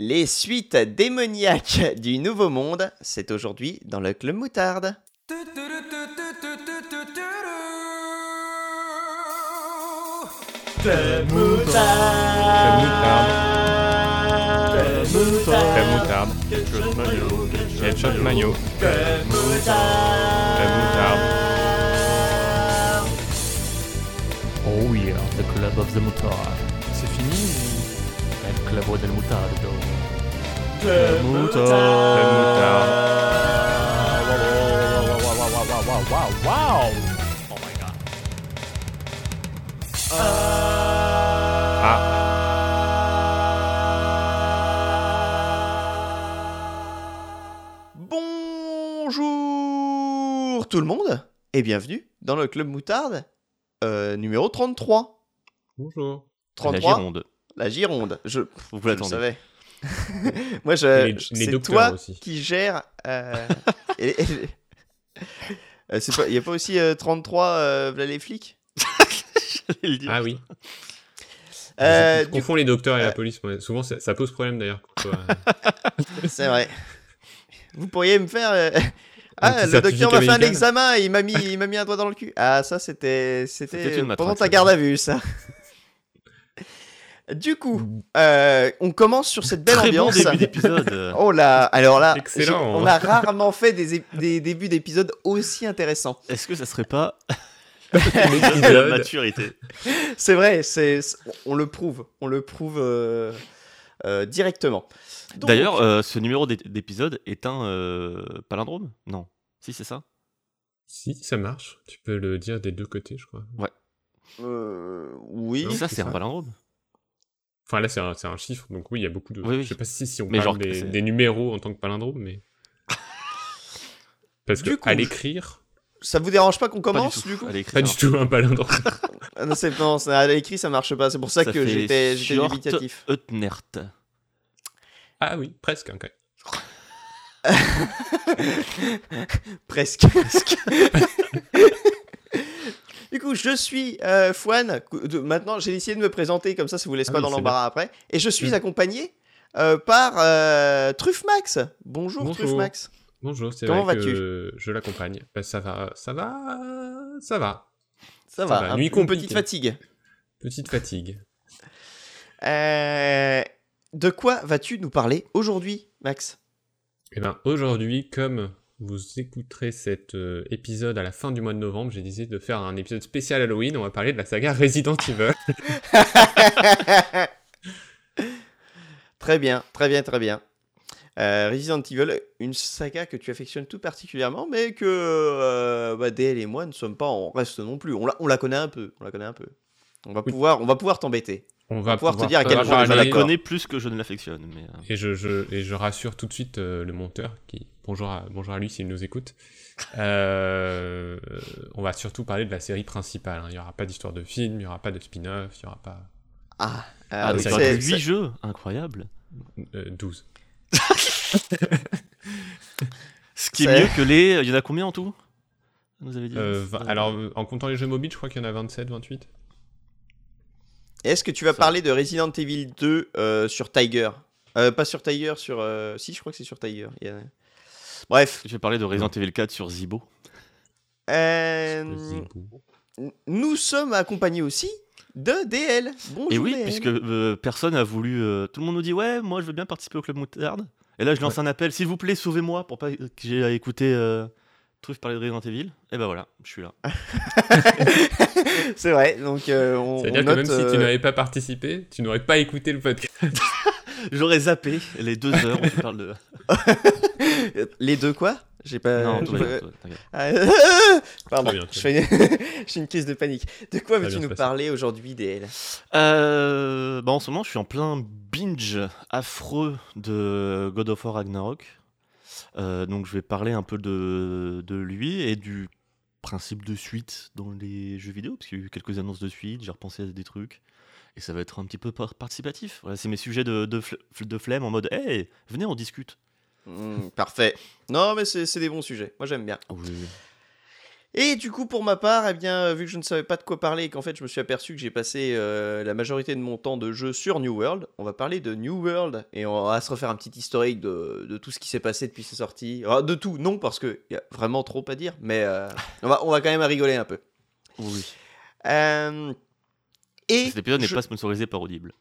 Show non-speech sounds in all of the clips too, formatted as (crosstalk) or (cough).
Les suites démoniaques (laughs) du Nouveau Monde, c'est aujourd'hui dans le Club Moutarde. Club Club Club Moutarde. Ketchup mayo. Ketchup mayo. Club Moutarde. Oh yeah, the club of the moutarde. El club del mutardo. Club Club Moutarde. Wow, wow, wow, wow. Oh my god. Ah, Bonjour tout le monde et bienvenue dans le Club Moutarde euh, numéro 33. bonjour. 33, La Gironde. La Gironde. Je, Vous je le savais. (laughs) Moi, je, c'est toi aussi. qui gère. euh, et- et- (laughs) Euh, c'est pas, y a pas aussi euh, 33 euh, v'là les flics (laughs) J'allais le dire. Ah oui. Euh, confonds les docteurs et euh, la police. moi. Souvent, ça, ça pose problème d'ailleurs. euh, C'est vrai. Vous pourriez me faire. euh, Ah, le docteur m'a fait un examen et il m'a mis, il m'a mis un doigt dans le cul. Ah, ça, c'était, c'était euh, pendant ta garde à vue, ça. Du coup, euh, on commence sur cette belle Très bon ambiance. début d'épisode. (laughs) Oh là, alors là, Excellent. on a rarement fait des, débuts d'épisodes aussi intéressants. Est-ce que ça serait pas L'épisode. (laughs) la maturité? C'est vrai, c'est, on le prouve, on le prouve euh, euh, directement. D'ailleurs, euh, ce numéro d'é- d'épisode est un euh, palindrome? Non. Si, c'est ça? Si, ça marche. Tu peux le dire des deux côtés, je crois. euh, oui, Non, Ça, c'est un palindrome. Enfin, là, c'est un, c'est un chiffre, donc oui, il y a beaucoup de. Oui, oui. Je sais pas si, si on Mais parle genre, des, numéros en tant que palindrome, mais. (laughs) Parce que coup, à l'écrire, ça vous dérange pas qu'on Pas commence du tout. du coup pas du tout un palindrome. (laughs) Ah non, c'est, non, à l'écrit ça marche pas, c'est pour ça, Ça que j'étais, j'étais dubitatif. Eutnert. ah oui, presque. hein, quand même. (laughs) Presque. Du coup, je suis euh, Fouane. Maintenant, j'ai essayé de me présenter, comme ça, ça vous laisse Ah pas oui, dans l'embarras après. Et je suis Mm. accompagné euh, par euh, Truffmax. Bonjour, Bonjour. Truffmax. Bonjour, c'est Comment vrai vas-tu? que je l'accompagne. Bah, ça va, ça va, ça va. Ça, Ça va, va, un- nuit une petite fatigue. Petite fatigue. Euh, de quoi vas-tu nous parler aujourd'hui, Max? Eh ben, aujourd'hui, comme vous écouterez cet euh, épisode à la fin du mois de novembre, j'ai décidé de faire un épisode spécial Halloween. On va parler de la saga Resident Evil. (laughs) Très bien, très bien, très bien. Euh, Resident Evil, une saga que tu affectionnes tout particulièrement, mais que euh, bah, DL et moi ne sommes pas en reste non plus. On la, on la connaît un peu, on la connaît un peu. On va Oui. pouvoir, on va pouvoir t'embêter. On va pouvoir te dire à quel point je la connais plus que je ne l'affectionne. Mais, euh, Et je, je- et je rassure tout de suite euh, le monteur, qui bonjour à, bonjour à lui s'il nous écoute. Euh, on va surtout parler de la série principale. hein. Il n'y aura pas d'histoire de film, il n'y aura pas de spin-off, il n'y aura pas Ah, Ah, ah, oui, c'est- aurait c'est- 8 c'est- jeux, incroyable. euh, 12. (laughs) Ce qui est mieux que les. Il y en a combien en tout? Vous avez dit vingt- alors, en comptant les jeux mobiles, je crois qu'il y en a 27, 28. Est-ce que tu vas Ça. parler de Resident Evil 2 euh, sur Tiger? Euh, Pas sur Tiger, sur. euh, Si, je crois que c'est sur Tiger. Bref. Je vais parler de Resident Evil 4 sur Zibo. Euh, nous sommes accompagnés aussi de DL. Bonjour. Et oui, DL. puisque euh, personne a voulu. euh, tout le monde nous dit ouais, moi je veux bien participer au club moutarde. Et là, je lance un appel, s'il vous plaît, sauvez-moi pour pas que j'ai à écouter euh, Truff parler de Resident Evil. Et ben voilà, je suis là. (laughs) c'est vrai. Donc, euh, on, C'est-à-dire que même si tu euh, n'avais pas participé, tu n'aurais pas écouté le podcast. (laughs) J'aurais zappé les deux heures où tu parles de. (laughs) Les deux quoi? J'ai pas. non, j'ai toi. Ah, Pardon, Très bien, je fais une... j'ai une crise de panique. De quoi veux-tu nous parler aujourd'hui, DL Euh, bah en ce moment, je suis en plein binge affreux de God of War Ragnarok. Euh, donc, je vais parler un peu de, de lui et du principe de suite dans les jeux vidéo, parce qu'il y a eu quelques annonces de suite, j'ai repensé à des trucs. Et ça va être un petit peu par- participatif. Voilà, c'est mes sujets de, de, de flemme en mode Hey, venez, on discute. Hmm, Parfait. Non, mais c'est c'est des bons sujets. Moi, j'aime bien. Et du coup, pour ma part, eh bien, euh, vu que je ne savais pas de quoi parler et qu'en fait, je me suis aperçu que j'ai passé euh, la majorité de mon temps de jeu sur New World, on va parler de New World et on va se refaire un petit historique de, de tout ce qui s'est passé depuis sa sortie. Ah, de tout, non, parce qu'il y a vraiment trop à dire, mais euh, on, va, on va quand même rigoler un peu. Oui. Euh, et Cet épisode n'est pas sponsorisé par Audible.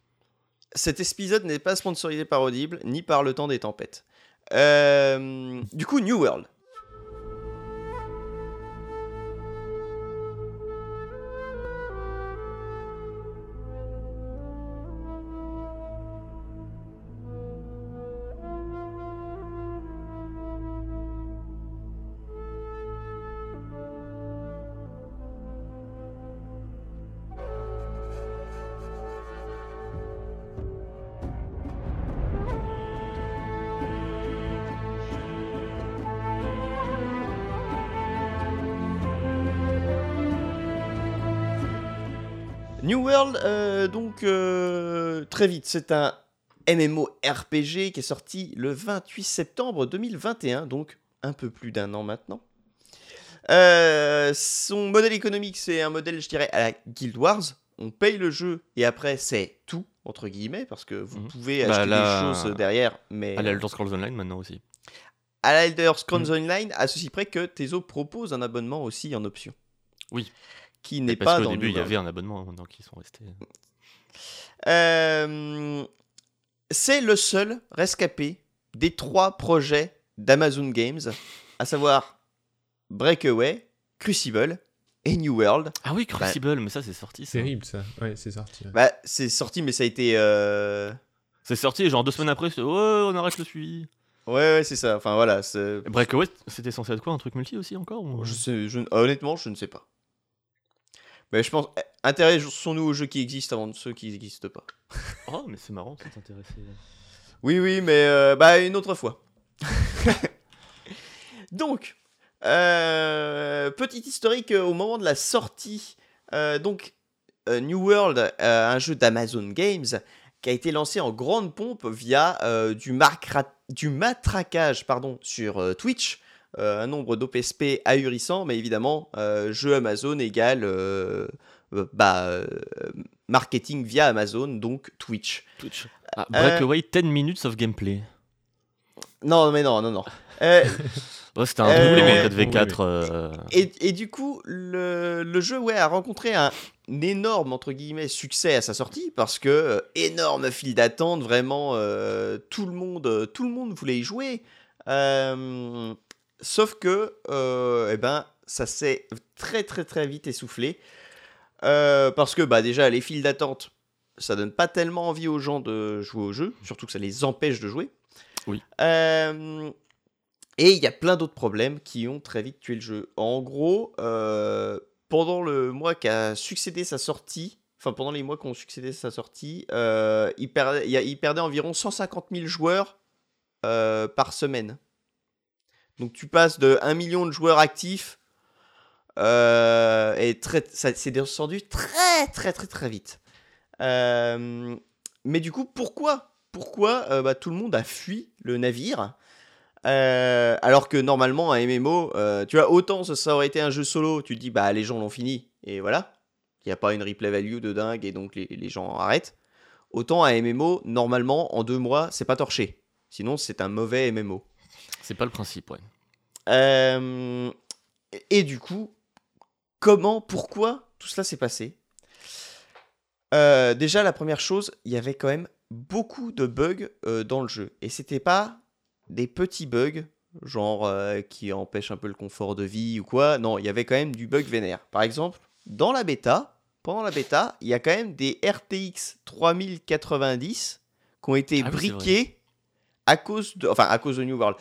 cet épisode n'est pas sponsorisé par Audible ni par Le Temps des Tempêtes. Euh, du coup, New World. Euh, donc euh, très vite, c'est un MMORPG qui est sorti le 28 septembre 2021, donc un peu plus d'un an maintenant. Euh, son modèle économique, c'est un modèle, je dirais, à la Guild Wars. On paye le jeu et après, c'est tout, entre guillemets, parce que vous Mhm. pouvez Bah, acheter là- des choses derrière. Mais À la Elder Scrolls Online maintenant aussi. à la Elder Scrolls Mhm. Online, à ceci près que Tezo propose un abonnement aussi en option. Oui. Qui n'est Parce pas qu'au dans début, New il y avait un abonnement, maintenant qu'ils sont restés. Euh, c'est le seul rescapé des trois projets d'Amazon Games, à savoir Breakaway, Crucible et New World. Ah oui, Crucible, mais ça c'est sorti. ça. Terrible ça. Ouais, c'est sorti. ouais. Bah, c'est sorti, mais ça a été. euh, C'est sorti, et genre deux semaines après, c'est ouais, on arrête le suivi. Ouais, ouais, c'est ça. Enfin voilà. c'est- Breakaway, c'était censé être quoi Un truc multi aussi encore ou- Je sais, je- honnêtement, je ne sais pas. Mais je pense. eh, Intéressons-nous aux jeux qui existent avant de ceux qui n'existent pas. (laughs) Oh, mais c'est marrant de s'intéresser. Oui, oui, mais euh, bah, une autre fois. (laughs) Donc, euh, petit historique euh, au moment de la sortie. euh, donc, New World, un jeu d'Amazon Games, qui a été lancé en grande pompe via du, du matraquage pardon, sur Twitch. Euh, un nombre d'OPSP ahurissant, mais évidemment, euh, jeu Amazon égale euh, euh, bah, euh, marketing via Amazon, donc Twitch. Twitch. Ah, Breakaway, 10 minutes of gameplay. Non, mais non, non, non. (laughs) Euh, c'était un Euh, doublon oui, en 4v4. euh, et, et du coup, le, le jeu ouais, a rencontré un énorme entre guillemets succès à sa sortie parce que euh, énorme file d'attente, vraiment euh, tout le monde, euh, tout le monde voulait y jouer. Sauf que, euh, eh ben, ça s'est très très très vite essoufflé Euh, parce que bah déjà les files d'attente, ça donne pas tellement envie aux gens de jouer au jeu, surtout que ça les empêche de jouer. Oui. Euh, et il y a plein d'autres problèmes qui ont très vite tué le jeu. En gros, pendant le mois qui a succédé sa sortie, enfin pendant les mois qui ont succédé sa sortie, il, perdait, il perdait environ 150 000 joueurs par semaine. Donc tu passes de 1 million de joueurs actifs euh, et ça s'est descendu très très très très vite. Euh, mais du coup, pourquoi Pourquoi euh, bah, tout le monde a fui le navire alors que normalement, un MMO, tu vois, autant ça, aurait été un jeu solo, tu dis, bah les gens l'ont fini, et voilà. Il n'y a pas une replay value de dingue, et donc les gens arrêtent. Autant un MMO, normalement, en deux mois, c'est pas torché. Sinon, c'est un mauvais MMO. C'est pas le principe, ouais. Euh, et du coup, comment, pourquoi tout cela s'est passé? Euh, Déjà, la première chose, il y avait quand même beaucoup de bugs euh, dans le jeu. Et c'était pas des petits bugs, genre qui empêchent un peu le confort de vie ou quoi. Non, il y avait quand même du bug vénère. Par exemple, dans la bêta, pendant la bêta, il y a quand même des RTX 3090 qui ont été Ah oui, briqués à cause de, enfin à cause de New World.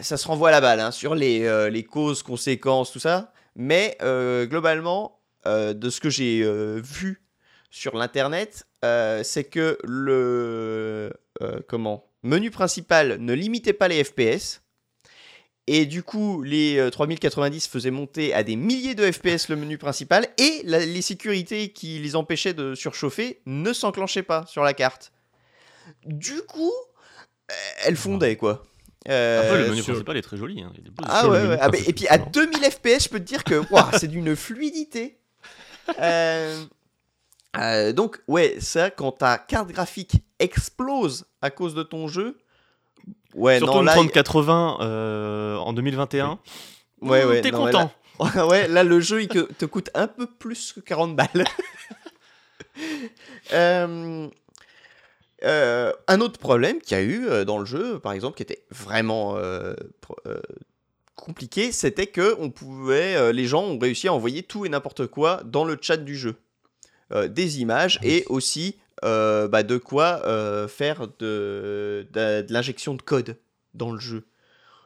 Ça se renvoie à la balle hein, sur les, euh, les causes, conséquences, tout ça. Mais euh, globalement, euh, de ce que j'ai vu sur l'internet, c'est que le comment menu principal ne limitait pas les FPS. Et du coup, les euh, 3090 faisaient monter à des milliers de FPS le menu principal et la- les sécurités qui les empêchaient de surchauffer ne s'enclenchaient pas sur la carte. Du coup, euh, elle fondait quoi. Euh, Après, le menu sur- principal est très joli. hein. Il. Ah ouais, ouais. Ah, bah, et puis à non. 2000 FPS, je peux te dire que c'est d'une fluidité. (laughs) Euh, euh, donc, ouais, ça, quand ta carte graphique explose à cause de ton jeu, ouais, Surtout non, une là, 3080 euh, en 2021. Ouais, ouais, T'es content. là- (laughs) ouais, là, le jeu, il te coûte un peu plus que 40 balles. (laughs) Euh, euh, un autre problème qu'il y a eu euh, dans le jeu, par exemple, qui était vraiment euh, compliqué, c'était que on pouvait, les gens ont réussi à envoyer tout et n'importe quoi dans le chat du jeu, des images et aussi bah, de quoi faire de, de, de l'injection de code dans le jeu.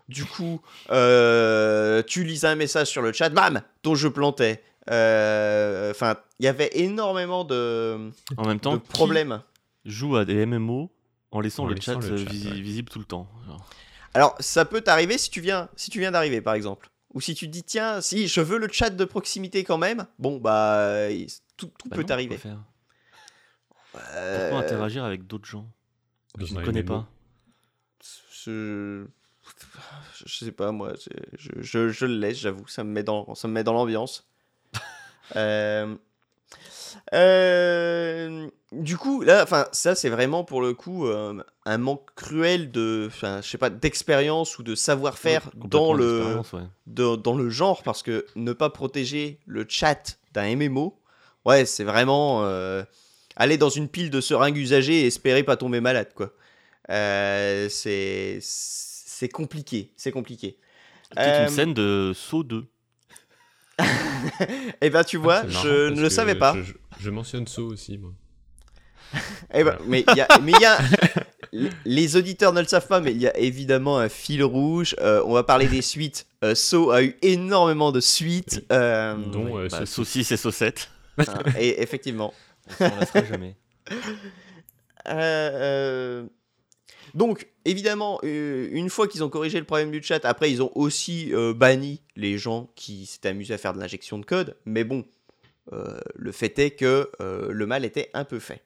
Du coup, euh, tu lisais un message sur le chat, bam, ton jeu plantait. Euh, Enfin, il y avait énormément de, En même de temps, qui problèmes. Joue à des MMO en laissant En le laissant chat, le euh, chat, visi- ouais. visible tout le temps. Genre. Alors, ça peut t'arriver si tu viens, si tu viens d'arriver, par exemple. Ou si tu te dis, tiens, si je veux le chat de proximité quand même, bon, bah, tout, tout Bah peut t'arriver. Euh, Pourquoi interagir avec d'autres gens? Que tu ne connais MMO. pas? Je... je sais pas, moi, c'est- je, je, je le laisse, j'avoue, ça me met dans, ça me met dans l'ambiance. (laughs) Euh, euh, du coup, là, enfin, ça, c'est vraiment pour le coup euh, un manque cruel de, enfin, je sais pas, d'expérience ou de savoir-faire Ouais, dans le, d'expérience, ouais. de- dans le genre parce que ne pas protéger le chat d'un MMO, ouais, c'est vraiment euh, aller dans une pile de seringues usagées et espérer pas tomber malade, quoi. C'est c'est compliqué, c'est compliqué. Peut-être une scène de saut 2. (laughs) Et ben tu vois, C'est marrant je ne le savais pas. Je, je- mentionne So aussi, moi. (laughs) Eh ben, mais il y a, mais il y a- les- auditeurs ne le savent pas, mais il y a évidemment un fil rouge. Euh, on va parler des suites. Euh, So a eu énormément de suites. euh, Dont euh, Bah, ce- saucisse et saucette. hein, (laughs) et effectivement. On s'en jamais. (laughs) Euh, euh, Donc, évidemment, euh, une fois qu'ils ont corrigé le problème du chat, après, ils ont aussi euh, banni les gens qui s'étaient amusés à faire de l'injection de code. Mais bon, le fait est que euh, le mal était un peu fait.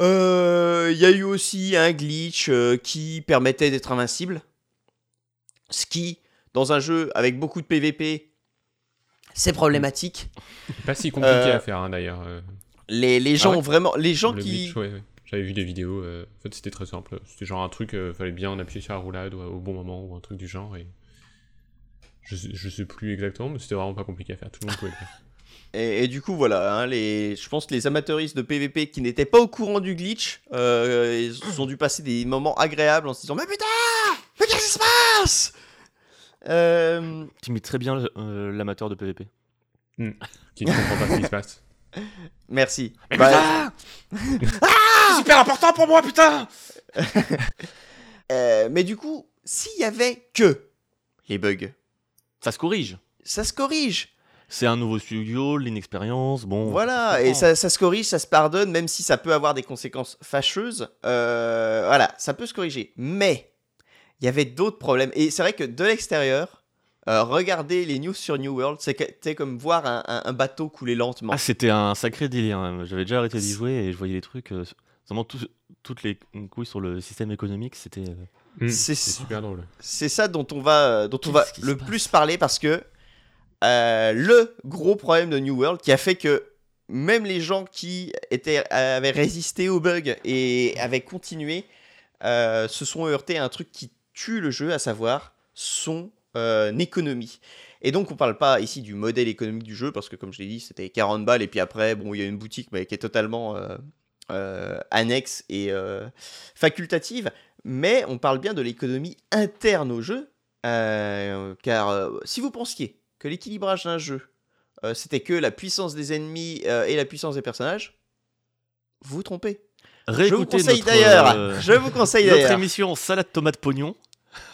Euh, Il y a eu aussi un glitch euh, qui permettait d'être invincible. Ce qui, dans un jeu avec beaucoup de PVP, c'est problématique. Pas si compliqué Euh, à faire, hein, d'ailleurs. euh, Les, les gens ouais vraiment, les gens le qui, glitch, ouais, ouais. J'avais vu des vidéos. euh, en fait, c'était très simple. C'était genre un truc, euh, fallait bien appuyer sur la roulade ou, au bon moment ou un truc du genre. Et je, je sais plus exactement, mais c'était vraiment pas compliqué à faire. Tout le monde pouvait le faire. Et, et du coup, voilà, hein, les, je pense que les amateuristes de PvP qui n'étaient pas au courant du glitch, euh, ils ont dû passer des moments agréables en se disant Mais putain Mais qu'est-ce qui se passe? Euh, Tu imites très bien euh, l'amateur de PVP. Qui ne comprend pas ce qui se passe. Merci. Mais Bah, C'est super important pour moi, putain (laughs) euh, mais du coup, s'il y avait que les bugs, Ça se corrige. ça se corrige. C'est un nouveau studio, l'inexpérience, bon. Voilà, et ça, ça se corrige, ça se pardonne, même si ça peut avoir des conséquences fâcheuses. Euh, voilà, ça peut se corriger. Mais il y avait d'autres problèmes. Et c'est vrai que de l'extérieur, euh, regarder les news sur New World, c'était comme voir un, un- un bateau couler lentement. Ah, c'était un sacré délire. hein. J'avais déjà arrêté d'y jouer et je voyais des trucs. euh, vraiment, tout- toutes les couilles sur le système économique, c'était. euh, Hmm, C'est- super drôle. C'est ça dont on va, dont on va le plus parler parce que euh, le gros problème de New World qui a fait que même les gens qui avaient résisté au bug et avaient continué euh, se sont heurtés à un truc qui tue le jeu, à savoir son euh, économie. Et donc on parle pas ici du modèle économique du jeu parce que comme je l'ai dit c'était 40 balles et puis après bon il y a une boutique qui est totalement annexe et facultative mais on parle bien de l'économie interne au jeu, car si vous pensiez que l'équilibrage d'un jeu, euh, c'était que la puissance des ennemis euh, et la puissance des personnages, vous trompez. Je vous conseille d'ailleurs, euh, (laughs) je vous conseille notre émission Salade Tomate Pognon.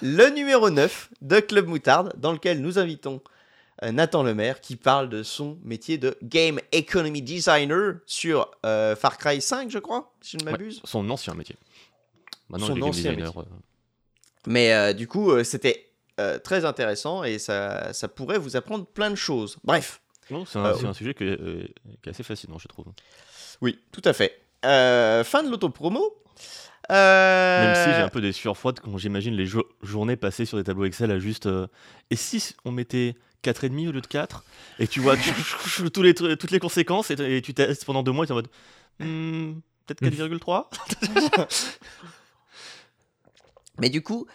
le numéro 9 de Club Moutarde, dans lequel nous invitons Nathan Lemaire, qui parle de son métier de Game Economy Designer sur euh, Far Cry 5, je crois, si je ne Ouais, m'abuse. son ancien métier. Maintenant, Son il est game ancien designer. euh, Mais euh, du coup, euh, c'était euh, très intéressant et ça, ça pourrait vous apprendre plein de choses. Bref, Non, c'est un, Euh, c'est un sujet qui est, euh, qui est assez fascinant, je trouve. oui, tout à fait. Fin de l'autopromo. Même si j'ai un peu des sueurs froides quand j'imagine les jo- journées passées sur des tableaux Excel à juste. et si on mettait 4,5 au lieu de 4 Et tu vois tu- (laughs) tous les, toutes les conséquences et, et tu testes pendant deux mois et tu es en mode. Hmm, Peut-être (laughs) 4,3 Mais du coup,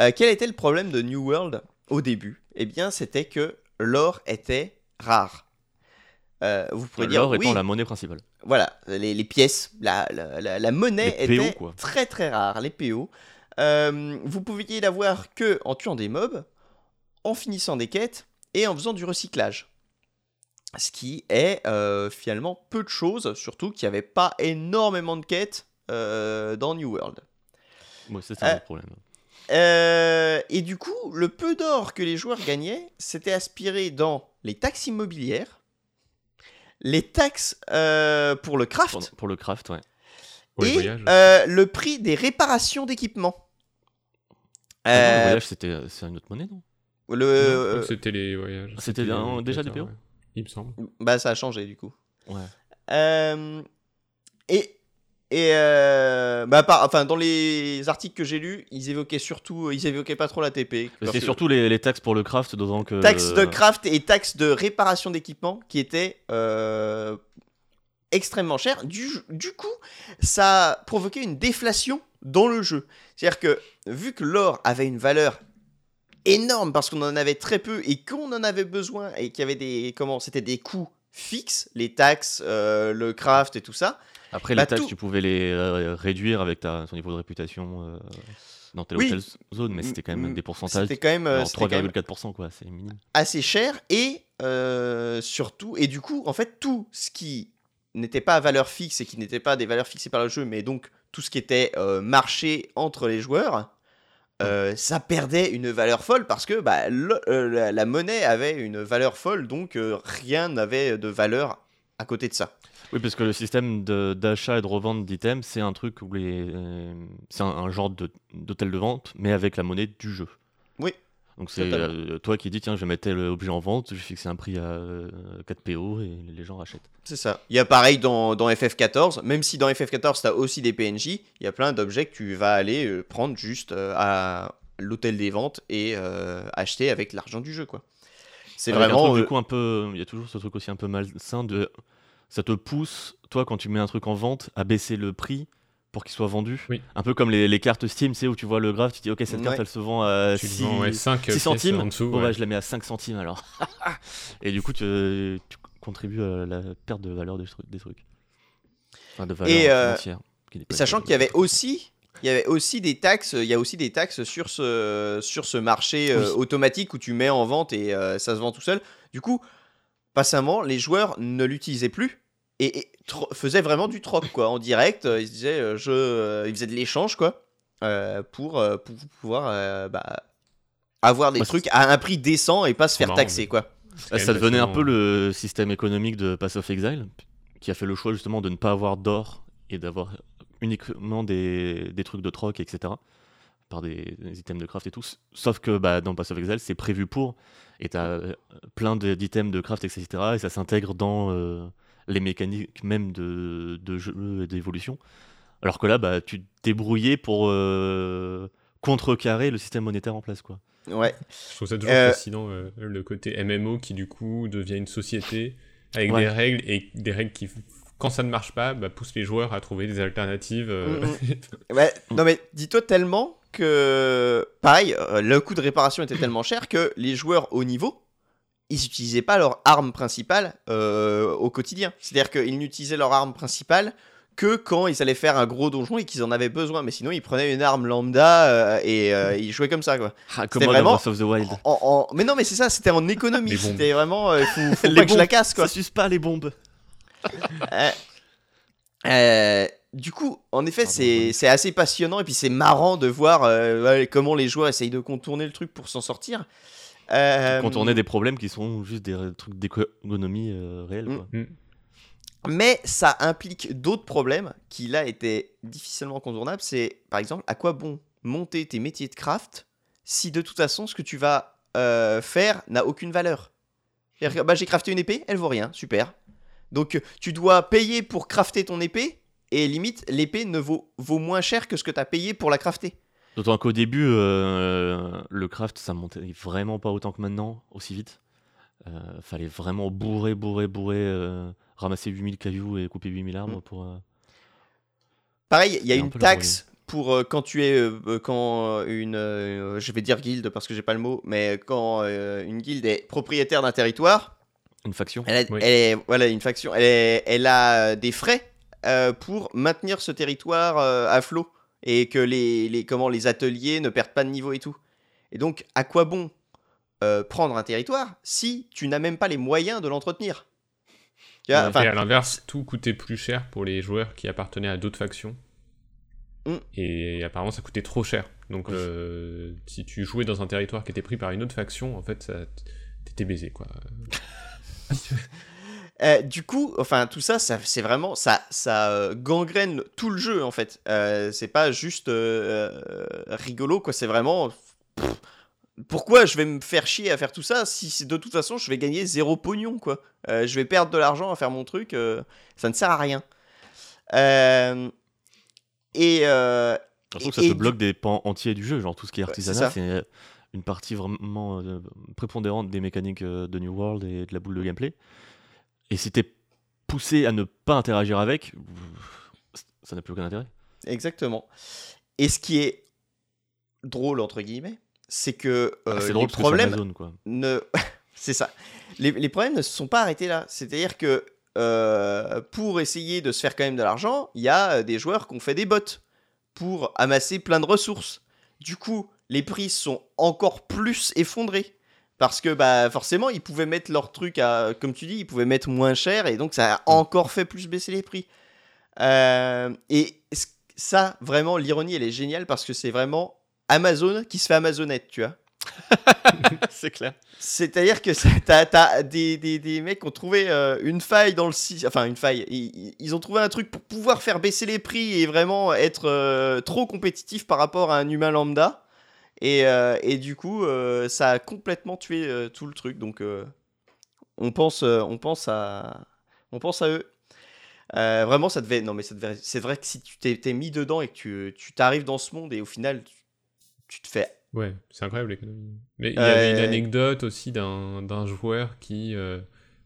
euh, quel était le problème de New World au début? Eh bien, c'était que l'or était rare. Euh, vous dire, L'or oui, étant la monnaie principale. voilà, les, les pièces, la, la, la- la monnaie Les PO, était quoi. très très rare, les PO. Euh, vous pouviez l'avoir que en tuant des mobs, en finissant des quêtes et en faisant du recyclage. Ce qui est euh, finalement peu de choses, surtout qu'il n'y avait pas énormément de quêtes euh, dans New World. Moi, c'est ça le problème. Euh, et du coup, le peu d'or que les joueurs gagnaient, c'était aspiré dans les taxes immobilières, les taxes euh, pour le craft Pour, pour le craft, ouais. Pour et voyages. euh, le prix des réparations d'équipements. Ah le voyage, c'était c'est une autre monnaie, non? Le, c'était les voyages. c'était les un- déjà des PO? ouais. Il me semble. bah ça a changé du coup. Ouais. Euh, et et euh, bah par- enfin dans les articles que j'ai lus, ils évoquaient surtout, ils évoquaient pas trop la TP. C'était que- surtout les, les taxes pour le craft, d'autant que. taxes de craft et taxes de réparation d'équipement qui étaient euh, extrêmement chères. Du, du coup, ça a provoqué une déflation dans le jeu. C'est-à-dire que vu que l'or avait une valeur énorme parce qu'on en avait très peu et qu'on en avait besoin et qu'il y avait des comment c'était des coûts fixes, les taxes, euh, le craft et tout ça. Après, Bah, les taxes, tout- tu pouvais les euh, réduire avec ta, ton niveau de réputation euh, dans telle Oui. ou telle zone, mais c'était quand même Mm, des pourcentages. C'était quand même, euh, genre c'était quand même 3,4%, quoi, c'est minime. assez cher et euh, surtout et du coup en fait tout ce qui n'était pas à valeur fixe et qui n'était pas des valeurs fixées par le jeu mais donc tout ce qui était euh, marché entre les joueurs euh, ça perdait une valeur folle parce que bah, le- euh, la, la monnaie avait une valeur folle donc euh, rien n'avait de valeur à côté de ça Oui, parce que le système d'achat et de revente d'items, c'est un truc où les. euh, c'est un, un genre d'hôtel de vente, mais avec la monnaie du jeu. Oui, Donc c'est euh, toi qui dis, tiens, je vais mettre l'objet en vente, je vais fixer un prix à euh, 4 PO et les gens rachètent. c'est ça il y a pareil dans, dans FF14 même si dans FF14 tu as aussi des PNJ il y a plein d'objets que tu vas aller euh, prendre juste à l'hôtel des ventes et acheter avec l'argent du jeu quoi c'est vraiment truc, du coup un peu il y a toujours ce truc aussi un peu malsain de ça te pousse toi quand tu mets un truc en vente à baisser le prix pour qu'il soit vendu Oui. un peu comme les, les cartes Steam c'est où tu vois le graphe tu dis ok cette carte elle se vend à Tu le 6, vends, ouais, 5 centimes en dessous. bon ouais. bah je la mets à 5 centimes alors (laughs) et du coup tu, tu contribues à la perte de valeur des, trucs- des trucs enfin de valeur Et, euh, pas Sachant qu'il y avait aussi, il y avait aussi des taxes, il y a aussi des taxes sur ce, sur ce marché euh, automatique où tu mets en vente et euh, ça se vend tout seul. Du coup, passamment, les joueurs ne l'utilisaient plus et, et tro- faisaient vraiment du troc quoi, en direct. euh, se disaient, euh, je, euh, ils faisaient de l'échange quoi, euh, pour, euh, pour pouvoir euh, bah, avoir des Bah, trucs à un prix décent et pas se faire marrant, taxer mais- quoi. Ça devenait un peu le système économique de Pass of Exile, qui a fait le choix justement de ne pas avoir d'or et d'avoir uniquement des, des trucs de troc, etc. Par des, des items de craft et tout. Sauf que bah, dans Pass of Exile, c'est prévu pour, et t'as plein de- d'items de craft, etc. Et ça s'intègre dans euh, les mécaniques même de, de jeu et d'évolution. Alors que là, bah, tu te débrouillais pour euh, contrecarrer le système monétaire en place. quoi. Ouais. Je trouve ça toujours Euh, fascinant, euh, le côté MMO qui du coup devient une société avec Ouais. des règles et des règles qui, quand ça ne marche pas, bah, poussent les joueurs à trouver des alternatives. euh, (laughs) Ouais, non mais dis-toi tellement que, pareil, euh, le coût de réparation était tellement cher que les joueurs haut niveau, ils n'utilisaient pas leur arme principale euh, au quotidien. C'est-à-dire qu'ils n'utilisaient leur arme principale que quand ils allaient faire un gros donjon et qu'ils en avaient besoin. Mais sinon, ils prenaient une arme lambda euh, et euh, ils jouaient comme ça, quoi. Ah, C'était vraiment- Breath of the Wild. En- en- Mais non, mais c'est ça, c'était en économie. C'était vraiment, euh, faut, faut (laughs) Les pas que je la casse, quoi. Ça suce pas les bombes. (laughs) Du coup, en effet, c'est assez passionnant et puis c'est marrant de voir comment les joueurs essayent de contourner le truc pour s'en sortir. Euh, contourner des problèmes qui sont juste des trucs d'économie euh, réelle. Mm. quoi. Mais ça implique d'autres problèmes qui là étaient difficilement contournables. C'est par exemple à quoi bon monter tes métiers de craft si de toute façon ce que tu vas euh, faire n'a aucune valeur? Bah, j'ai crafté une épée, elle vaut rien, super. Donc tu dois payer pour crafter ton épée et limite, l'épée ne vaut, vaut moins cher que ce que tu as payé pour la crafter. D'autant qu'au début, euh, le craft, ça montait vraiment pas autant que maintenant, aussi vite. Euh, fallait vraiment bourrer, bourrer, bourrer, euh, ramasser 8000 cailloux et couper 8000 arbres Mm. pour. Pareil, il y a un une taxe pour quand tu es quand une je vais dire guilde parce que j'ai pas le mot mais quand une guilde est propriétaire d'un territoire Une faction. elle a, Oui. elle est- voilà une faction elle, est- elle a des frais pour maintenir ce territoire à flot et que les, les comment les ateliers ne perdent pas de niveau et tout et donc à quoi bon euh, prendre un territoire si tu n'as même pas les moyens de l'entretenir? Enfin, et à l'inverse, tout coûtait plus cher pour les joueurs qui appartenaient à d'autres factions. Mm. Et apparemment, ça coûtait trop cher. Donc, euh, si tu jouais dans un territoire qui était pris par une autre faction, en fait, ça t'étais baisé, quoi. (laughs) Euh, du coup, enfin tout ça, ça c'est vraiment ça, ça euh, gangrène tout le jeu en fait. Euh, c'est pas juste euh, rigolo quoi. C'est vraiment pff, pourquoi je vais me faire chier à faire tout ça si de toute façon je vais gagner zéro pognon quoi. Je vais perdre de l'argent à faire mon truc, ça ne sert à rien. Et ça et te du- bloque des pans entiers du jeu, genre tout ce qui est artisanat, c'est une partie vraiment prépondérante des mécaniques de New World et de la boule de gameplay. Et si t'es poussé à ne pas interagir avec, ça n'a plus aucun intérêt. Exactement. Et ce qui est drôle entre guillemets, c'est que euh, Ah, c'est les que problèmes Amazon, quoi. ne... (laughs) c'est ça. Les, les problèmes ne se sont pas arrêtés là. C'est-à-dire que euh, pour essayer de se faire quand même de l'argent, il y a euh, des joueurs qui ont fait des bots pour amasser plein de ressources. Du coup, les prix sont encore plus effondrés. Parce que bah forcément, ils pouvaient mettre leur truc à, comme tu dis, ils pouvaient mettre moins cher et donc ça a encore fait plus baisser les prix. Euh, et ça, vraiment, l'ironie, elle est géniale parce que c'est vraiment Amazon qui se fait Amazonette, tu vois. (laughs) c'est clair. C'est-à-dire que ça- t'as, t'as des, des, des mecs qui ont trouvé euh, une faille dans le site, enfin une faille, ils, ils ont trouvé un truc pour pouvoir faire baisser les prix et vraiment être euh, trop compétitif par rapport à un humain lambda. Et, euh, et du coup, euh, ça a complètement tué euh, tout le truc. Donc, euh, on, pense, euh, on, pense à, on pense à eux. Euh, vraiment, ça devait. Non, mais ça devait. C'est vrai que si tu t'es, mis dedans et que tu, tu t'arrives dans ce monde et au final, tu, tu te fais Ouais, c'est incroyable l'économie. Mais il y avait une Euh, anecdote aussi d'un d'un joueur qui, euh,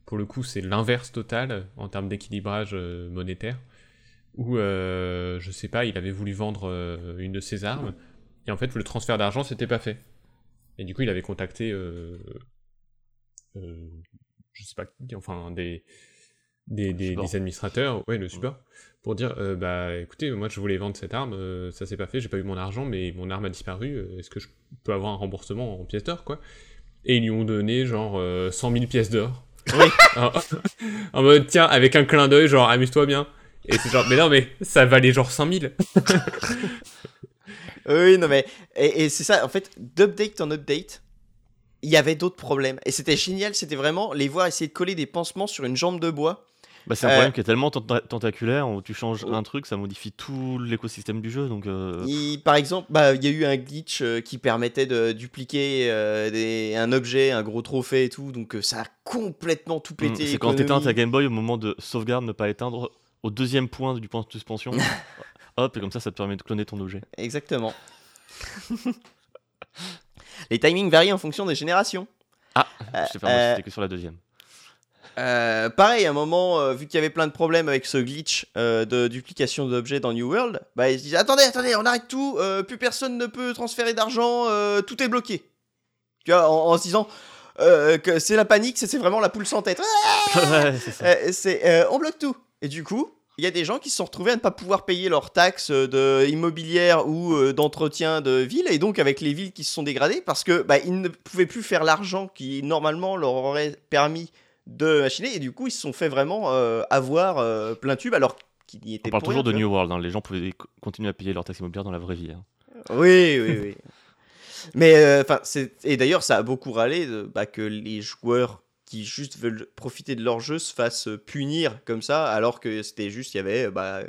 pour le coup, c'est l'inverse total en termes d'équilibrage euh, monétaire, où, euh, je sais pas, il avait voulu vendre euh, une de ses armes, et en fait, le transfert d'argent, c'était pas fait. Et du coup, il avait contacté, euh, euh, je sais pas enfin, des, des, des, administrateurs, ouais, le support, pour dire, euh, bah écoutez, moi je voulais vendre cette arme, ça s'est pas fait, j'ai pas eu mon argent, mais mon arme a disparu, est-ce que je peux avoir un remboursement en pièces d'or, quoi? Et ils lui ont donné genre euh, 100 000 pièces d'or. Oui. (laughs) en, en mode, tiens, avec un clin d'œil, genre, amuse-toi bien. Et c'est genre, mais non, mais ça valait genre 100 000. (laughs) Oui, non mais et, et c'est ça. En fait, d'update en update, il y avait d'autres problèmes. Et c'était génial. C'était vraiment les voir essayer de coller des pansements sur une jambe de bois. Bah, c'est un Euh, problème qui est tellement tenta- tentaculaire, où tu changes Oh. un truc, ça modifie tout l'écosystème du jeu. Donc, euh, Il- par exemple, bah, il y a eu un glitch euh, qui permettait de dupliquer euh, des- un objet, un gros trophée et tout. Donc euh, ça a complètement tout hmm, pété. c'est quand t'éteins ta Game Boy au moment de sauvegarde, ne pas éteindre au deuxième point du point de suspension. (laughs) Hop, et comme ça, ça te permet de cloner ton objet. Exactement. (laughs) les timings varient en fonction des générations. Ah, Euh, je sais pas, moi, euh, c'était que sur la deuxième. Euh, pareil, à un moment, euh, vu qu'il y avait plein de problèmes avec ce glitch euh, de duplication d'objets dans New World, bah ils se disaient attendez, attendez, on arrête tout, plus personne ne peut transférer d'argent, tout est bloqué. Tu vois, en, en se disant que c'est la panique, c'est vraiment la poule sans tête. (laughs) ouais, c'est on bloque tout. Et du coup, il y a des gens qui se sont retrouvés à ne pas pouvoir payer leurs taxes de immobilière ou euh, d'entretien de ville, et donc avec les villes qui se sont dégradées, parce que bah, ils ne pouvaient plus faire l'argent qui normalement leur aurait permis de machiner, et du coup ils se sont fait vraiment euh, avoir euh, plein tube alors qu'ils n'y étaient On parle toujours de rien, New World. hein, Les gens pouvaient co- continuer à payer leur taxe immobilière dans la vraie vie. hein. Oui, oui, oui. Mais euh, enfin, et d'ailleurs ça a beaucoup râlé de, bah, que les joueurs qui juste veulent profiter de leur jeu se fassent punir comme ça, alors que c'était juste il y avait bah,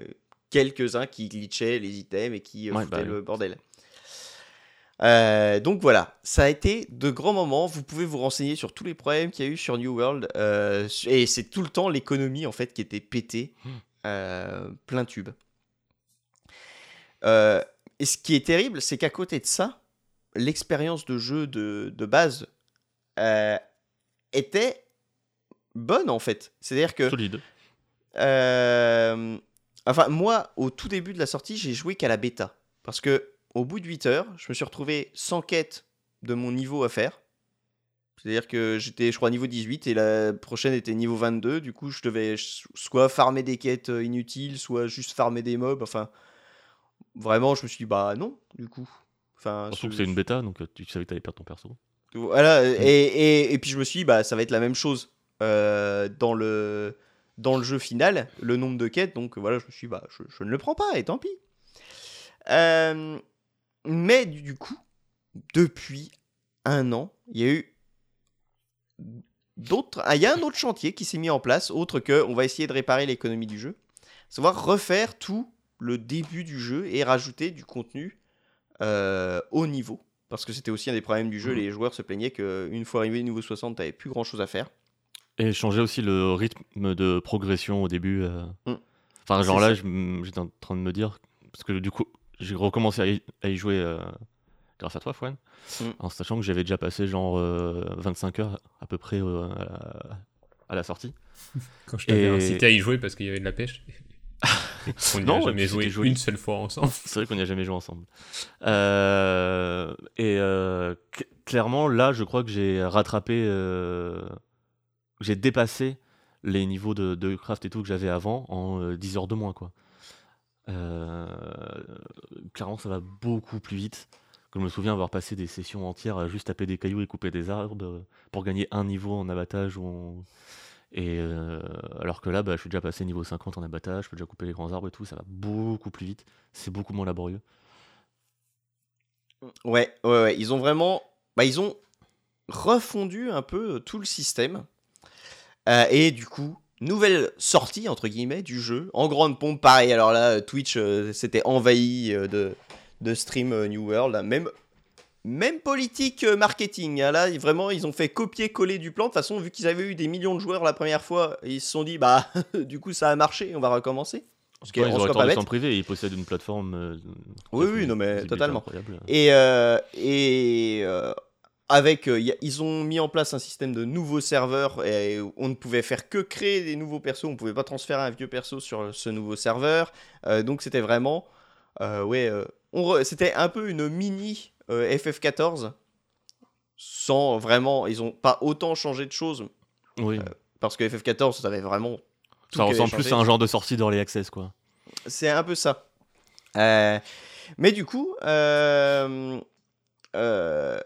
quelques-uns qui glitchaient les items et qui euh, Ouais, foutaient bah le bordel. Euh, donc voilà, ça a été de grands moments. Vous pouvez vous renseigner sur tous les problèmes qu'il y a eu sur New World. euh, et c'est tout le temps l'économie en fait qui était pétée, Hmm. euh, plein tube. Euh, et ce qui est terrible, c'est qu'à côté de ça, l'expérience de jeu de, de base euh, était bonne en fait. C'est-à-dire que Solide. euh, enfin, moi, au tout début de la sortie, j'ai joué qu'à la bêta. Parce que au bout de 8 heures, je me suis retrouvé sans quête de mon niveau à faire. C'est-à-dire que j'étais, je crois, niveau 18 et la prochaine était niveau 22. Du coup, je devais soit farmer des quêtes euh, inutiles, soit juste farmer des mobs. Enfin, vraiment, je me suis dit, bah non, du coup. Enfin, Surtout que ce- c'est une bêta, donc euh, tu savais que t'allais perdre ton perso. Voilà, et, et, et puis je me suis dit, bah, ça va être la même chose euh, dans, le, dans le jeu final, le nombre de quêtes. Donc voilà, je me suis dit, bah, je, je ne le prends pas, et tant pis. Euh, mais du coup, depuis un an, il y a eu d'autres. ah, Il y a un autre chantier qui s'est mis en place, autre que on va essayer de réparer l'économie du jeu. Savoir refaire tout le début du jeu et rajouter du contenu euh, au niveau. Parce que c'était aussi un des problèmes du jeu, Mhm. les joueurs se plaignaient qu'une fois arrivé niveau 60, t'avais plus grand chose à faire. Et changer aussi le rythme de progression au début. euh. Mm. Enfin, genre C'est là, j'étais en train de me dire, parce que du coup, j'ai recommencé à y, à y jouer euh, grâce à toi, Fouane, Mm. en sachant que j'avais déjà passé genre euh, 25 heures à peu près euh, à, la, à la sortie. (laughs) Quand je t'avais Et- incité à y jouer parce qu'il y avait de la pêche. On n'y a jamais joué joli. une seule fois ensemble. C'est vrai qu'on n'y a jamais joué ensemble. Euh, et euh, cl- clairement, là, je crois que j'ai rattrapé, euh, j'ai dépassé les niveaux de, de craft et tout que j'avais avant en euh, 10 heures de moins, quoi. Clairement, ça va beaucoup plus vite. Comme je me souviens avoir passé des sessions entières à juste taper des cailloux et couper des arbres pour gagner un niveau en abattage ou en- Et euh, alors que là, bah, je suis déjà passé niveau 50 en abattage, je peux déjà couper les grands arbres et tout, ça va beaucoup plus vite, c'est beaucoup moins laborieux. Ouais, ouais, ouais. Ils ont vraiment. Bah, ils ont refondu un peu euh, tout le système. Euh, et du coup, nouvelle sortie, entre guillemets, du jeu. En grande pompe, pareil. Alors là, Twitch euh, s'était envahi de, de stream New World. Même, même politique euh, marketing. hein. Là, vraiment, ils ont fait copier-coller du plan. De toute façon, vu qu'ils avaient eu des millions de joueurs la première fois, ils se sont dit, bah, (laughs) du coup, ça a marché, on va recommencer. Parce Ouais, qu'on ils soit auraient tort de s'en priver, ils possèdent une plateforme. euh, Oui, oui, non, mais totalement. Et, euh, et euh, avec, a- ils ont mis en place un système de nouveaux serveurs et on ne pouvait faire que créer des nouveaux persos, on ne pouvait pas transférer un vieux perso sur ce nouveau serveur. Donc c'était vraiment, ouais, c'était un peu une mini euh, FF14 sans vraiment, ils ont pas autant changé de choses Oui, parce que FF14 ça avait vraiment tout ça ressemble plus à un genre de sortie d'Early Access, quoi. C'est un peu ça. Euh, mais du coup, euh, euh,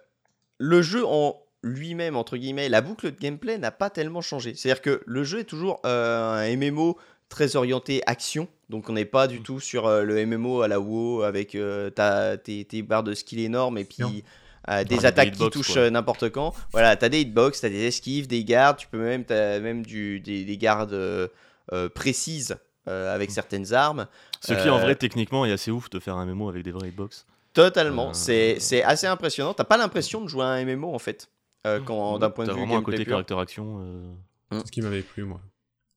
le jeu en lui-même, entre guillemets, la boucle de gameplay n'a pas tellement changé. C'est-à-dire que le jeu est toujours euh, un MMO très orienté action. Donc on n'est pas du tout sur euh, le MMO à la WoW avec euh, ta- tes, tes barres de skill énormes et puis euh, des attaques qui hitbox, touchent euh, n'importe quand. Voilà, t'as des hitbox, t'as des esquives, des gardes, tu peux même, t'as même du, des, des gardes euh, euh, précises euh, avec certaines armes. Ce qui, en vrai, techniquement, est assez ouf de faire un MMO avec des vrais hitbox. Totalement, Euh, c'est c'est assez impressionnant. T'as pas l'impression de jouer à un MMO en fait, euh, quand d'un point de T'as vue vraiment un côté caractère action. euh, C'est ce qui m'avait plu, moi.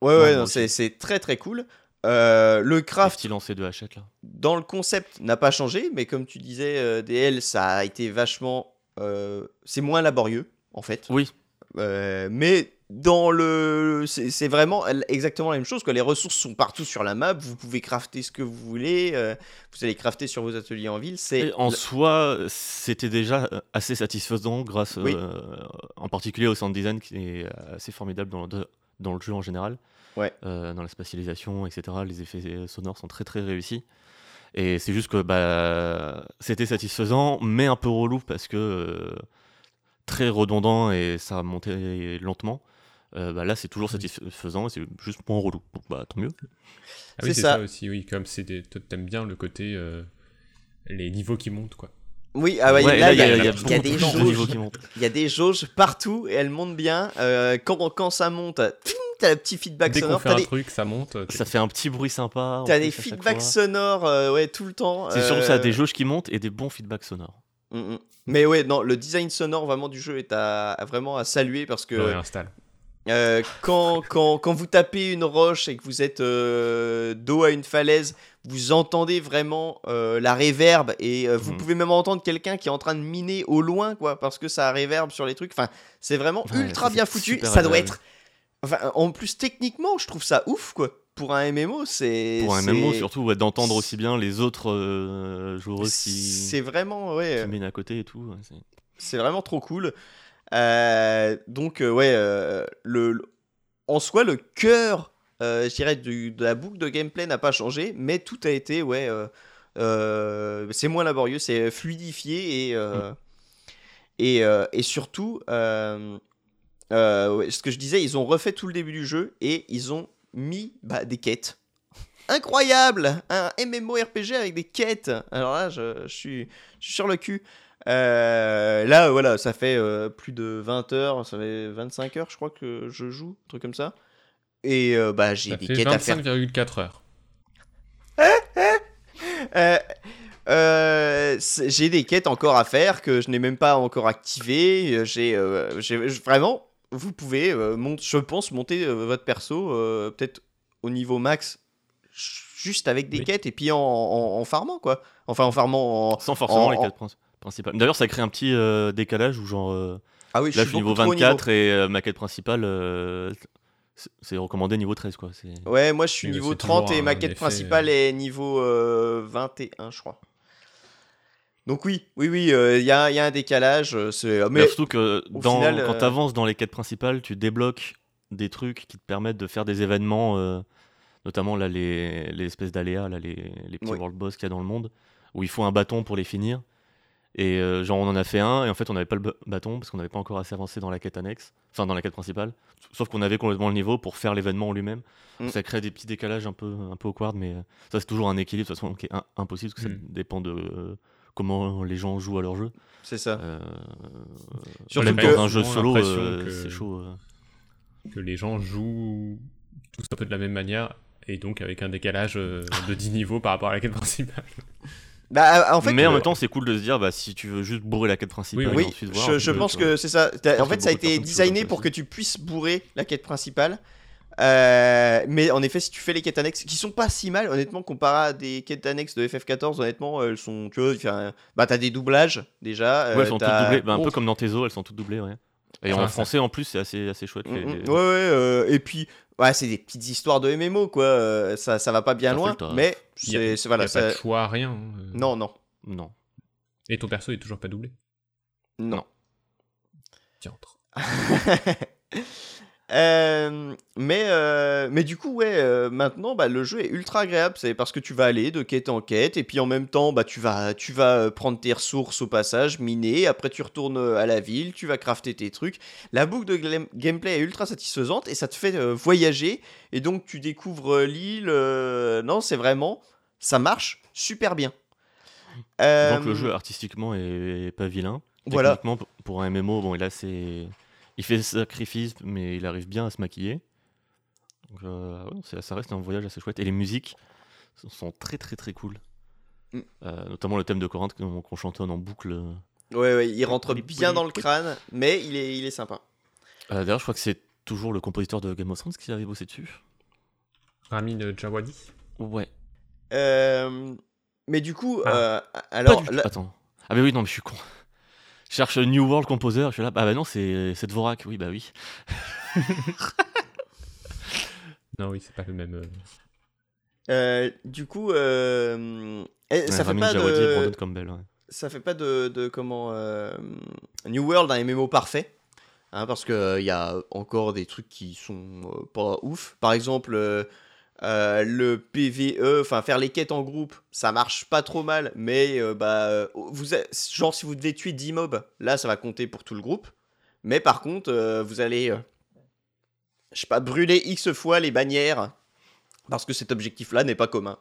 Ouais, Ouais, ouais, c'est très très cool. Euh, le craft style lancé de hachette, là. dans le concept n'a pas changé, mais comme tu disais, euh, DL, ça a été vachement. euh, c'est moins laborieux en fait. Oui, mais dans le. C'est vraiment exactement la même chose. Que les ressources sont partout sur la map. Vous pouvez crafter ce que vous voulez. vous allez crafter sur vos ateliers en ville. C'est en soi, c'était déjà assez satisfaisant grâce Oui. en particulier au sound design qui est assez formidable dans le, dans le jeu en général. Ouais. Euh, dans la spatialisation, etc. Les effets sonores sont très très réussis. Et c'est juste que bah, c'était satisfaisant, mais un peu relou parce que euh, très redondant et ça montait lentement. Euh, bah, là, c'est toujours satisfaisant et c'est juste moins relou. Donc, bah, tant mieux. Ah oui, C'est ça. ça. aussi, oui. Comme c'est des... toi, t'aimes bien le côté. euh, les niveaux qui montent, quoi. Oui, ah ouais, Ouais, là, il y a, il y a il y a beaucoup des jauges. Il y a des jauges partout et elles montent bien. Euh, quand, quand ça monte, t'as le petit feedback Dès qu'on sonore. fait T'as un des, truc, ça monte. Ça fait un petit bruit sympa. t'as des feedbacks sonores euh, ouais, tout le temps. C'est surtout ça, euh, des jauges qui montent et des bons feedbacks sonores. mm, mm. Mais ouais, non, le design sonore vraiment du jeu est à, à vraiment à saluer parce que. Euh, quand, quand, quand vous tapez une roche et que vous êtes euh, dos à une falaise, vous entendez vraiment euh, la réverbe et euh, vous Mhm. pouvez même entendre quelqu'un qui est en train de miner au loin, quoi, parce que ça réverbe sur les trucs. Enfin, c'est vraiment Ouais, ultra bien foutu. Ça doit être. Enfin, en plus, techniquement, je trouve ça ouf, quoi. Pour un MMO, c'est. Pour un MMO, surtout, ouais, d'entendre aussi bien les autres euh, joueurs qui, C'est vraiment, ouais. qui mènent à côté et tout. ouais, c'est- vraiment trop cool. Euh, donc, euh, ouais, le, le- en soi, le cœur, je dirais, de la boucle de gameplay n'a pas changé, mais tout a été, ouais, c'est moins laborieux, c'est fluidifié et, euh, et, et surtout, ouais, ce que je disais, ils ont refait tout le début du jeu et ils ont mis bah, des quêtes. Incroyable Un MMORPG avec des quêtes Alors là, je, je suis, je suis sur le cul. Euh, là, voilà, ça fait euh, plus de 20 heures, ça fait 25 heures, je crois que je joue, un truc comme ça. Et euh, bah, j'ai des quêtes à faire. 25,4 heures. (laughs) Euh, euh, j'ai des quêtes encore à faire que je n'ai même pas encore activées. Euh, J'ai euh, j'ai- vraiment, vous pouvez, euh, mont- je pense, monter euh, votre perso euh, peut-être au niveau max, juste avec des Oui. quêtes et puis en, en, en farmant quoi. Enfin, en farmant. En... Sans forcément en- les quêtes princi- principales. D'ailleurs, ça crée un petit euh, décalage où, genre, Ah oui, je là, je suis niveau beaucoup trop au 24 et ma quête principale, c'est- recommandé niveau 13, quoi. c'est- Ouais, moi je suis niveau c'est 30 toujours et ma quête effet, principale est niveau euh, 21, je crois. Donc oui, oui, oui, il y, a, y a un décalage. euh, c'est- Mais Mais surtout que au dans, final, quand euh, tu avances dans les quêtes principales, tu débloques des trucs qui te permettent de faire des événements, euh, notamment là, les, les espèces d'aléas, là, les, les petits Oui. world boss qu'il y a dans le monde, où il faut un bâton pour les finir. Et euh, genre, on en a fait un, et en fait, on n'avait pas le bâton parce qu'on n'avait pas encore assez avancé dans la quête annexe, enfin dans la quête principale. Sauf qu'on avait complètement le niveau pour faire l'événement en lui-même. Mm. Ça crée des petits décalages un peu, un peu awkward, mais euh, ça, c'est toujours un équilibre de toute façon qui est impossible parce que Mm. ça dépend de euh, comment les gens jouent à leur jeu. c'est ça. Euh, Surtout même que- dans un jeu solo, euh, que- c'est chaud. euh. que les gens jouent tous un peu de la même manière et donc avec un décalage euh, de 10 niveaux par rapport à la quête principale. (laughs) Bah, en fait, mais en même temps, c'est cool de se dire, bah, si tu veux juste bourrer la quête principale, Oui, et oui, ensuite voir, je, tu je pense que c'est ça. En fait, ça a été designé pour que tu puisses bourrer la quête principale. Euh, mais en effet, si tu fais les quêtes annexes, qui sont pas si mal, honnêtement, comparé à des quêtes annexes de FF14, honnêtement, elles sont. Tu vois, enfin, bah, t'as des doublages déjà. Ouais, euh, elles sont toutes doublées, bah, un Oh, peu comme dans Tezo, elles sont toutes doublées, ouais. Et Ah, en ça. français, en plus, c'est assez, assez chouette. Mm, les- mm, les- Ouais, ouais, euh, et puis, ouais, c'est des petites histoires de MMO, quoi. euh, ça, ça va pas bien Ça loin, mais c'est voilà. Il y a pas ça- de choix, rien. hein, euh. Non, non, Non. Et ton perso est toujours pas doublé? non. Tiens, entre. (laughs) (laughs) Euh, mais, euh, mais du coup, ouais, euh, maintenant, bah, le jeu est ultra agréable. C'est parce que tu vas aller de quête en quête, et puis en même temps, bah, tu vas, tu vas prendre tes ressources au passage, miner. Après, tu retournes à la ville, tu vas crafter tes trucs. La boucle de gameplay est ultra satisfaisante et ça te fait voyager. Et donc, tu découvres l'île. Non, c'est vraiment, ça marche super bien. Donc le jeu artistiquement est pas vilain. Voilà. Pour un MMO, bon, et là, c'est. Il fait sacrifice, mais il arrive bien à se maquiller. Donc, euh, ouais, ça reste un voyage assez chouette. Et les musiques sont- très très très cool. Mm. Euh, notamment le thème de Corinthe qu'on chantonne en boucle. Ouais, ouais, il rentre bien dans le crâne, mais il est, il est sympa. Euh, D'ailleurs, je crois que c'est toujours le compositeur de Game of Thrones qui avait bossé dessus. Ramin Djawadi. Ouais. Euh, mais du coup, Ah. euh, Pas alors, du tout. là- Attends. Ah, mais oui, non, mais je suis con. Je cherche New World Composer. Je suis là. Ah, bah non, c'est c'est Dvorak. Oui, bah oui. (laughs) Non, oui, c'est pas le même. euh, euh, du coup, euh, eh, Ouais, ça, fait pas de, Campbell. ouais. ça fait pas de, de comment euh, New World un MMO parfait, hein, parce que il y a encore des trucs qui sont euh, pas ouf. Par exemple, euh, le PVE, enfin faire les quêtes en groupe, ça marche pas trop mal, mais euh, bah euh, vous, a- genre si vous devez tuer 10 mobs, là ça va compter pour tout le groupe. Mais par contre, euh, vous allez, je sais pas, brûler X fois les bannières parce que cet objectif-là n'est pas commun.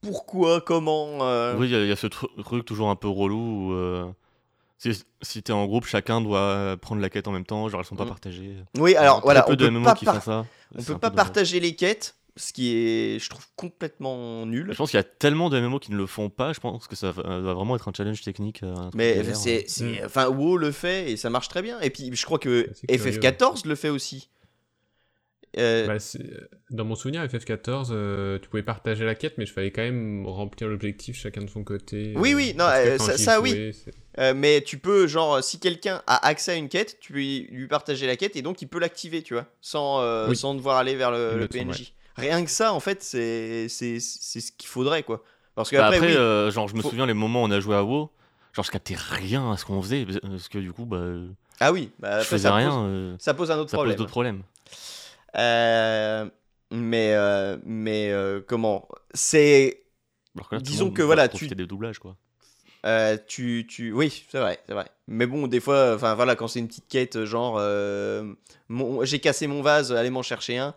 Pourquoi Comment Oui, il y, a- il y a ce tru- truc toujours un peu relou où si, si t'es en groupe, chacun doit prendre la quête en même temps, genre elles sont pas Mm. partagées. Oui, alors voilà, on peut pas, par- ça. on peut pas partager les quêtes, ce qui est, je trouve, complètement nul. Je pense qu'il y a tellement de MMO qui ne le font pas, je pense que ça va doit vraiment être un challenge technique. euh, un Mais c'est, c'est- enfin, WoW le fait et ça marche très bien. Et puis, je crois que C'est curieux. FF14 le fait aussi. euh, Bah, dans mon souvenir, FF14, euh, tu pouvais partager la quête, mais il fallait quand même remplir l'objectif chacun de son côté. Oui, euh, oui, non, euh, ça- oui. euh, mais tu peux, genre, si quelqu'un a accès à une quête, tu peux lui partager la quête et donc il peut l'activer, tu vois, sans, euh, Oui. sans devoir aller vers le, PNJ. Rien que ça, en fait, c'est c'est c'est ce qu'il faudrait, quoi. Parce que Bah, après, après, oui, euh, genre, je me Faut- souviens les moments où on a joué à WoW, genre, je captais rien à ce qu'on faisait, parce que du coup, bah, ah oui, bah, je faisais ça rien, Pose, euh, ça pose un autre ça pose problème. d'autres problèmes. Euh, mais euh, mais euh, comment C'est Disons que voilà, profiter des doublages, quoi. Euh, tu, tu, oui, c'est vrai, c'est vrai. Mais bon, des fois, enfin voilà, quand c'est une petite quête, genre, euh, mon- j'ai cassé mon vase, allez m'en chercher un.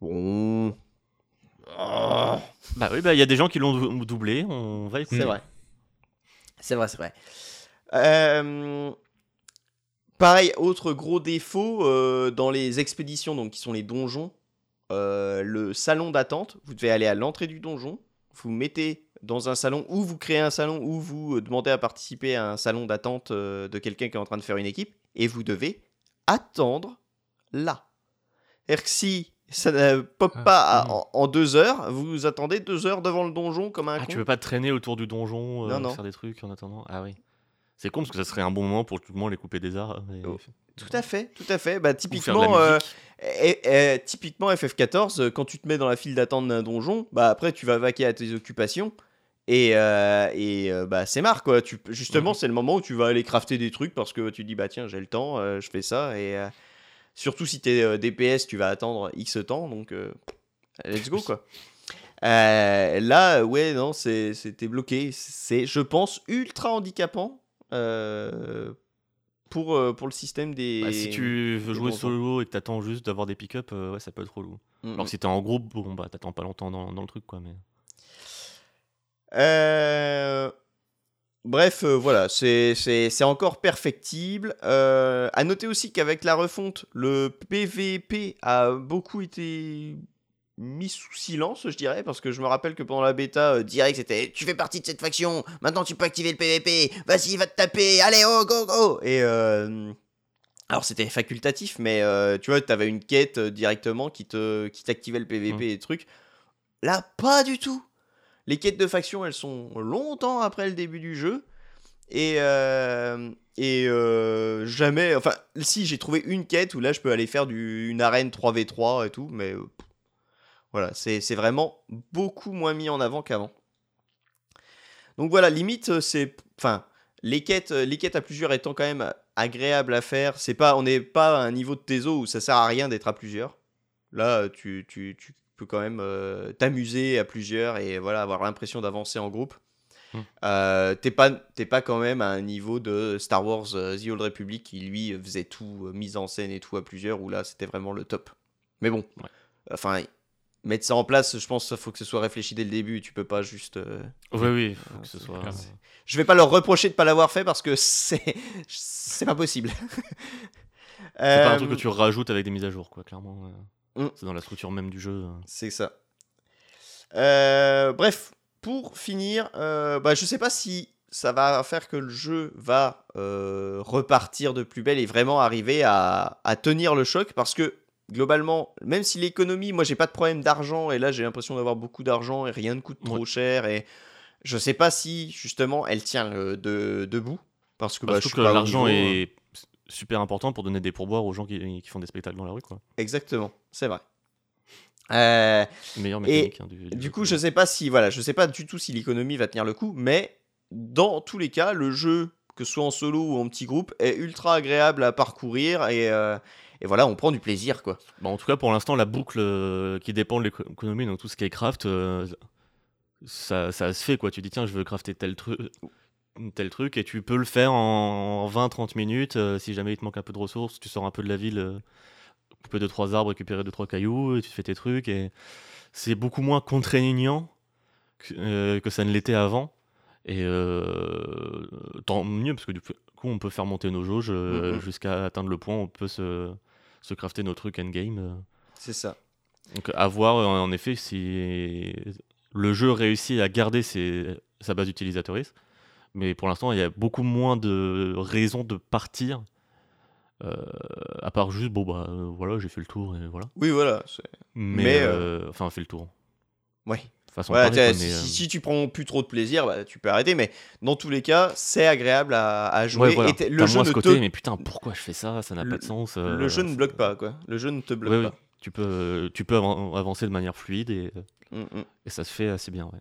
Bon, Oh, Bah oui, bah il y a des gens qui l'ont dou- doublé, on va écouter. c'est vrai, c'est vrai, c'est vrai. Euh, pareil, autre gros défaut euh, dans les expéditions, donc qui sont les donjons, euh, le salon d'attente. Vous devez aller à l'entrée du donjon, vous mettez dans un salon ou vous créez un salon ou vous demandez à participer à un salon d'attente euh, de quelqu'un qui est en train de faire une équipe et vous devez attendre là. Si ça ne pop Ah, pas en, en deux heures, vous attendez deux heures devant le donjon comme un Ah, con. tu veux pas te traîner autour du donjon, euh, Non, non. faire des trucs en attendant Ah oui. C'est con parce que ça serait un bon moment pour tout le monde les couper des arts. et- Oh, Tout à fait, tout à fait. Bah, typiquement, euh, et, et typiquement FF14, euh, quand tu te mets dans la file d'attente d'un donjon, bah après tu vas vaquer à tes occupations. Et, euh, et bah c'est marre quoi. Tu, justement, Mhm. c'est le moment où tu vas aller crafter des trucs parce que tu dis bah tiens j'ai le temps, euh, je fais ça. Et euh, surtout si t'es euh, DPS, tu vas attendre X temps donc euh, let's go quoi. Euh, là ouais non c'est c'était bloqué. C'est je pense ultra handicapant euh, pour pour le système des. Bah, si tu veux jouer solo et que t'attends juste d'avoir des pick-up, euh, ouais, ça peut être relou. Mm, Alors mm. si t'es en groupe, bon bah t'attends pas longtemps dans, dans le truc quoi. Mais... Bref, euh, voilà, c'est encore perfectible. Euh, à noter aussi qu'avec la refonte, le PVP a beaucoup été mis sous silence, je dirais, parce que je me rappelle que pendant la bêta, euh, direct, c'était Tu fais partie de cette faction, maintenant tu peux activer le PVP, vas-y, va te taper, allez, oh, go, go Et euh, alors c'était facultatif, mais tu vois, t'avais une quête directement qui te qui t'activait le PVP Mhm. et trucs. Là, pas du tout. Les quêtes de faction, elles sont longtemps après le début du jeu. Et, euh, et euh, jamais. Enfin, si, j'ai trouvé une quête où là, je peux aller faire une arène 3v3 et tout. Mais euh, voilà, c'est vraiment beaucoup moins mis en avant qu'avant. Donc voilà, limite, c'est. Enfin, les quêtes, les quêtes à plusieurs étant quand même agréables à faire. C'est pas, on n'est pas à un niveau de Teso où ça sert à rien d'être à plusieurs. Là, tu, tu, tu peux quand même euh, t'amuser à plusieurs et voilà, avoir l'impression d'avancer en groupe. Hmm. Euh, t'es pas, t'es pas quand même à un niveau de Star Wars euh, The Old Republic qui lui faisait tout, euh, mise en scène et tout à plusieurs, où là c'était vraiment le top. Mais bon, Ouais. enfin, mettre ça en place, je pense qu'il faut que ce soit réfléchi dès le début, tu peux pas juste. euh, Oui, oui, faut que ce c'est soit. clair. Je vais pas leur reprocher de pas l'avoir fait parce que c'est, c'est pas possible. C'est pas un truc Euh, que tu rajoutes avec des mises à jour, quoi, clairement. Euh. Mm. C'est dans la structure même du jeu. euh. C'est ça. Euh, bref, pour finir, euh, bah, je sais pas si ça va faire que le jeu va euh, repartir de plus belle et vraiment arriver à, à tenir le choc parce que globalement, même si l'économie, moi j'ai pas de problème d'argent et là j'ai l'impression d'avoir beaucoup d'argent et rien ne coûte trop Ouais. cher et je sais pas si justement elle tient le- de, debout parce que Bah, bah, je suis que l'argent niveau, hein. est super important pour donner des pourboires aux gens qui, qui font des spectacles dans la rue, quoi. Exactement, c'est vrai. Euh, Meilleure Et hein, du, coup, je sais pas si voilà, je sais pas du tout si l'économie va tenir le coup, mais dans tous les cas, le jeu, que ce soit en solo ou en petit groupe, est ultra agréable à parcourir et, euh, et voilà, on prend du plaisir quoi. Bah, en tout cas, pour l'instant, la boucle euh, qui dépend de l'économie, donc tout ce qui est craft, euh, ça, ça se fait quoi. Tu dis tiens, je veux crafter tel truc, tel truc, et tu peux le faire en 20-30 minutes. euh, si jamais il te manque un peu de ressources, tu sors un peu de la ville, euh, couper deux trois arbres, récupérer deux trois cailloux, et tu fais tes trucs. Et c'est beaucoup moins contraignant que, euh, que ça ne l'était avant. Et euh, tant mieux parce que du coup, on peut faire monter nos jauges euh, Mhm. jusqu'à atteindre le point où on peut se, se crafter nos trucs endgame. C'est ça. Donc à voir en effet si le jeu réussit à garder ses- sa base utilisatrice. Mais pour l'instant, il y a beaucoup moins de raisons de partir Euh, à part juste, bon, bah euh, voilà, j'ai fait le tour et voilà. Oui, voilà. c'est- Mais, Mais, euh, enfin, fait le tour. Ouais. Façon Voilà, de parler, t'as- quoi, mais, si, euh, si tu prends plus trop de plaisir, bah, tu peux arrêter. Mais dans tous les cas, c'est agréable à, à jouer. ouais, voilà. et t'es- le T'as jeu moins ne ce te, côté, mais putain, pourquoi je fais ça? Ça n'a Le- pas de sens. le euh, jeu ne bloque pas, quoi. Le jeu ne te bloque Ouais, ouais. pas. Tu peux, tu peux avan- avancer de manière fluide et, Mm, mm. et ça se fait assez bien. Ouais.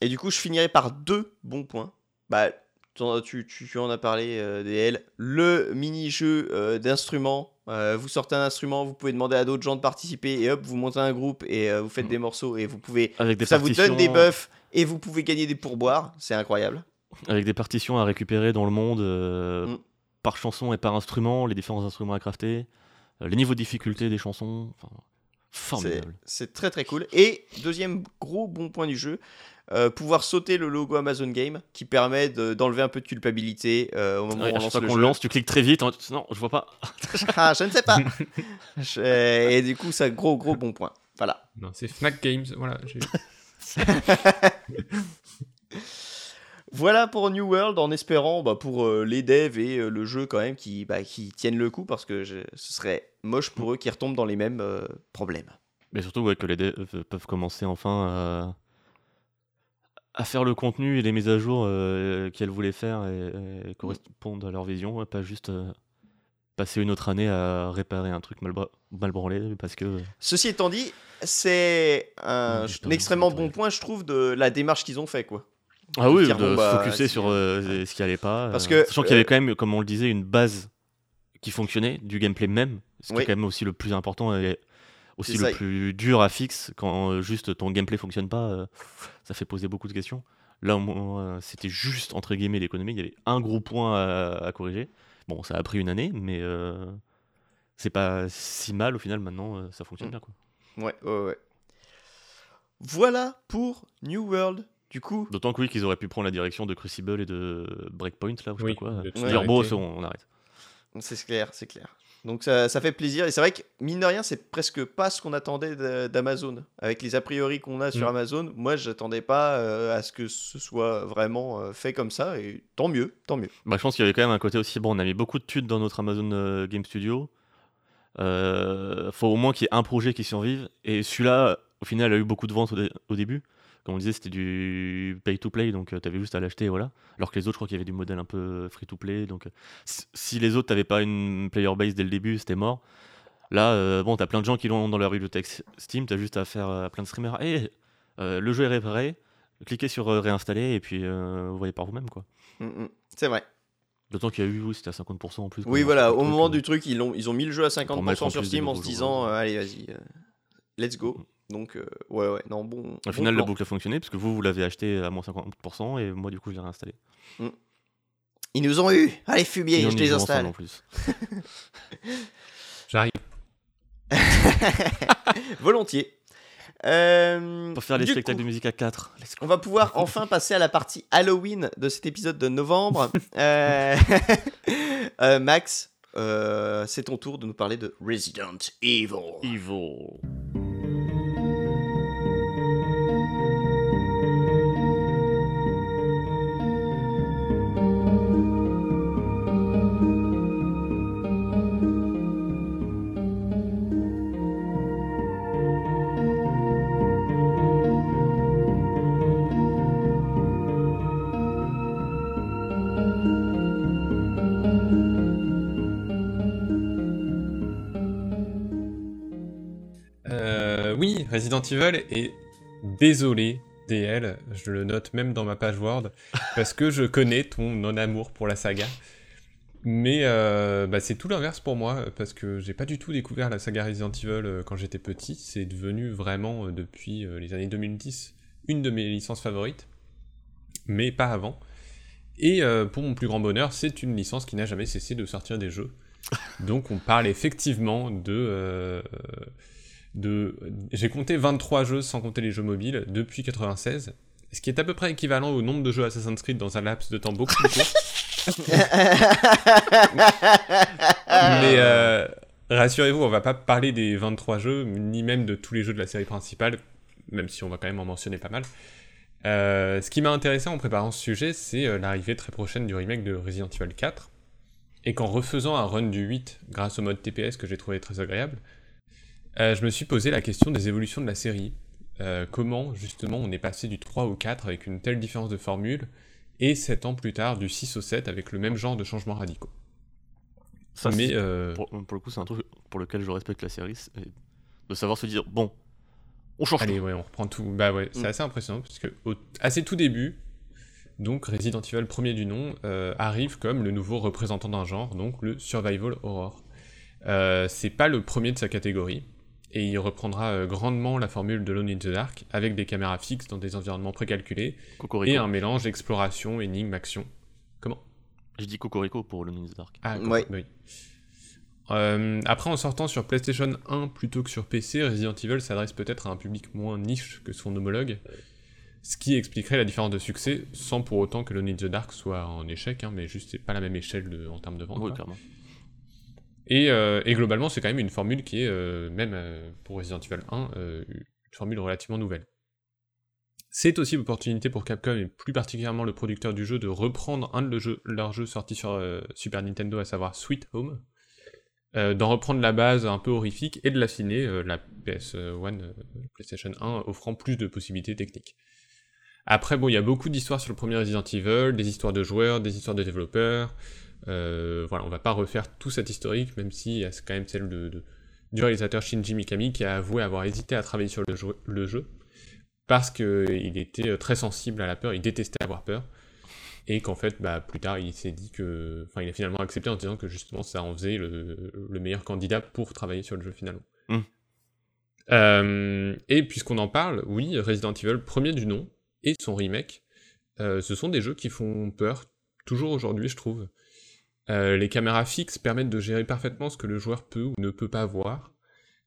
Et du coup, je finirai par deux bons points. Bah, tu, tu, tu en as parlé, euh, DL. Le mini-jeu euh, d'instruments. Euh, vous sortez un instrument, vous pouvez demander à d'autres gens de participer et hop, vous montez un groupe et euh, vous faites des morceaux et vous pouvez. Avec des Ça vous donne des buffs et vous pouvez gagner des pourboires. C'est incroyable. Avec des partitions à récupérer dans le monde euh, Mm. par chanson et par instrument, les différents instruments à crafter, les niveaux de difficulté des chansons. Enfin, formidable. c'est très très cool. Et deuxième gros bon point du jeu, euh, pouvoir sauter le logo Amazon Game qui permet de- d'enlever un peu de culpabilité euh, au moment Ouais, où on lance le qu'on jeu. le lance, tu cliques très vite. en- Non, je vois pas. (laughs) Ah, je ne sais pas. (laughs) Je- Et du coup, ça gros gros bon point. Voilà. Non, c'est Fnac Games, voilà. (laughs) Voilà pour New World en espérant bah, pour euh, les devs et euh, le jeu quand même qui, bah, qui tiennent le coup parce que je- ce serait moche pour eux qui retombent dans les mêmes euh, problèmes. Mais surtout ouais, que les devs peuvent commencer enfin à, à faire le contenu et les mises à jour qu'elles voulaient faire et, et correspondent à leur vision, pas juste passer une autre année à réparer un truc mal, bra- mal branlé parce que Ceci étant dit, c'est un, Ouais, un extrêmement bon point, je trouve, de la démarche qu'ils ont fait. quoi. Ah oui, dire, de bon, bah, se focuser sur euh, ce qui allait pas. Parce euh, que, sachant qu'il y avait euh, quand même, comme on le disait, une base qui fonctionnait, du gameplay même, ce qui est quand même aussi le plus important et aussi le plus dur à fixe quand euh, juste ton gameplay fonctionne pas, euh, ça fait poser beaucoup de questions. Là, euh, c'était juste entre guillemets l'économie. Il y avait un gros point à, à corriger. Bon, ça a pris une année, mais euh, c'est pas si mal au final. Maintenant, euh, ça fonctionne Mm. bien. Quoi. Ouais, ouais, ouais. Voilà pour New World. Du coup, D'autant que oui, qu'ils auraient pu prendre la direction de Crucible et de Breakpoint là, ou je sais Oui, pas quoi. Dire bon, on arrête. c'est clair, c'est clair. Donc ça, ça fait plaisir. Et c'est vrai que, mine de rien, c'est presque pas ce qu'on attendait d'Amazon. Avec les a priori qu'on a sur Mm. Amazon, moi, j'attendais pas euh, à ce que ce soit vraiment euh, fait comme ça. Et tant mieux, tant mieux. Bah, je pense qu'il y avait quand même un côté aussi. Bon, on a mis beaucoup de thunes dans notre Amazon euh, Game Studio. Euh, faut au moins qu'il y ait un projet qui survive. Et celui-là, au final, a eu beaucoup de ventes au, dé- au début. Comme on disait, c'était du pay to play, donc tu t'avais juste à l'acheter, et voilà. Alors que les autres, je crois qu'il y avait du modèle un peu free to play. Donc, euh, si- les autres t'avaient pas une player base dès le début, c'était mort. Là, euh, bon, t'as plein de gens qui l'ont dans leur bibliothèque Steam. T'as juste à faire euh, à plein de streamers. Et le jeu est réparé. Cliquez sur euh, réinstaller et puis euh, vous voyez par vous-même, quoi. Mm, mm. C'est vrai. D'autant qu'il y a eu, oui, c'était à 50% en plus. Oui, voilà, au moment euh. du truc, ils ont, ils ont mis le jeu à Pour mettre 50% en sur Steam en se disant, euh, allez, vas-y, euh, let's go. Donc, euh, ouais, ouais, non, bon. Au bon final, la plan. boucle a fonctionné parce que vous, vous l'avez acheté à moins 50% et moi, du coup, je l'ai réinstallé. Ils nous ont eu Allez, fumier, je les installe. en plus. (laughs) J'arrive. (laughs) Volontiers. Euh, Pour faire les spectacles coup, de musique à 4. On va pouvoir enfin passer à la partie Halloween de cet épisode de novembre. (laughs) Euh, euh, Max, euh, c'est ton tour de nous parler de Resident Evil. Evil. Resident Evil et désolé DL, je le note même dans ma page Word (laughs) parce que je connais ton non-amour pour la saga. Mais euh, bah, c'est tout l'inverse pour moi parce que j'ai pas du tout découvert la saga Resident Evil euh, quand j'étais petit. C'est devenu vraiment euh, depuis les années 2010 une de mes licences favorites, mais pas avant. Et euh, pour mon plus grand bonheur, c'est une licence qui n'a jamais cessé de sortir des jeux. (laughs) Donc on parle effectivement de euh, de... J'ai compté 23 jeux sans compter les jeux mobiles depuis 96, ce qui est à peu près équivalent au nombre de jeux Assassin's Creed dans un laps de temps beaucoup plus court. (laughs) Mais euh, rassurez-vous, on va pas parler des 23 jeux, ni même de tous les jeux de la série principale, même si on va quand même en mentionner pas mal. Euh, ce qui m'a intéressé en préparant ce sujet, c'est euh, l'arrivée très prochaine du remake de Resident Evil 4. et qu'en refaisant un run du 8 grâce au mode TPS que j'ai trouvé très agréable, euh, je me suis posé la question des évolutions de la série. Euh, comment justement on est passé du 3 au 4 avec une telle différence de formule, et 7 ans plus tard du 6 au 7 avec le même genre de changements radicaux. Ça, Mais euh, pour, pour le coup, c'est un truc pour lequel je respecte la série, de savoir se dire bon, on change Allez, tout. ouais, on reprend tout. Bah ouais, c'est Mm. assez impressionnant parce que au, à ses tout débuts, donc Resident Evil premier du nom euh, arrive comme le nouveau représentant d'un genre, donc le survival horror. Euh, c'est pas le premier de sa catégorie et il reprendra euh, grandement la formule de Lone in the Dark avec des caméras fixes dans des environnements précalculés Cocorico. et un mélange exploration, énigme, action. Comment? Je dis Cocorico pour le in the Dark. Ah, Ouais. oui. Euh, après, en sortant sur PlayStation 1 plutôt que sur PC, Resident Evil s'adresse peut-être à un public moins niche que son homologue, ce qui expliquerait la différence de succès, sans pour autant que Lone in the Dark soit en échec, hein, mais juste c'est pas la même échelle de- en termes de vente. Oui, quoi. clairement. Et, euh, et globalement, c'est quand même une formule qui est, euh, même euh, pour Resident Evil 1, euh, une formule relativement nouvelle. C'est aussi l'opportunité pour Capcom, et plus particulièrement le producteur du jeu, de reprendre un de jeu- leurs jeux sortis sur Super Nintendo, à savoir Sweet Home, d'en reprendre la base un peu horrifique et de l'affiner, la PS1, euh, PlayStation 1, offrant plus de possibilités techniques. Après, bon, il y a beaucoup d'histoires sur le premier Resident Evil, des histoires de joueurs, des histoires de développeurs, euh, voilà, on va pas refaire tout cet historique, même si a quand même celle de, de- du réalisateur Shinji Mikami qui a avoué avoir hésité à travailler sur le jeu, le jeu parce qu'il était euh, très sensible à la peur, il détestait avoir peur, et qu'en fait, bah, plus tard, il s'est dit que... Enfin, il a finalement accepté en disant que justement, ça en faisait le, le meilleur candidat pour travailler sur le jeu finalement. Mm. Euh, et puisqu'on en parle, oui, Resident Evil, premier du nom, et son remake, euh, ce sont des jeux qui font peur, toujours aujourd'hui, je trouve. Euh, les caméras fixes permettent de gérer parfaitement ce que le joueur peut ou ne peut pas voir.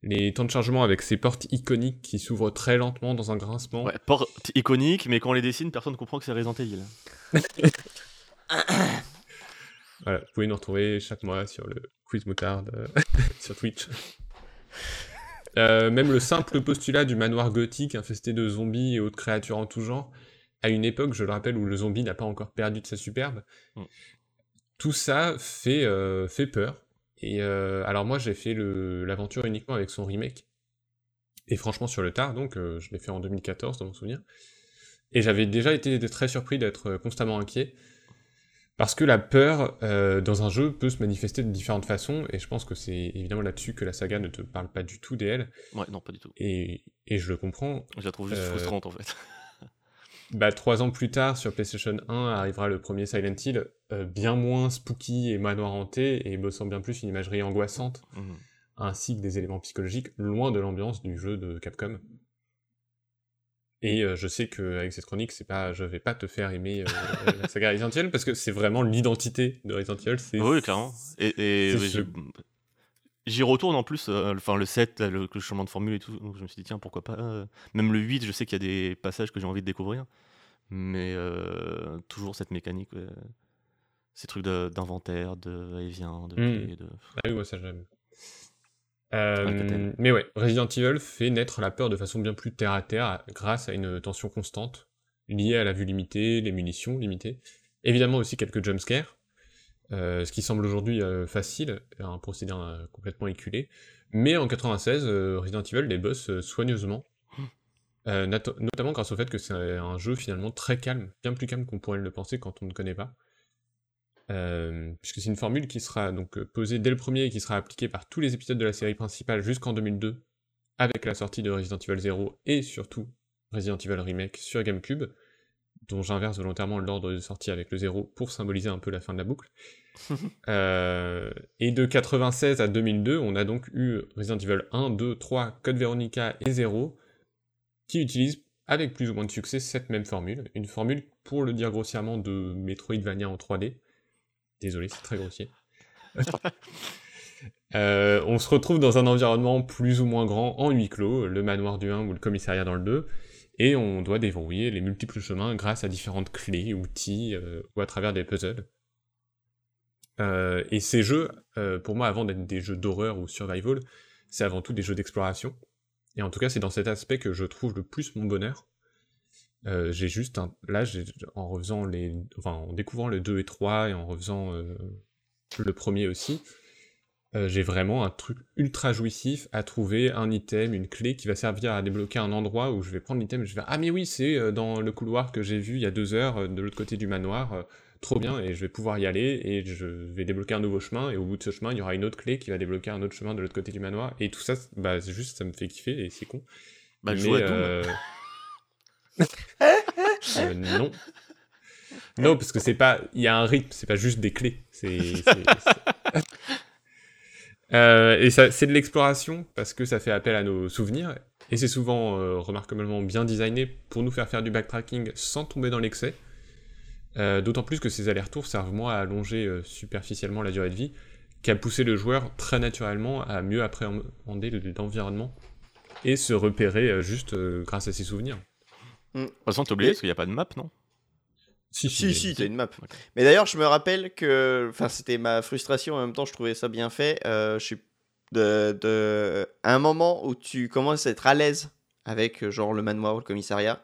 Les temps de chargement avec ces portes iconiques qui s'ouvrent très lentement dans un grincement. Ouais, porte iconique, mais quand on les dessine, personne ne comprend que c'est Resident Evil. (laughs) Voilà, vous pouvez nous retrouver chaque mois sur le quiz moutarde euh, (laughs) sur Twitch. Euh, même le simple postulat du manoir gothique infesté de zombies et autres créatures en tout genre, à une époque, je le rappelle, où le zombie n'a pas encore perdu de sa superbe, Mm. Tout ça fait, euh, fait peur. Et euh, alors moi, j'ai fait l'aventure uniquement avec son remake. Et franchement, sur le tard, donc, euh, je l'ai fait en 2014, dans mon souvenir. Et j'avais déjà été très surpris d'être constamment inquiet. Parce que la peur dans un jeu peut se manifester de différentes façons, et je pense que c'est évidemment là-dessus que la saga ne te parle pas du tout d'elle, Ouais, non, pas du tout. et, et je le comprends. Je la trouve juste frustrante en fait. Bah, trois ans plus tard, sur PlayStation 1, arrivera le premier Silent Hill, euh, bien moins spooky et manoir hanté, et bossant bien plus une imagerie angoissante, Mhm. ainsi que des éléments psychologiques, loin de l'ambiance du jeu de Capcom. Et euh, je sais qu'avec cette chronique, c'est pas, je vais pas te faire aimer euh, la saga Resident Evil, parce que c'est vraiment l'identité de Resident Evil, Oui, clairement. Et, et c'est oui, ce- je- J'y retourne en plus, euh, enfin le 7, là, le, le changement de formule et tout, donc je me suis dit tiens pourquoi pas. euh, Même le 8, je sais qu'il y a des passages que j'ai envie de découvrir, mais euh, toujours cette mécanique, ouais. ces trucs d'inventaire, de, va-et-vient, de Mm. clés, de... Ah oui, moi ça j'aime. Euh, Ouais, Catel. mais ouais, Resident Evil fait naître la peur de façon bien plus terre à terre grâce à une tension constante liée à la vue limitée, les munitions limitées, évidemment aussi quelques jumpscares, euh, ce qui semble aujourd'hui euh, facile, un procédé euh, complètement éculé, mais en 96, euh, Resident Evil les boss euh, soigneusement, (gasps) euh, notamment grâce au fait que c'est un jeu finalement très calme, bien plus calme qu'on pourrait le penser quand on ne connaît pas. Euh, puisque c'est une formule qui sera donc euh, posée dès le premier et qui sera appliquée par tous les épisodes de la série principale jusqu'en 2002, avec la sortie de Resident Evil 0 et surtout Resident Evil Remake sur GameCube, dont j'inverse volontairement l'ordre de sortie avec le 0 pour symboliser un peu la fin de la boucle. (laughs) Euh, et de 96 à 2002, on a donc eu Resident Evil 1, 2, 3, Code Veronica et 0, qui utilisent avec plus ou moins de succès cette même formule, une formule, pour le dire grossièrement, de Metroidvania en 3D. Désolé, c'est très grossier. (laughs) Euh, on se retrouve dans un environnement plus ou moins grand en huis clos, le manoir du 1 ou le commissariat dans le 2, et on doit déverrouiller les multiples chemins grâce à différentes clés, outils, euh, ou à travers des puzzles. Euh, et ces jeux, euh, pour moi, avant d'être des jeux d'horreur ou survival, c'est avant tout des jeux d'exploration. Et en tout cas, c'est dans cet aspect que je trouve le plus mon bonheur. J'ai juste. Là, en refaisant les... En découvrant le 2 et 3 et en refaisant... le premier aussi, euh, j'ai vraiment un truc ultra jouissif à trouver un item, une clé qui va servir à débloquer un endroit où je vais prendre l'item et je vais ah mais oui c'est euh, dans le couloir que j'ai vu il y a deux heures euh, de l'autre côté du manoir, trop bien et je vais pouvoir y aller et je vais débloquer un nouveau chemin et au bout de ce chemin il y aura une autre clé qui va débloquer un autre chemin de l'autre côté du manoir et tout ça bah c'est juste ça me fait kiffer et c'est con. Bah, je joue à Doom. Euh, non. Non, parce que c'est pas. Il y a un rythme, c'est pas juste des clés. C'est. Euh, et ça, c'est de l'exploration parce que ça fait appel à nos souvenirs et c'est souvent euh, remarquablement bien designé pour nous faire faire du backtracking sans tomber dans l'excès. Euh, D'autant plus que ces allers-retours servent moi à allonger euh, superficiellement la durée de vie, qu'à pousser le joueur très naturellement à mieux appréhender l'environnement et se repérer euh, juste euh, grâce à ses souvenirs. De toute façon, t'as oublié Et- parce qu'il n'y a pas de map, non? Si, Si, si, une- t'as une map. Mais d'ailleurs, je me rappelle que. Enfin, c'était ma frustration, en même temps, je trouvais ça bien fait. Euh, je sais. De, un moment où tu commences à être à l'aise avec, euh, genre, le manoir ou le commissariat,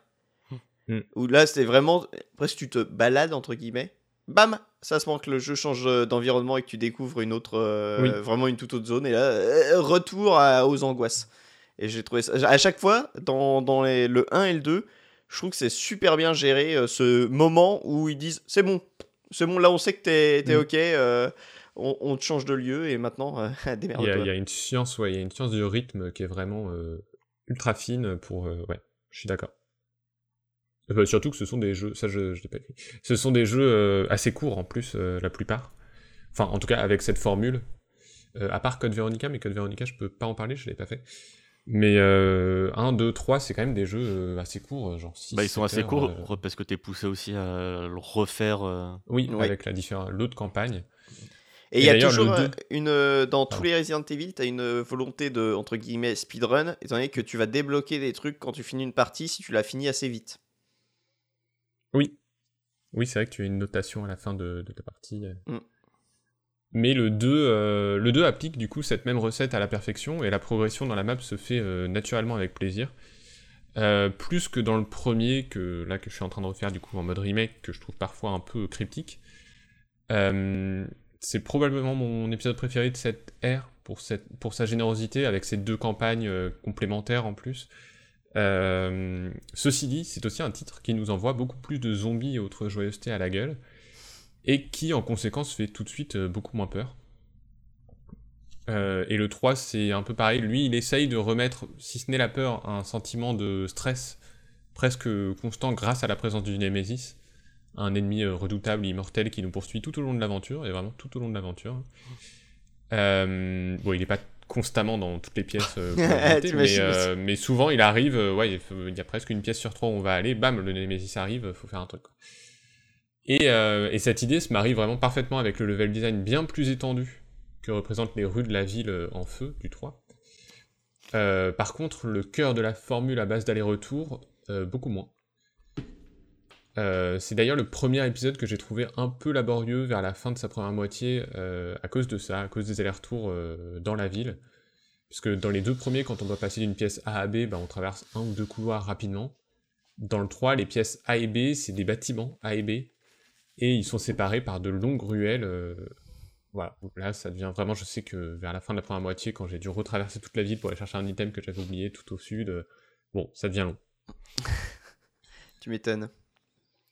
Hmm. où là, c'était vraiment. Presque, tu te balades, entre guillemets. Bam Ça se manque, le jeu change euh, d'environnement et que tu découvres une autre. euh, Oui. Vraiment une toute autre zone. Et là, euh, retour à- aux angoisses. Et j'ai trouvé ça. À chaque fois, dans, dans les- le 1 et le 2, je trouve que c'est super bien géré euh, ce moment où ils disent c'est bon, c'est bon, là on sait que t'es Mm. ok, euh, on, on te change de lieu et maintenant, (laughs) euh, Il y, a, démerde-toi. il y a une science, ouais, il y a une science du rythme qui est vraiment ultra fine pour. ouais, je suis d'accord. Surtout que ce sont des jeux, ça je, je l'ai pas écrit. Ce sont des jeux assez courts en plus, la plupart. Enfin, en tout cas avec cette formule. À part Code Veronica, mais Code Veronica, je peux pas en parler, je l'ai pas fait. Mais euh, 1, 2, 3, c'est quand même des jeux euh, assez courts, genre 6 Bah, ils sont assez heures, courts euh, parce que t'es poussé aussi à le refaire. euh, Oui, Oui. avec la différence, l'autre campagne. Et il y a toujours deux- euh, une. euh, Dans tous Pardon. les Resident Evil, t'as une volonté de, entre guillemets, speedrun, étant donné que tu vas débloquer des trucs quand tu finis une partie si tu l'as fini assez vite. Oui. Oui, c'est vrai que tu as une notation à la fin de, de ta partie. euh. Mm. Mais le 2, euh, le 2 applique du coup cette même recette à la perfection et la progression dans la map se fait euh, naturellement avec plaisir. Euh, plus que dans le premier, que là que je suis en train de refaire du coup en mode remake, que je trouve parfois un peu cryptique. C'est probablement mon épisode préféré de cette ère pour, pour sa générosité, avec ces deux campagnes complémentaires en plus. Ceci dit, c'est aussi un titre qui nous envoie beaucoup plus de zombies et autres joyeusetés à la gueule, et qui en conséquence fait tout de suite euh, beaucoup moins peur. Euh, et le 3, c'est un peu pareil, lui il essaye de remettre, si ce n'est la peur, un sentiment de stress presque constant grâce à la présence du Nemesis, un ennemi euh, redoutable, immortel qui nous poursuit tout au long de l'aventure, et vraiment tout au long de l'aventure. Euh, bon, il n'est pas constamment dans toutes les pièces euh, (laughs) mais, euh, souvent il arrive, ouais, il y a presque une pièce sur trois où on va aller, bam, le Nemesis arrive, faut faire un truc. quoi. Et, euh, et cette idée se marie vraiment parfaitement avec le level design bien plus étendu que représentent les rues de la ville euh, en feu du 3. Euh, par contre, le cœur de la formule à base d'aller-retour, beaucoup moins. C'est d'ailleurs le premier épisode que j'ai trouvé un peu laborieux vers la fin de sa première moitié à cause de ça, à cause des allers-retours dans la ville. Puisque dans les deux premiers, quand on doit passer d'une pièce A à B, bah, on traverse un ou deux couloirs rapidement. Dans le 3, les pièces A et B, c'est des bâtiments A et B, et ils sont séparés par de longues ruelles. euh, voilà, Donc là ça devient vraiment, je sais que vers la fin de la première moitié, quand j'ai dû retraverser toute la ville pour aller chercher un item que j'avais oublié tout au sud, euh, bon, ça devient long. (laughs) Tu m'étonnes.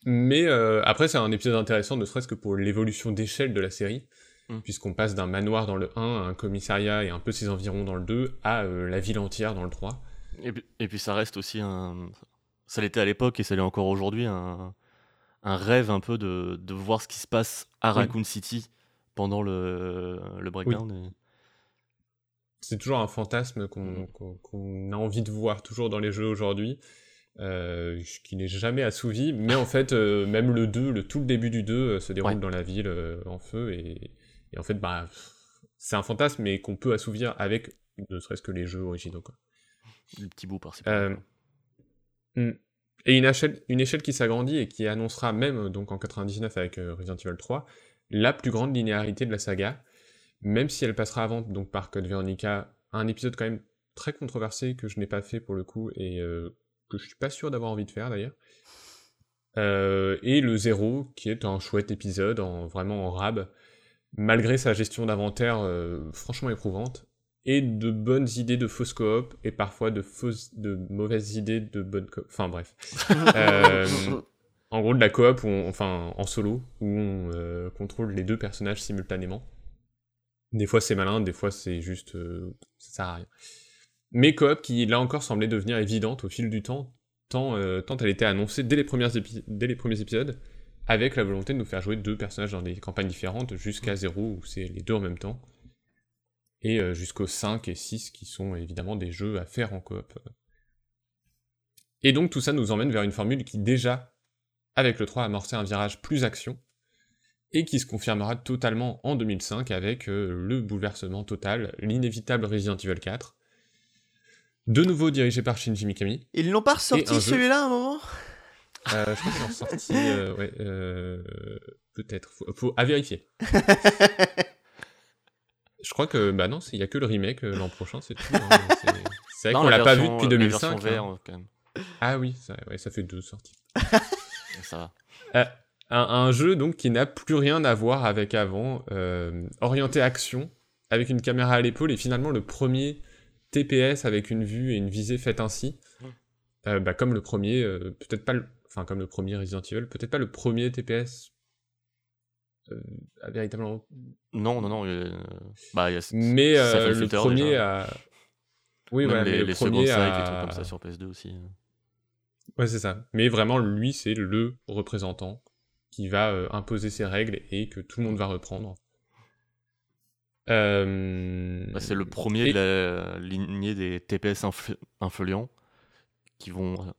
Mais euh, après, c'est un épisode intéressant, ne serait-ce que pour l'évolution d'échelle de la série, Mm. puisqu'on passe d'un manoir dans le 1, à un commissariat et un peu ses environs dans le 2, à euh, la ville entière dans le 3. Et, puis- et puis ça reste aussi un. Ça l'était à l'époque et ça l'est encore aujourd'hui, un... un rêve un peu de... de voir ce qui se passe à Oui. Raccoon City pendant le, le breakdown. et- C'est toujours un fantasme qu'on qu'on- qu'on a envie de voir toujours dans les jeux aujourd'hui, euh, qui n'est jamais assouvi, mais en fait, euh, même le 2, le, tout le début du 2 euh, se déroule Ouais. dans la ville euh, en feu, et, et en fait, bah, c'est un fantasme, mais qu'on peut assouvir avec ne serait-ce que les jeux originaux. Quoi. Le petit bout par-ci. Mm. Et une échelle, qui s'agrandit et qui annoncera même, euh, donc en 99 avec euh, Resident Evil 3, la plus grande linéarité de la saga, même si elle passera avant donc par Code Veronica, un épisode quand même très controversé que je n'ai pas fait pour le coup et euh, que je suis pas sûr d'avoir envie de faire d'ailleurs. Et le 0, qui est un chouette épisode, en, vraiment en rab, malgré sa gestion d'inventaire franchement éprouvante, et de bonnes idées de fausses coop, et parfois de, fausses, de mauvaises idées de bonnes coop. Enfin bref. (laughs) Euh, en gros, de la coop, où on- enfin en solo, où on euh, contrôle les deux personnages simultanément. Des fois c'est malin, des fois c'est juste... euh, ça sert à rien. Mais coop qui, là encore, semblait devenir évidente au fil du temps, tant, euh, tant elle était annoncée dès les, premières dès les premiers épisodes, avec la volonté de nous faire jouer deux personnages dans des campagnes différentes, jusqu'à 0 où c'est les deux en même temps, et euh, jusqu'aux 5 et 6 qui sont évidemment des jeux à faire en coop. Et donc tout ça nous emmène vers une formule qui déjà, avec le 3, amorçait un virage plus action, et qui se confirmera totalement en 2005 avec euh, le bouleversement total, l'inévitable Resident Evil 4, de nouveau dirigé par Shinji Mikami, Ils l'ont pas ressorti celui-là à un moment? Euh, je crois qu'ils ont sorti. euh, ouais, euh, peut-être. Faut, faut- à vérifier. (laughs) je crois que. Bah non, il y a que le remake euh, l'an prochain, c'est tout. hein, (laughs) c'est- vrai qu'on la l'a pas vu depuis la 2005. version VR, hein. euh, quand même. Ah oui, ça, ouais, ça fait deux sorties. (laughs) Ça va. Un, un jeu donc qui n'a plus rien à voir avec avant, euh, orienté action, avec une caméra à l'épaule et finalement le premier TPS avec une vue et une visée faite ainsi. Euh, bah, comme le premier, euh, peut-être pas le, enfin comme le premier Resident Evil, peut-être pas le premier TPS euh, véritablement, Non, non, non. euh, bah, y a mais ça euh, fait le premier déjà. à, oui voilà, les, mais le les premier à... les trucs comme ça sur PS2 aussi. Ouais, c'est ça. Mais vraiment, lui, c'est le représentant qui va euh, imposer ses règles et que tout le monde va reprendre. Euh, Bah, c'est le premier Et- de la lignée des TPS influ- influents qui vont, euh,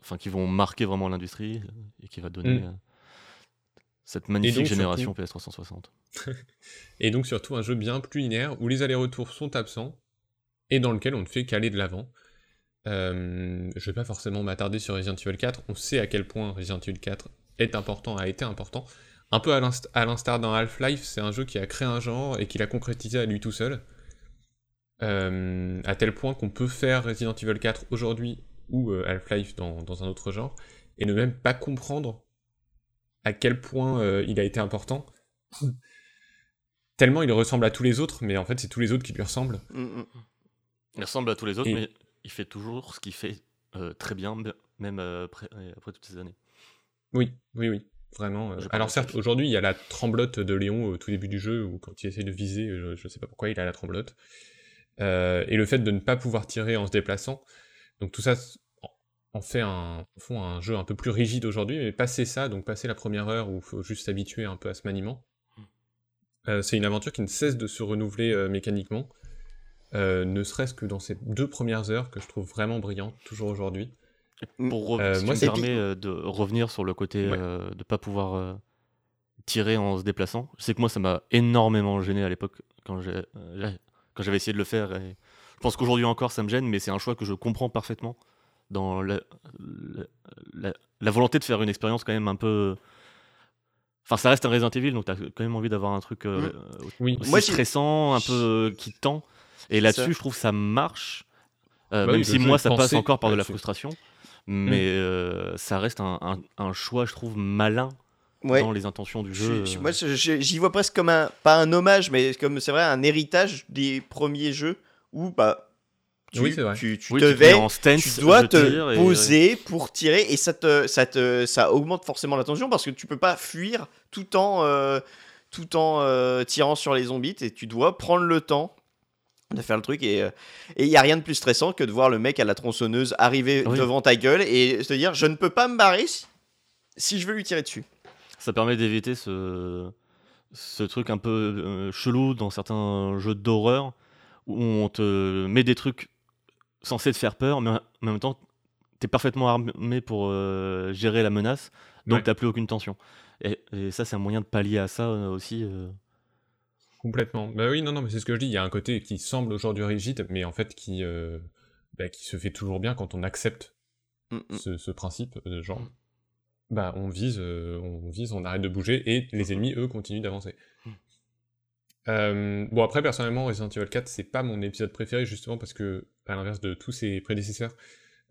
enfin, qui vont marquer vraiment l'industrie et qui va donner Mm. Cette magnifique génération PS360. (laughs) Et donc surtout un jeu bien plus linéaire où les allers-retours sont absents et dans lequel on ne fait qu'aller de l'avant. Euh, je vais pas forcément m'attarder sur Resident Evil 4, on sait à quel point Resident Evil 4 est important, a été important. Un peu à l'instar d'un Half-Life, c'est un jeu qui a créé un genre et qui l'a concrétisé à lui tout seul. Euh, à tel point qu'on peut faire Resident Evil 4 aujourd'hui ou euh, Half-Life dans, dans un autre genre et ne même pas comprendre à quel point euh, il a été important tellement il ressemble à tous les autres, mais en fait c'est tous les autres qui lui ressemblent. Mm, mm. Il ressemble à tous les autres, Et- mais il fait toujours ce qu'il fait euh, très bien, même euh, après, après toutes ces années. Oui, oui, oui, vraiment. Alors certes, aujourd'hui il y a la tremblote de Léon au tout début du jeu, où quand il essaie de viser, je, je sais pas pourquoi il a la tremblote. Euh, et le fait de ne pas pouvoir tirer en se déplaçant. Donc tout ça en- fait un, font un jeu un peu plus rigide aujourd'hui, mais passer ça, donc passer la première heure où il faut juste s'habituer un peu à ce maniement, euh, c'est une aventure qui ne cesse de se renouveler euh, mécaniquement, euh, ne serait-ce que dans ces deux premières heures que je trouve vraiment brillantes, toujours aujourd'hui. Pour Euh, si moi, permets euh, de revenir sur le côté Ouais. euh, de pas pouvoir euh, tirer en se déplaçant, je sais que moi ça m'a énormément gêné à l'époque quand j'ai euh, quand j'avais essayé de le faire. Et je pense qu'aujourd'hui encore ça me gêne, mais c'est un choix que je comprends parfaitement dans la, la- la- la volonté de faire une expérience quand même un peu. Enfin, ça reste un Resident Evil, donc t'as quand même envie d'avoir un truc euh, Mm. Oui, aussi Moi, stressant, un peu qui tend. Et là-dessus, je trouve que ça marche. Euh, Bah même oui, si moi, ça passe encore par de la frustration. Mais euh, ça reste un, un- un choix, je trouve, malin Ouais. dans les intentions du Je- jeu. je- euh. moi, j'y vois presque comme un, pas un hommage, mais comme c'est vrai, un héritage des premiers jeux où bah, tu, Oui, vrai. tu, tu Oui, tu te devais, mets en stance, tu dois te tire et- poser pour tirer et ça te, ça te, ça augmente forcément la tension parce que tu peux pas fuir tout en, euh, tout en euh, tirant sur les zombies et tu dois prendre le temps de faire le truc et euh, et il y a rien de plus stressant que de voir le mec à la tronçonneuse arriver Oui. devant ta gueule et se dire je ne peux pas me barrer si, si je veux lui tirer dessus. Ça permet d'éviter ce, ce truc un peu euh, chelou dans certains jeux d'horreur où on te met des trucs censés te faire peur, mais en même temps, t'es parfaitement armé pour euh, gérer la menace, donc Ouais. t'as plus aucune tension. Et, et ça, c'est un moyen de pallier à ça euh, aussi. euh. Complètement. Bah oui, non, non, mais c'est ce que je dis. Il y a un côté qui semble aujourd'hui rigide, mais en fait qui, euh, bah, qui se fait toujours bien quand on accepte Mm, mm. ce, ce principe de genre, Mm. bah on vise, euh, on vise, on arrête de bouger et les ennemis eux continuent d'avancer. Euh, bon après personnellement Resident Evil 4 c'est pas mon épisode préféré justement parce que à l'inverse de tous ses prédécesseurs,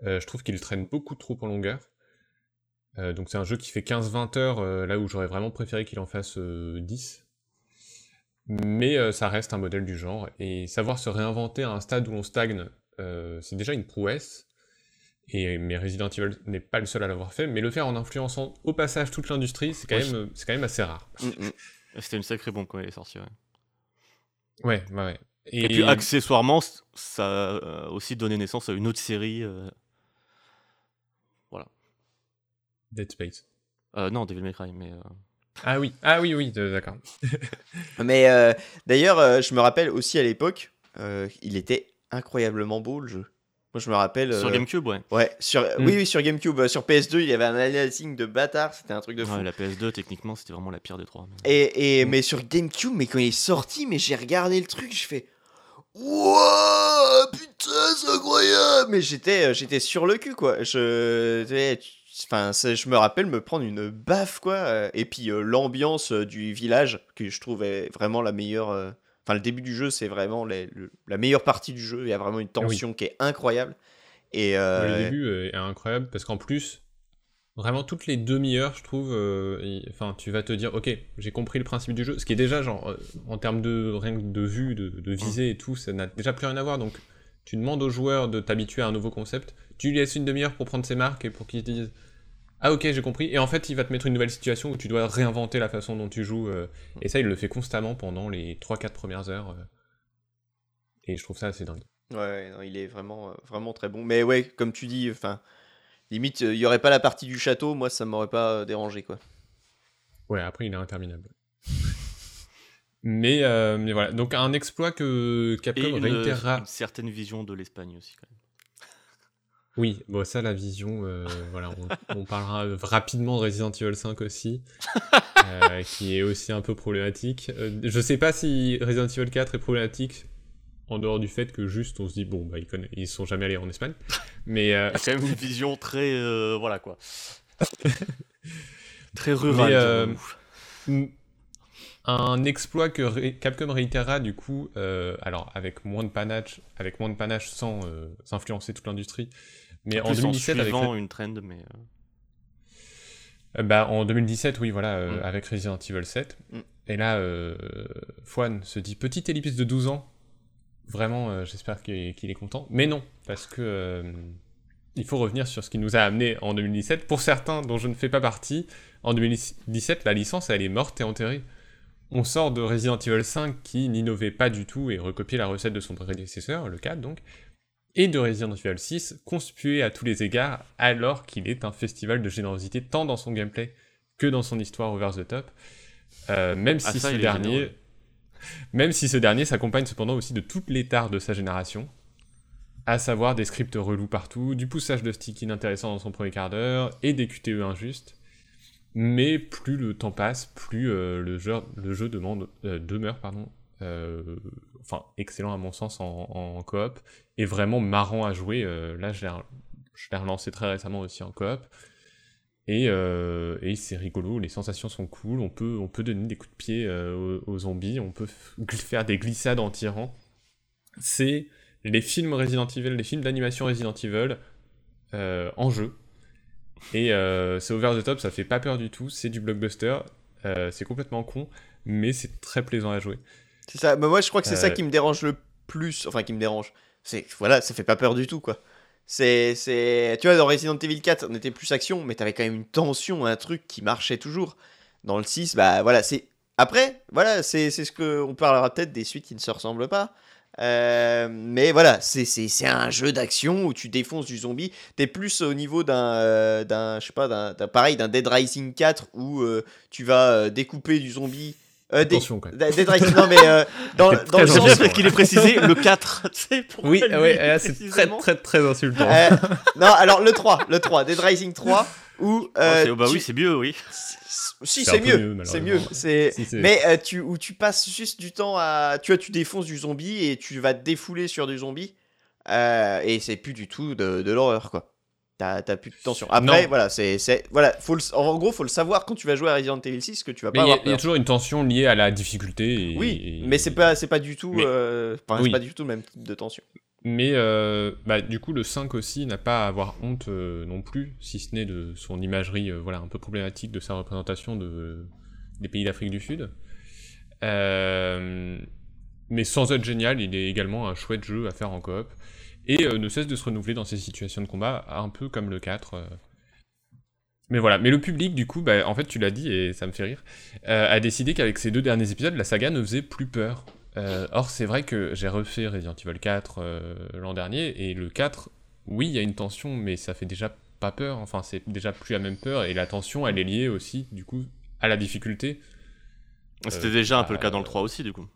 euh, je trouve qu'il traîne beaucoup trop en longueur. Euh, donc c'est un jeu qui fait 15-20 heures là où j'aurais vraiment préféré qu'il en fasse euh, 10. Mais ça reste un modèle du genre, et savoir se réinventer à un stade où on stagne, c'est déjà une prouesse. Et, mais Resident Evil n'est pas le seul à l'avoir fait, mais le faire en influençant au passage toute l'industrie, c'est quand, même, quand même assez rare. Mm, mm. C'était une sacrée bombe quand elle est sortie. ouais. Ouais, ouais, ouais. Et, puis accessoirement, ça a aussi donné naissance à une autre série. euh, Dead Space. euh, non, Devil May Cry, mais. euh, Ah oui, ah oui, oui, d'accord. (laughs) Mais euh, d'ailleurs, euh, je me rappelle aussi à l'époque, euh, il était incroyablement beau le jeu. Moi, je me rappelle. Sur euh, GameCube, ouais. Ouais, sur, Mm. oui, oui, sur GameCube. Euh, Sur PS2, il y avait un aliasing de bâtard, c'était un truc de fou. Ouais, La PS2, techniquement, c'était vraiment la pire des trois. mais- Et, et- Mm. mais sur GameCube, mais quand il est sorti, mais j'ai regardé le truc, je fais Wouah, putain, c'est incroyable! Mais j'étais, euh, j'étais sur le cul, quoi. Je, enfin, c'est- je me rappelle me prendre une baffe, quoi. Et puis euh, l'ambiance du village, que je trouvais vraiment la meilleure. euh, Enfin, le début du jeu, c'est vraiment les- le- la meilleure partie du jeu. Il y a vraiment une tension qui est incroyable. Et euh, Le début euh, est incroyable parce qu'en plus, vraiment toutes les demi-heures, je trouve, euh, enfin, tu vas te dire, ok, j'ai compris le principe du jeu, ce qui est déjà genre en termes de rien que de vue, de, de visée et tout, ça n'a déjà plus rien à voir. Donc, tu demandes aux joueurs de t'habituer à un nouveau concept, tu lui laisses une demi-heure pour prendre ses marques et pour qu'il te dise. Ah ok j'ai compris et en fait il va te mettre une nouvelle situation où tu dois réinventer la façon dont tu joues euh, et ça il le fait constamment pendant les 3-4 premières heures euh, et je trouve ça assez dingue. Ouais, non, il est vraiment, euh, vraiment très bon. Mais ouais, comme tu dis, enfin, limite, il y aurait pas la partie du château, moi, ça m'aurait pas dérangé, quoi. Ouais, après, il est interminable. (laughs) mais, euh, mais voilà, donc un exploit que Et Capcom une, réitérera. une certaine vision de l'Espagne aussi, quand même. Oui, bon, ça, la vision, euh, voilà, on, on parlera euh, rapidement de Resident Evil 5 aussi, (laughs) euh, qui est aussi un peu problématique. Euh, je sais pas si Resident Evil 4 est problématique, en dehors du fait que juste on se dit, bon, bah, ils, conna- ils sont jamais allés en Espagne, mais. euh, Il y a quand même une vision très. euh, voilà quoi. (laughs) très Mais, rurale. Un exploit que Capcom réitérera du coup, euh, alors avec moins de panache, avec moins de panache sans euh, influencer toute l'industrie, mais en Plus 2017 avec suivant une trend, mais. euh, Euh, bah, en 2017, oui, voilà, euh, Mm. avec Resident Evil 7. Mm. Et là, euh, Fouane se dit petite ellipse de 12 ans. Vraiment, euh, j'espère qu'il est, content. Mais non, parce que il faut revenir sur ce qui nous a amené en 2017. Pour certains dont je ne fais pas partie, en 2017, la licence, elle est morte et enterrée. On sort de Resident Evil 5 qui n'innovait pas du tout et recopiait la recette de son prédécesseur, le 4 donc, et de Resident Evil 6, conspué à tous les égards, alors qu'il est un festival de générosité tant dans son gameplay que dans son histoire over the top. Euh, même Ah, si ça, ce il est dernier, généreux. même si ce dernier s'accompagne cependant aussi de toutes les tares de sa génération, à savoir des scripts relous partout, du poussage de stick inintéressant dans son premier quart d'heure et des QTE injustes. Mais plus le temps passe, plus euh, le, jeu, le jeu demande, euh, demeure pardon, enfin excellent à mon sens en, coop et vraiment marrant à jouer. euh, là, je l'ai relancé très récemment aussi en coop. Et, euh, et c'est rigolo, les sensations sont cool, on peut, on peut donner des coups de pied euh, aux, zombies, on peut faire des glissades en tirant. C'est les films Resident Evil, les films d'animation Resident Evil euh, en jeu. Et euh, c'est over the top, ça fait pas peur du tout, c'est du blockbuster, euh, c'est complètement con, mais c'est très plaisant à jouer. C'est ça. Mais moi, je crois que c'est ça qui me dérange le plus. Enfin, qui me dérange. C'est voilà, ça fait pas peur du tout, quoi. C'est, c'est, tu vois, dans Resident Evil 4, on était plus action, mais t'avais quand même une tension, un truc qui marchait toujours. Dans le 6, bah voilà, c'est. Après, voilà, c'est, c'est ce que on parlera peut-être des suites qui ne se ressemblent pas. Euh, mais voilà, c'est, c'est, c'est un jeu d'action où tu défonces du zombie. T'es plus au niveau d'un, euh, d'un je sais pas, d'un, d'un- pareil, d'un Dead Rising 4 où euh, tu vas découper du zombie. Euh, Attention quand même. Dead Rising, non mais euh, (laughs) dans, dans le sens. qu'il est précisé le 4. (laughs) tu sais, pourquoi Oui, ouais, euh, c'est très très très insultant. Euh, (laughs) non, alors le 3, le 3, Dead Rising 3, où. Oh, euh, c'est- bah tu- oui, c'est mieux, oui. Si, C'est mieux, c'est mieux. C'est... Si, Mais euh, tu, où tu passes juste du temps à. Tu vois, tu défonces du zombie et tu vas te défouler sur du zombie. et c'est plus du tout de, de l'horreur, quoi. T'as, plus de tension. Après, Non. voilà, c'est, voilà faut le- en gros, faut le savoir quand tu vas jouer à Resident Evil 6 que tu vas Mais pas il y, a- y toujours une tension liée à la difficulté. Et, Oui, et- mais c'est pas, c'est pas du tout. Mais- euh, enfin, Oui. c'est pas du tout le même type de tension. Mais euh, bah, du coup, le 5 aussi n'a pas à avoir honte euh, non plus, si ce n'est de son imagerie voilà, un peu problématique de sa représentation de, des pays d'Afrique du Sud. Mais sans être génial, il est également un chouette jeu à faire en coop. Et euh, ne cesse de se renouveler dans ses situations de combat, un peu comme le 4. euh. Mais voilà, mais le public, du coup, bah, en fait, tu l'as dit et ça me fait rire, euh, a décidé qu'avec ces deux derniers épisodes, la saga ne faisait plus peur. Euh, or, c'est vrai que j'ai refait Resident Evil 4 euh, l'an dernier, et le 4, oui, il y a une tension, mais ça fait déjà pas peur, enfin, c'est déjà plus la même peur, et la tension, elle est liée aussi, du coup, à la difficulté. C'était déjà un peu le cas dans le 3 aussi, du coup.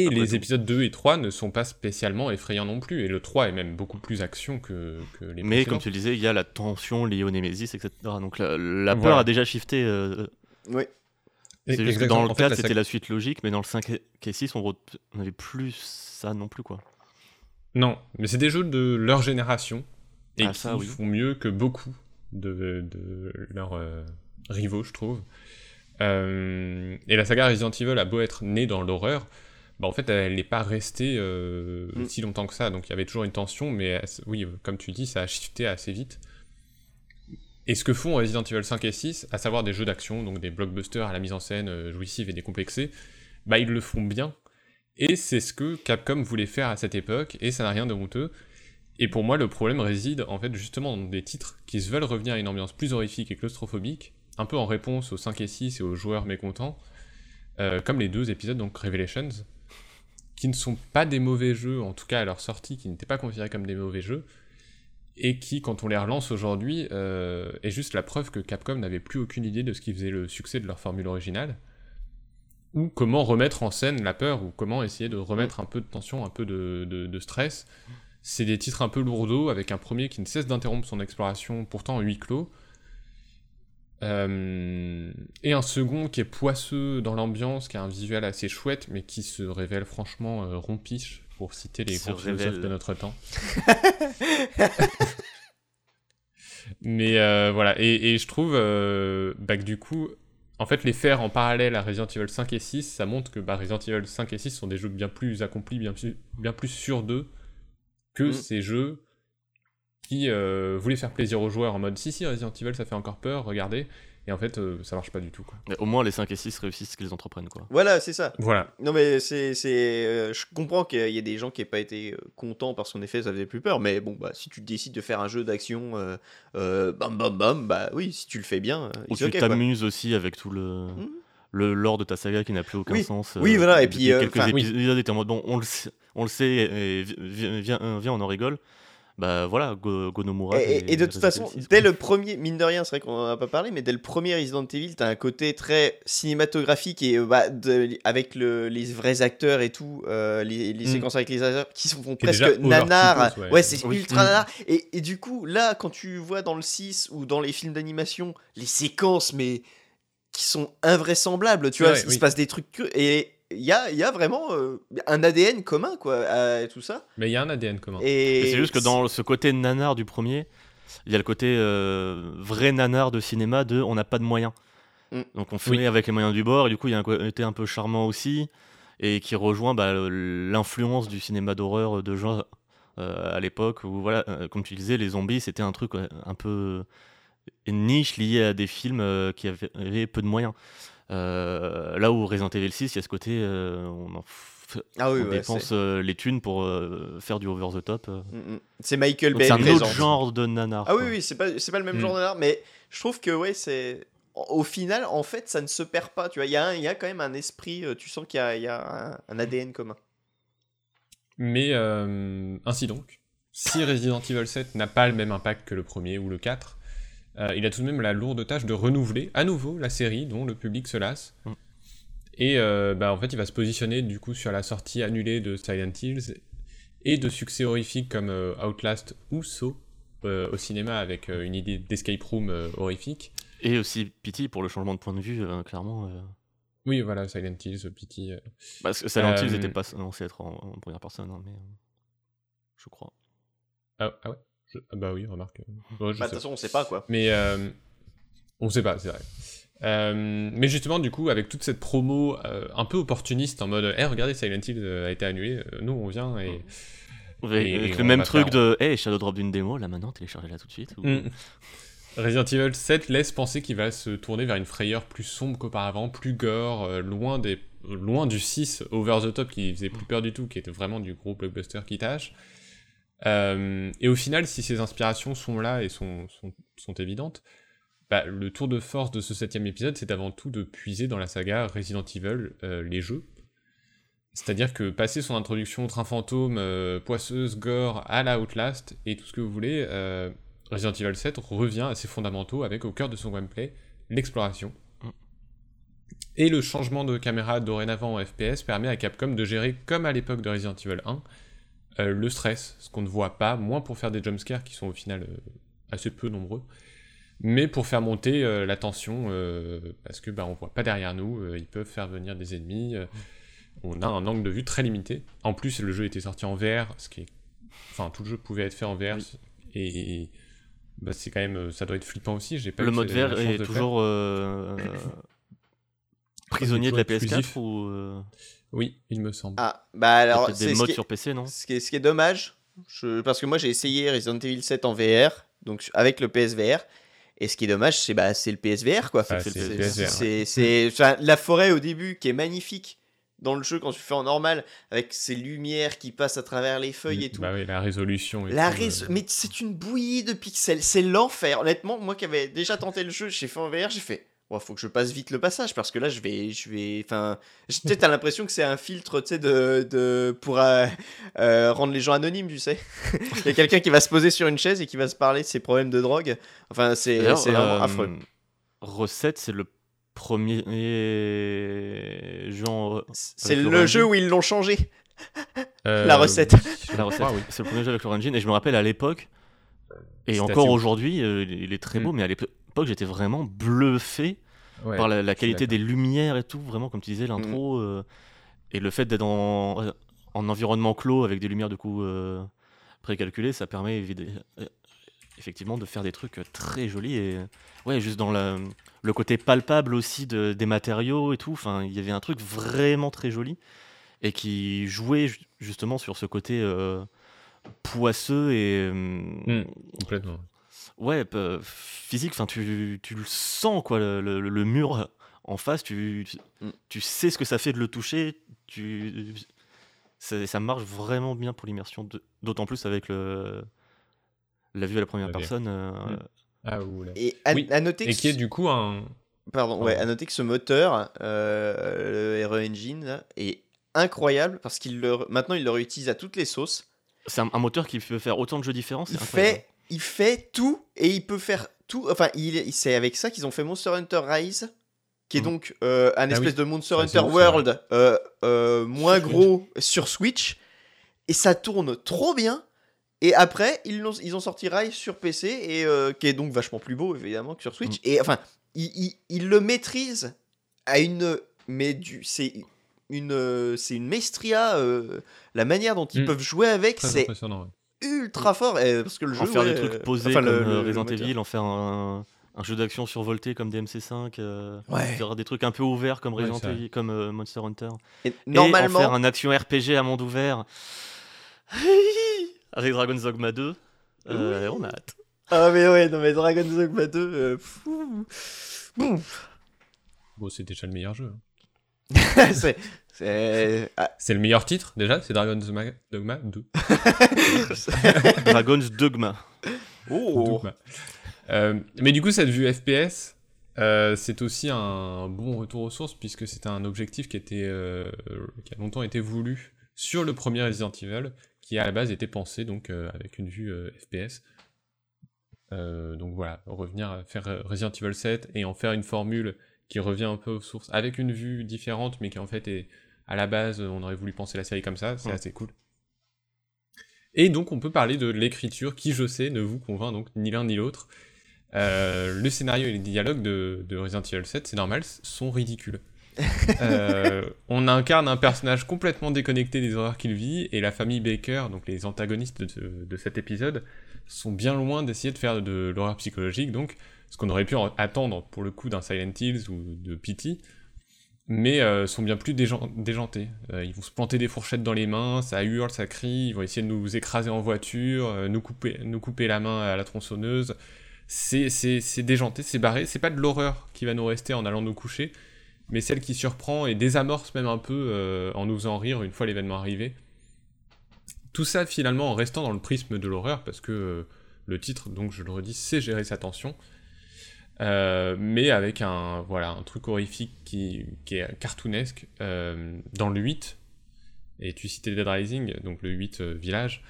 Et Après les tout. épisodes 2 et 3 ne sont pas spécialement effrayants non plus, et le 3 est même beaucoup plus action que, que les Mais comme tu le disais, il y a la tension liée au Nemesis, etc. Donc la, la peur Voilà. a déjà shifté. euh, Oui. C'est juste que dans le En fait, 4, la c'était la suite logique, mais dans le 5 et 6, on n'avait plus ça non plus, quoi. Non, mais c'est des jeux de leur génération, et Ah, qui ça, oui. font mieux que beaucoup de, de leurs euh, rivaux, je trouve. Euh, et la saga Resident Evil a beau être née dans l'horreur, bah en fait elle n'est pas restée euh, Mm. si longtemps que ça, donc il y avait toujours une tension, mais oui, comme tu dis, ça a shifté assez vite. Et ce que font Resident Evil 5 et 6, à savoir des jeux d'action, donc des blockbusters à la mise en scène euh, jouissive et décomplexée, bah ils le font bien. Et c'est ce que Capcom voulait faire à cette époque, et ça n'a rien de honteux. Et pour moi, le problème réside en fait justement dans des titres qui se veulent revenir à une ambiance plus horrifique et claustrophobique, un peu en réponse aux 5 et 6 et aux joueurs mécontents, euh, comme les deux épisodes, donc Revelations, qui ne sont pas des mauvais jeux, en tout cas à leur sortie, qui n'étaient pas considérés comme des mauvais jeux, et qui, quand on les relance aujourd'hui, euh, est juste la preuve que Capcom n'avait plus aucune idée de ce qui faisait le succès de leur formule originale, ou comment remettre en scène la peur, ou comment essayer de remettre un peu de tension, un peu de, stress. C'est des titres un peu lourdeaux, avec un premier qui ne cesse d'interrompre son exploration, pourtant en huis clos, euh, et un second qui est poisseux dans l'ambiance, qui a un visuel assez chouette, mais qui se révèle franchement euh, rompiche, pour citer les grands philosophes de notre temps. (laughs) mais euh, voilà, et, et je trouve euh, bah, que du coup, en fait, les faire en parallèle à Resident Evil 5 et 6, ça montre que bah, Resident Evil 5 et 6 sont des jeux bien plus accomplis, bien plus, bien plus sûrs d'eux que Mm. ces jeux qui euh, voulaient faire plaisir aux joueurs en mode si si Resident Evil ça fait encore peur, regardez. Et en fait euh, ça marche pas du tout quoi. Mais au moins, les 5 et 6 réussissent ce qu'ils entreprennent, quoi. Voilà, c'est ça. Voilà. Non mais c'est, c'est, euh, je comprends qu'il y a des gens qui n'aient pas été euh, contents parce qu'en effet ça faisait plus peur, mais bon bah si tu décides de faire un jeu d'action, euh, euh, bam bam bam, bah oui si tu le fais bien, Ou tu t'amuses aussi avec tout le. Mhm. Le lore de ta saga qui n'a plus aucun Oui. sens. Oui, voilà, et puis, euh, quelques enfin, oui. épisodes étaient en mode bon, on le sait, on le sait et viens, euh, viens, on en rigole. Bah voilà, Go, Go Nomura. Et, et- et de toute façon, Evil 6, dès le premier, mine de rien, c'est vrai qu'on en a pas parlé, mais dès le premier Resident Evil, t'as un côté très cinématographique et euh, bah, de- avec le- les vrais acteurs et tout, euh, les, les Mm. séquences avec les acteurs qui sont font presque nanar. ouais. Ouais, c'est Oui. ultra Mm. nanar. Et, et du coup, là, quand tu vois dans le 6 ou dans les films d'animation, les séquences, mais qui sont invraisemblables, tu vois, vrai, il oui. se passe des trucs que- et il y a, il y a vraiment euh, un ADN commun, quoi, à tout ça. Mais il y a un ADN commun. Et c'est juste que dans ce côté nanar du premier, il y a le côté euh, vrai nanar de cinéma de on n'a pas de moyens. Mm. Donc on filmait avec les moyens du bord, et du coup il y a un côté un peu charmant aussi, et qui rejoint bah, l'influence du cinéma d'horreur de genre euh, à l'époque où, voilà, euh, comme tu disais, les zombies c'était un truc ouais, un peu une niche liée à des films euh, qui avaient, avaient peu de moyens. Euh, là où Resident Evil 6, il y a ce côté, euh, on, en f- Ah oui, on ouais, dépense euh, les thunes pour euh, faire du over the top. euh. c'est- Mm, mm. C'est Michael Bay c'est un présent. autre genre de nanar. Ah oui, quoi. oui, c'est pas, le même Mm. genre d'art, mais je trouve que, ouais, c'est. Au final, en fait, ça ne se perd pas, tu vois. Il y, a y quand même un esprit, tu sens qu'il y a, il y a un, un ADN commun. Mais euh, ainsi donc, si Resident Evil 7 n'a pas le même impact que le premier ou le 4, euh, il a tout de même la lourde tâche de renouveler à nouveau la série dont le public se lasse. Mm. Et euh, bah, en fait, il va se positionner du coup sur la sortie annulée de Silent Hills et de succès horrifiques comme euh, Outlast ou Saw au cinéma avec une idée d'escape room horrifique. Et aussi Pity pour le changement de point de vue, clairement. Oui, voilà, Silent Hills, Pity. Parce que Silent Hills n'était pas censé être en, en première personne, hein, mais je crois. Ah, ah ouais? Je- ah Bah oui, remarque. ouais, je Bah, De toute façon, on sait pas, quoi. Mais euh, on sait pas, c'est vrai. Euh, mais justement, du coup, avec toute cette promo euh, un peu opportuniste en mode, eh, regardez, Silent Hill euh, a été annulé, nous on vient et. Avec, Et- avec et le même truc faire- de Hey, Shadow Drop d'une démo, là maintenant, téléchargez-la tout de suite. ou- Mm. Resident Evil 7 laisse penser qu'il va se tourner vers une frayeur plus sombre qu'auparavant, plus gore, euh, loin, des, loin du 6 over the top qui faisait plus peur du tout, qui était vraiment du gros blockbuster qui tâche. Euh, et au final, si ces inspirations sont là et sont, sont, évidentes, bah, le tour de force de ce septième épisode, c'est avant tout de puiser dans la saga Resident Evil, euh, les jeux. C'est-à-dire que passer son introduction train fantôme, euh, poisseuse, gore, à la Outlast, et tout ce que vous voulez, euh, Resident Evil 7 revient à ses fondamentaux avec au cœur de son gameplay l'exploration. Et le changement de caméra dorénavant en FPS permet à Capcom de gérer, comme à l'époque de Resident Evil 1, euh, le stress, ce qu'on ne voit pas, moins pour faire des jumpscares qui sont au final euh, assez peu nombreux, mais pour faire monter euh, la tension, parce que bah, on voit pas derrière nous, ils peuvent faire venir des ennemis, euh, on a un angle de vue très limité. En plus, le jeu était sorti en VR, ce qui est... Enfin, tout le jeu pouvait être fait en VR, Oui. et bah, c'est quand même... ça doit être flippant aussi, j'ai pas Le mode chance est toujours (coughs) prisonnier de la toujours exclusif. PS4 ou. Oui, il me semble. Ah, bah alors, c'est des ce modes est- sur PC, non? Ce qui est, ce qui est dommage, je- parce que moi j'ai essayé Resident Evil 7 en VR, donc avec le PSVR, et ce qui est dommage, c'est bah, c'est le PSVR quoi. Ah, c'est c'est le le C'est- PSVR. c'est- c'est- enfin, la forêt au début qui est magnifique dans le jeu quand tu fais en normal, avec ces lumières qui passent à travers les feuilles et tout. Bah oui, la résolution et La tout, rés- euh, Mais c'est une bouillie de pixels, c'est l'enfer. Honnêtement, moi qui avais déjà tenté le jeu, j'ai fait en VR, j'ai fait. Faut que je passe vite le passage parce que là je vais je vais enfin tu sais t'as l'impression que c'est un filtre tu sais de, de pour euh, euh, rendre les gens anonymes tu sais. (laughs) Il y a quelqu'un qui va se poser sur une chaise et qui va se parler de ses problèmes de drogue. Enfin c'est vraiment euh, affreux. Recette, c'est le premier jeu en- c'est le jeu où ils l'ont changé. (laughs) Euh, la recette. La recette, crois, oui. c'est le premier jeu avec l'Origin et je me rappelle à l'époque et encore aujourd'hui, euh, il est très beau, Mm. mais à l'époque j'étais vraiment bluffé Ouais, par la, qualité des lumières et tout, vraiment comme tu disais l'intro euh, et le fait d'être en, en environnement clos avec des lumières de coup euh, précalculées, ça permet euh, effectivement de faire des trucs très jolis et ouais juste dans la- le côté palpable aussi de- des matériaux et tout. Enfin, il y avait un truc vraiment très joli et qui jouait ju- justement sur ce côté euh, poisseux et Mm, complètement. Ouais physique. Enfin, tu, tu le sens quoi, le, le- le mur en face. Tu, tu- Mm. tu sais ce que ça fait de le toucher. Tu ça, ça marche vraiment bien pour l'immersion, d'autant plus avec le la vue à la première personne. euh, Mm. Ah, et à, Oui, à noter Et que qui est ce- du coup un... Pardon, ouais, à noter que ce moteur, euh, le RE Engine, là, est incroyable parce qu'il le, maintenant il le réutilise à toutes les sauces. C'est un, un moteur qui peut faire autant de jeux différents. Il fait, il fait tout et il peut faire tout. Enfin, il, est- c'est avec ça qu'ils ont fait Monster Hunter Rise, qui est Mhm. donc euh, un Ah espèce oui. de Monster Ça, c'est Hunter World euh, euh, moins Sur Switch. gros sur Switch. Et ça tourne trop bien. Et après, ils, ont sorti Rise sur PC, et, euh, qui est donc vachement plus beau, évidemment, que sur Switch. Et enfin, ils il, il le maîtrisent à une. Mais du, c'est une, c'est une maestria. la manière dont ils Mm. peuvent jouer avec, Très c'est. Ultra fort. et- parce que le jeu. en faire ouais, des trucs posés enfin, comme le- euh, le- Resident. Evil, en faire un, un jeu d'action survolté comme DMC5, euh, Ouais. faire des trucs un peu ouverts comme Resident. Evil, comme euh, Monster Hunter. Et Et en normalement, faire un action RPG à monde ouvert (laughs) avec Dragon's Dogma 2. euh, On a hâte. Ah mais ouais, non mais Dragon's Dogma 2, euh, fou. Bon, Bon, c'est déjà le meilleur jeu. hein. (laughs) c'est, c'est, ah, C'est le meilleur titre, déjà, c'est Dragon's Dogma- Dogma 2. (laughs) Dragon's Dogma. oh, Dogma. Euh, mais du coup, cette vue FPS, euh, c'est aussi un bon retour aux sources, puisque c'était un objectif qui, était, euh, qui a longtemps été voulu sur le premier Resident Evil, qui à la base était pensé donc, euh, avec une vue euh, FPS. Euh, donc voilà, revenir à faire Resident Evil 7 et en faire une formule qui revient un peu aux sources, avec une vue différente, mais qui en fait est à la base, on aurait voulu penser la série comme ça, c'est Mm. assez cool. Et donc on peut parler de l'écriture qui, je sais, ne vous convainc donc ni l'un ni l'autre. Euh, le scénario et les dialogues de, de Resident Evil 7, c'est normal, sont ridicules. (laughs) Euh, on incarne un personnage complètement déconnecté des horreurs qu'il vit, et la famille Baker, donc les antagonistes de, de cet épisode, sont bien loin d'essayer de faire de l'horreur psychologique, donc ce qu'on aurait pu en- attendre pour le coup d'un Silent Hills ou de Pity, mais euh, sont bien plus déjan- déjantés. Euh, ils vont se planter des fourchettes dans les mains, ça hurle, ça crie, ils vont essayer de nous écraser en voiture, euh, nous, couper, la main à la tronçonneuse. c'est déjanté, c'est barré. C'est pas de l'horreur qui va nous rester en allant nous coucher, mais celle qui surprend et désamorce même un peu en nous faisant rire une fois l'événement arrivé. Tout ça finalement en restant dans le prisme de l'horreur, parce que le titre, donc je le redis, c'est gérer sa tension. Euh, mais avec un, voilà, un truc horrifique qui, qui est cartoonesque. euh, dans le 8, et tu citais Dead Rising, donc le 8 euh, village,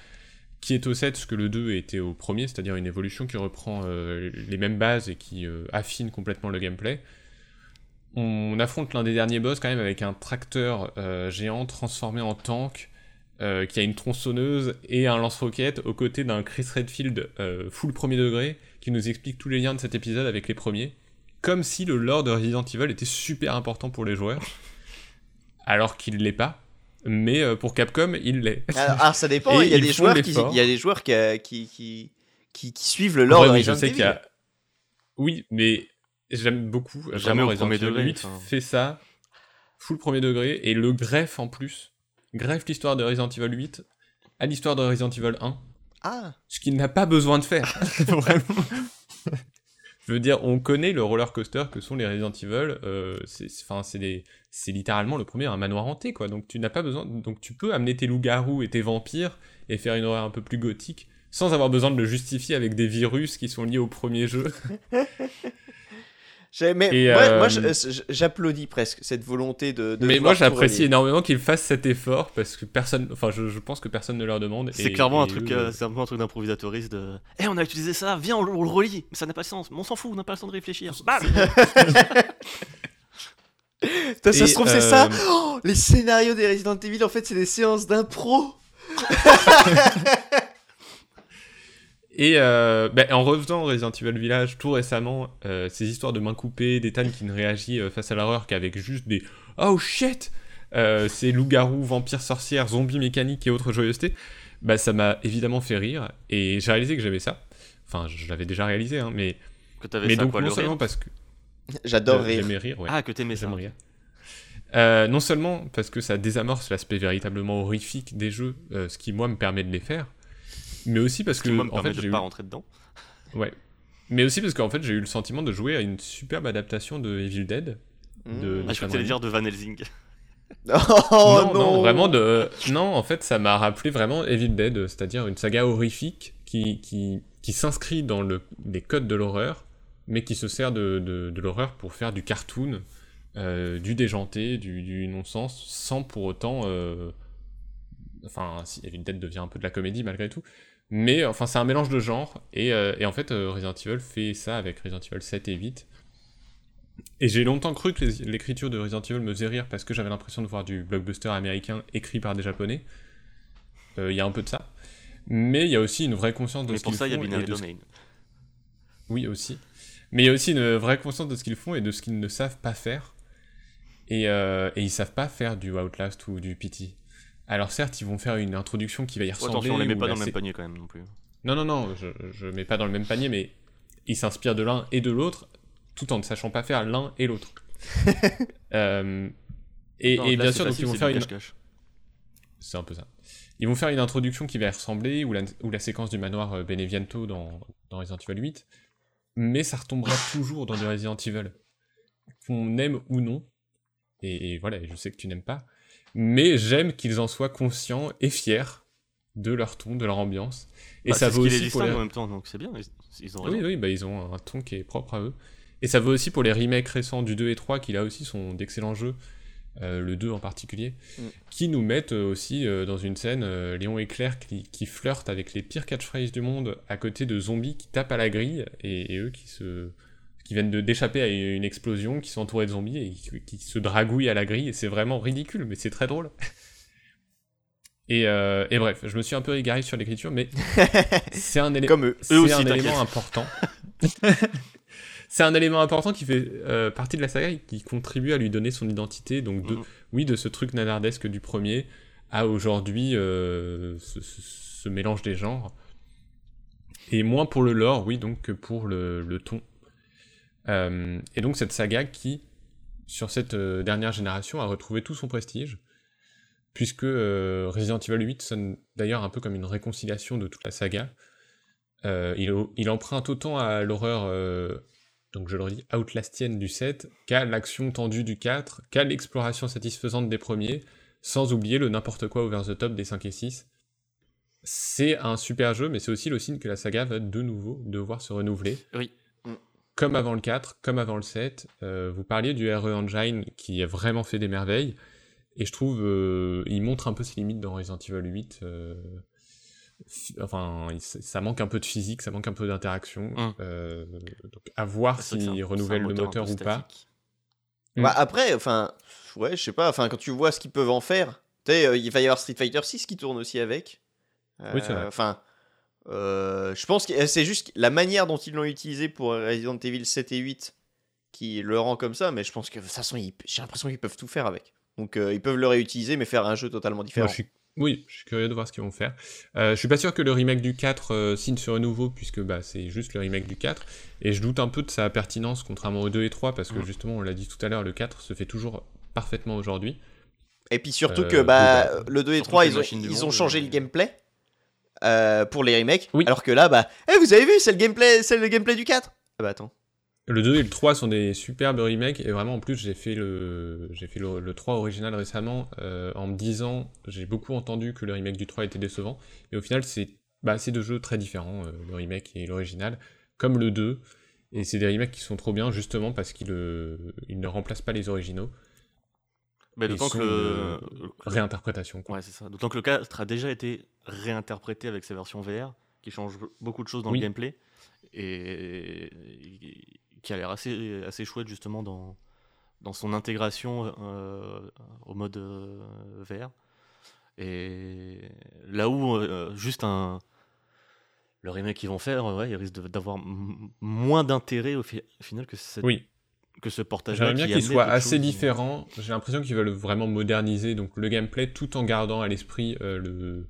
qui est au 7 ce que le 2 était au premier, c'est-à-dire une évolution qui reprend les mêmes bases et qui affine complètement le gameplay. On affronte l'un des derniers boss quand même avec un tracteur géant transformé en tank, qui a une tronçonneuse et un lance-roquette aux côtés d'un Chris Redfield full premier degré qui nous explique tous les liens de cet épisode avec les premiers. Comme si le lore de Resident Evil était super important pour les joueurs. (laughs) Alors qu'il l'est pas. Mais euh, pour Capcom, il l'est. Alors, alors, ça dépend, (laughs) il y a des joueurs qui, l'effort. il y a des joueurs qui, qui, qui, qui, qui suivent le lore Ouais, de Resident Evil. a. Oui, mais j'aime beaucoup. Jamais Vraiment, au Resident premier Evil degré, 8 enfin. fait ça, full premier degré, et le greffe en plus. Greffe l'histoire de Resident Evil 8 à l'histoire de Resident Evil 1. Ah, Ce qu'il n'a pas besoin de faire. (laughs) Vraiment. Je veux dire, on connaît le roller coaster que sont les Resident Evil. euh, c'est, littéralement le premier un manoir hanté, quoi. Donc tu n'as pas besoin, donc tu peux amener tes loups-garous et tes vampires et faire une horreur un peu plus gothique sans avoir besoin de le justifier avec des virus qui sont liés au premier jeu. (laughs) Mais Et, moi, euh, moi, j'applaudis presque cette volonté de. de Mais moi, j'apprécie énormément qu'ils fassent cet effort parce que personne, enfin, je, je pense que personne ne leur demande. C'est et- clairement un truc, eux, euh, c'est un truc d'improvisatoriste de. Eh, on a utilisé ça, viens, on, le- on le relie. Mais ça n'a pas de sens. Mais on s'en fout, on n'a pas le temps de réfléchir. (laughs) Bam Putain, ça se trouve, c'est euh, ça Oh, Les scénarios des Resident Evil, en fait, c'est des séances d'impro (laughs) Et euh, ben, en revenant Resident Evil Village tout récemment, euh, ces histoires de mains coupées, d'Ethan qui ne réagit euh, face à l'horreur qu'avec juste des oh shit, euh, ces loups-garous, vampires, sorcières, zombies mécaniques et autres joyeusetés, bah ça m'a évidemment fait rire et j'ai réalisé que j'aimais ça. Enfin, je l'avais déjà réalisé, hein, mais, Que t'avais mais ça, donc quoi, non le seulement rire. parce que J'adore rire. j'aimais rire, ouais. Ah, que t'aimais ça. Rire. Euh, non seulement parce que ça désamorce l'aspect véritablement horrifique des jeux, euh, ce qui moi me permet de les faire, mais aussi parce Ce que qui, moi, me en fait de j'ai eu pas rentrer dedans. Ouais. Mais aussi parce qu'en fait, j'ai eu le sentiment de jouer à une superbe adaptation de Evil Dead. de- Mmh. Ah, je Raimi. dire de Van Helsing. (laughs) Oh non, non, vraiment de. Non, en fait, ça m'a rappelé vraiment Evil Dead, c'est-à-dire une saga horrifique qui, qui, qui s'inscrit dans le, les codes de l'horreur, mais qui se sert de, de, de l'horreur pour faire du cartoon, euh, du déjanté, du, du non-sens, sans pour autant. euh, Enfin, si Evil Dead devient un peu de la comédie malgré tout. Mais enfin, c'est un mélange de genres, et, euh, et en fait, euh, Resident Evil fait ça avec Resident Evil 7 et 8. Et j'ai longtemps cru que l'écriture de Resident Evil me faisait rire parce que j'avais l'impression de voir du blockbuster américain écrit par des japonais. Euh, Il y a un peu de ça. Mais il y a aussi une vraie conscience de Mais ce pour qu'ils ça, il y a font. Binary ce- Domain. Oui, aussi. Mais il y a aussi une vraie conscience de ce qu'ils font et de ce qu'ils ne savent pas faire. Et, euh, et ils savent pas faire du Outlast ou du PT. Alors certes, ils vont faire une introduction qui va y ressembler. attention, on les met pas dans le même panier quand même non plus. Non, non, non, je, je mets pas dans le même panier, mais ils s'inspirent de l'un et de l'autre, tout en ne sachant pas faire l'un et l'autre. (laughs) Euh, et, Non, et là, bien sûr, donc ils vont faire une... cache-cache. C'est un peu ça. Ils vont faire une introduction qui va y ressembler, ou la, ou la séquence du manoir euh, Beneviento dans, dans Resident Evil 8, mais ça retombera (laughs) toujours dans du Resident Evil. Qu'on aime ou non, et, et voilà, je sais que tu n'aimes pas, mais j'aime qu'ils en soient conscients et fiers de leur ton, de leur ambiance. Et Bah, ça vaut aussi pour les... en même temps, donc c'est bien. Ils, ils ont Oui, oui, bah ils ont un ton qui est propre à eux. Et ça vaut aussi pour les remakes récents du 2 et 3, qui là aussi sont d'excellents jeux, euh, le 2 en particulier, Mm. qui nous mettent euh, aussi euh, dans une scène euh, Léon et Claire qui, qui flirtent avec les pires catchphrases du monde à côté de zombies qui tapent à la grille, et, et eux qui se qui viennent d'échapper à une explosion, qui sont entourés de zombies et qui, qui se dragouillent à la grille, et c'est vraiment ridicule, mais c'est très drôle. Et, euh, et bref, je me suis un peu égaré sur l'écriture, mais (laughs) c'est un élément Comme eux. c'est aussi, un t'inquiète. élément important. (laughs) c'est un élément important qui fait euh, partie de la saga et qui contribue à lui donner son identité. Donc, de, Mhm. oui, de ce truc nanardesque du premier à aujourd'hui euh, ce, ce- ce mélange des genres. Et moins pour le lore, oui, donc que pour le, le ton. Euh, et donc, cette saga qui, sur cette euh, dernière génération, a retrouvé tout son prestige. Puisque euh, Resident Evil 8 sonne d'ailleurs un peu comme une réconciliation de toute la saga. il, il emprunte autant à l'horreur, donc je le redis, outlastienne du 7, qu'à l'action tendue du 4, qu'à l'exploration satisfaisante des premiers, sans oublier le n'importe quoi over the top des 5 et 6. C'est un super jeu, mais c'est aussi le signe que la saga va de nouveau devoir se renouveler. Oui. Comme avant le 4, comme avant le 7. Euh, vous parliez du RE Engine qui a vraiment fait des merveilles. Et je trouve, euh, il montre un peu ses limites dans Resident Evil 8. euh, fi- enfin, il- ça manque un peu de physique, ça manque un peu d'interaction. Hum. Euh, donc à voir c'est un renouvellent le moteur ou pas. Mm. Bah, après, enfin, ouais, je sais pas, enfin, quand tu vois ce qu'ils peuvent en faire, tu sais, euh, il va y avoir Street Fighter 6 qui tourne aussi avec. Oui, c'est vrai. Enfin, euh, je pense que euh, c'est juste la manière dont ils l'ont utilisé pour Resident Evil 7 et 8 qui le rend comme ça, mais je pense que de toute façon, ils- j'ai l'impression qu'ils peuvent tout faire avec. Donc, euh, ils peuvent le réutiliser, mais faire un jeu totalement Moi, différent. je suis... Oui, je suis curieux de voir ce qu'ils vont faire. Euh, je suis pas sûr que le remake du 4 euh, signe ce renouveau, puisque bah, c'est juste le remake du 4. Et je doute un peu de sa pertinence, contrairement aux 2 et 3, parce que Mhm. justement, on l'a dit tout à l'heure, le 4 se fait toujours parfaitement aujourd'hui. Et puis surtout Euh, que bah, le 2 et surtout 3, que ils ont, ils changé le gameplay euh, pour les remakes. Oui. Alors que là, bah, eh, vous avez vu, c'est le gameplay, c'est le gameplay du 4. Ah bah attends. Le 2 et le 3 sont des superbes remakes, et vraiment en plus j'ai fait le, j'ai fait le, le 3 original récemment, euh, en me disant, j'ai beaucoup entendu que le remake du 3 était décevant, et au final c'est bah, c'est deux jeux très différents, euh, le remake et l'original, comme le 2, et c'est des remakes qui sont trop bien justement parce qu'ils euh, ils ne remplacent pas les originaux, Mais d'autant que le... une le- réinterprétation. Quoi. Ouais, c'est ça. D'autant que le 4 a déjà été réinterprété avec ses versions VR, qui changent beaucoup de choses dans Oui. le gameplay, et qui a l'air assez, assez chouette justement dans, dans son intégration euh, au mode euh, VR. Et là où euh, juste un. Le remake qu'ils vont faire, ouais, il risque d'avoir moins d'intérêt au, fi- au final que, cette- Oui, que ce portage j'aimerais bien qu'il soit assez différent, j'ai l'impression qu'ils veulent vraiment moderniser donc le gameplay tout en gardant à l'esprit euh, le,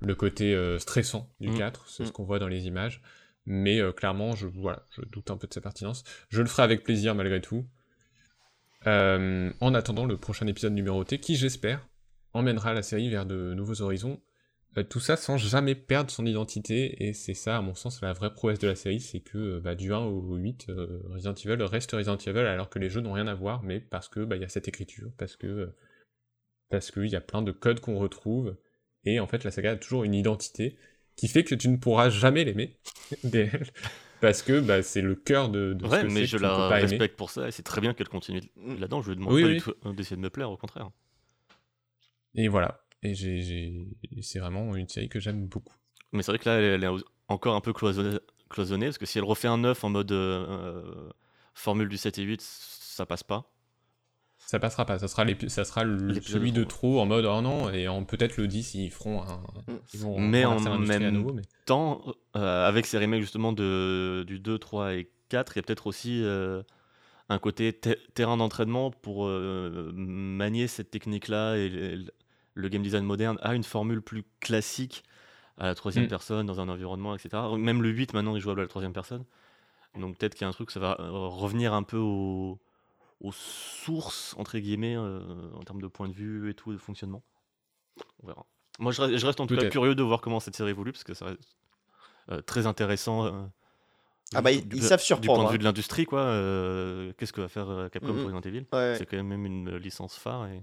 le côté euh, stressant du Mm. 4, c'est ce Mm. qu'on voit dans les images. Mais euh, clairement, je, voilà, je doute un peu de sa pertinence. Je le ferai avec plaisir malgré tout. Euh, en attendant le prochain épisode numéroté, qui j'espère emmènera la série vers de nouveaux horizons. Euh, tout ça sans jamais perdre son identité, et c'est ça, à mon sens, la vraie prouesse de la série, c'est que euh, bah, du 1 au 8, euh, Resident Evil reste Resident Evil, alors que les jeux n'ont rien à voir, mais parce que bah, il y a cette écriture, parce que parce qu'il y a plein de codes qu'on retrouve, et en fait la saga a toujours une identité qui fait que tu ne pourras jamais l'aimer, (laughs) DL, parce que bah, c'est le cœur de, de ce Ouais, que mais je ne la aimer. respecte pour ça et c'est très bien qu'elle continue là-dedans. Je lui demande Oui, pas d'essayer de me plaire, au contraire. Et voilà, et c'est vraiment une série que j'aime beaucoup. Mais c'est vrai que là, elle, est encore un peu cloisonnée, cloisonnée, parce que si elle refait un 9 en mode euh, formule du 7 et 8, ça passe pas. Ça passera pas, ça sera, l'épi- ça sera le- L'épisode celui de trop, en mode oh non, et peut-être le 10 ils feront un. Ils vont Mais en même nouveau, mais... Tant, euh, avec ces remakes justement de, du 2, 3 et 4, il y a peut-être aussi euh, un côté te- terrain d'entraînement pour euh, manier cette technique-là et le game design moderne à une formule plus classique à la troisième Mm. personne, dans un environnement, etc. Même le 8 maintenant est jouable à la troisième personne. Donc peut-être qu'il y a un truc, ça va euh, revenir un peu au- aux sources, entre guillemets, euh, en termes de point de vue et tout, de fonctionnement. On verra. Moi, je reste, je reste en tout cas curieux de voir comment cette série évolue, parce que ça reste euh, très intéressant. euh, Ah bah, du- ils- du- ils savent Du surprendre, point de hein. vue de l'industrie, quoi. euh, Qu'est-ce que va faire Capcom Mhm. pour Resident Evil? Ouais. C'est quand même une licence phare et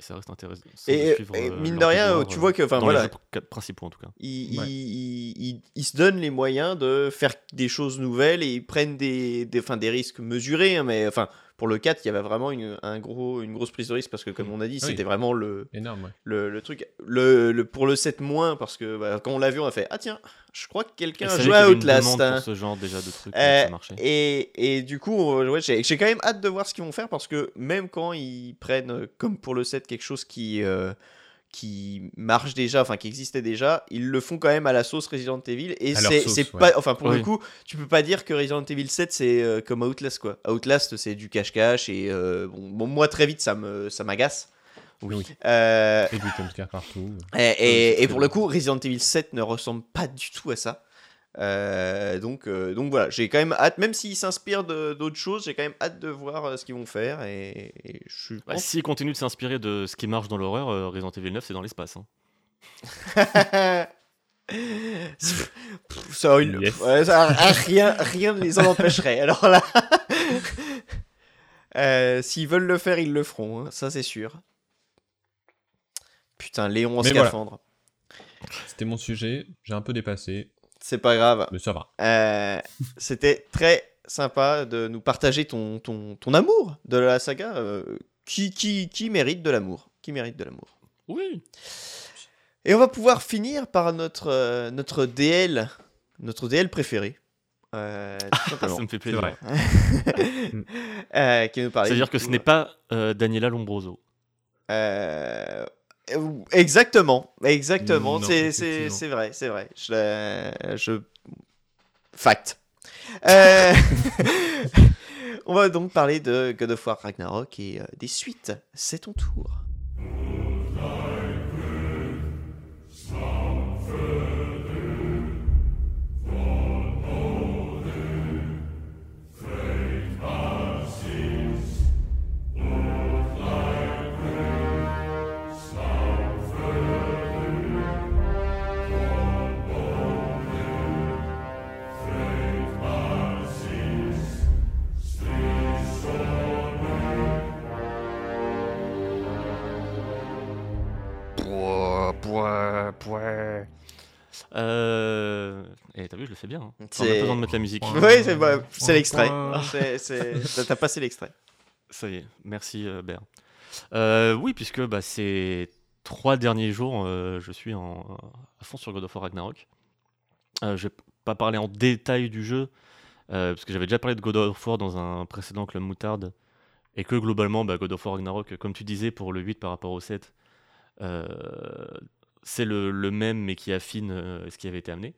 ça reste intéressant. Et, de suivre, et euh, mine de rien, pouvoir, tu euh, vois que, enfin les voilà, pr- principaux en tout cas. ils, Ouais. ils- ils- ils se donnent les moyens de faire des choses nouvelles et ils prennent des, des, enfin, des risques mesurés. hein, mais enfin, pour le 4, il y avait vraiment une, un gros, une grosse prise de risque parce que, comme on a dit, Ah oui. c'était vraiment le, Énorme, ouais. le, le truc. Le, le- pour le 7 moins, parce que bah, quand on l'a vu, on a fait Ah tiens, je crois que quelqu'un vrai à Outlast. hein. pour ce genre déjà de trucs, Euh, ça marchait. Et, et du coup, ouais, j'ai j'ai quand même hâte de voir ce qu'ils vont faire parce que même quand ils prennent, euh, comme pour le 7, quelque chose qui, euh, qui marche déjà, enfin qui existait déjà, ils le font quand même à la sauce Resident Evil. Et c'est ouais. pas. Enfin, pour le coup, tu peux pas dire que Resident Evil 7 c'est euh, comme Outlast quoi. Outlast c'est du cache-cache et euh, bon, bon, moi très vite ça me ça m'agace. Oui. Euh, Et du jumpscare partout. et, et- pour le coup, Resident Evil 7 ne ressemble pas du tout à ça. Euh, donc, euh, donc voilà, j'ai quand même hâte, même s'ils s'inspirent d'autres choses, j'ai quand même hâte de voir euh, ce qu'ils vont faire. Et, et je suis. Bah, S'ils continuent de s'inspirer de ce qui marche dans l'horreur, euh, Resident Evil 9 c'est dans l'espace. hein. Pff, (laughs) ça, une- Yes. ouais, ça, rien, rien ne les en empêcherait. Alors là, (laughs) Euh, s'ils veulent le faire, ils le feront. hein, ça, c'est sûr. Putain, Léon en Mais voilà. scaphandre. C'était mon sujet, j'ai un peu dépassé, C'est pas grave. mais ça va. Euh, C'était très sympa de nous partager ton, ton, ton amour de la saga. euh, qui, qui, qui mérite de l'amour? Qui mérite de l'amour? Oui. Et on va pouvoir finir par notre, euh, notre DL, notre DL préféré. Euh, Ah, ça me fait plaisir. (laughs) Euh, qui nous parlait C'est-à-dire que ce n'est pas euh, Daniela Lombroso. Euh, exactement, exactement. C'est vrai, c'est vrai. Je, je... Fact. Euh, (laughs) On va donc parler de God of War Ragnarok et euh, des suites. C'est ton tour. Pouah. Euh... Et t'as vu, je le fais bien. Hein. On a pas besoin de mettre la musique. Ouais. (laughs) Oui, c'est bah, c'est l'extrait. Ouais. T'as passé l'extrait. Ça y est, merci euh, Béa. Euh, oui, puisque bah, ces trois derniers jours, euh, je suis en, à fond sur God of War Ragnarok. Euh, je vais pas parler en détail du jeu, euh, parce que j'avais déjà parlé de God of War dans un précédent Club Moutarde, et que globalement, bah, God of War Ragnarok, comme tu disais pour le 8 par rapport au 7, euh, c'est le, le même, mais qui affine euh, ce qui avait été amené.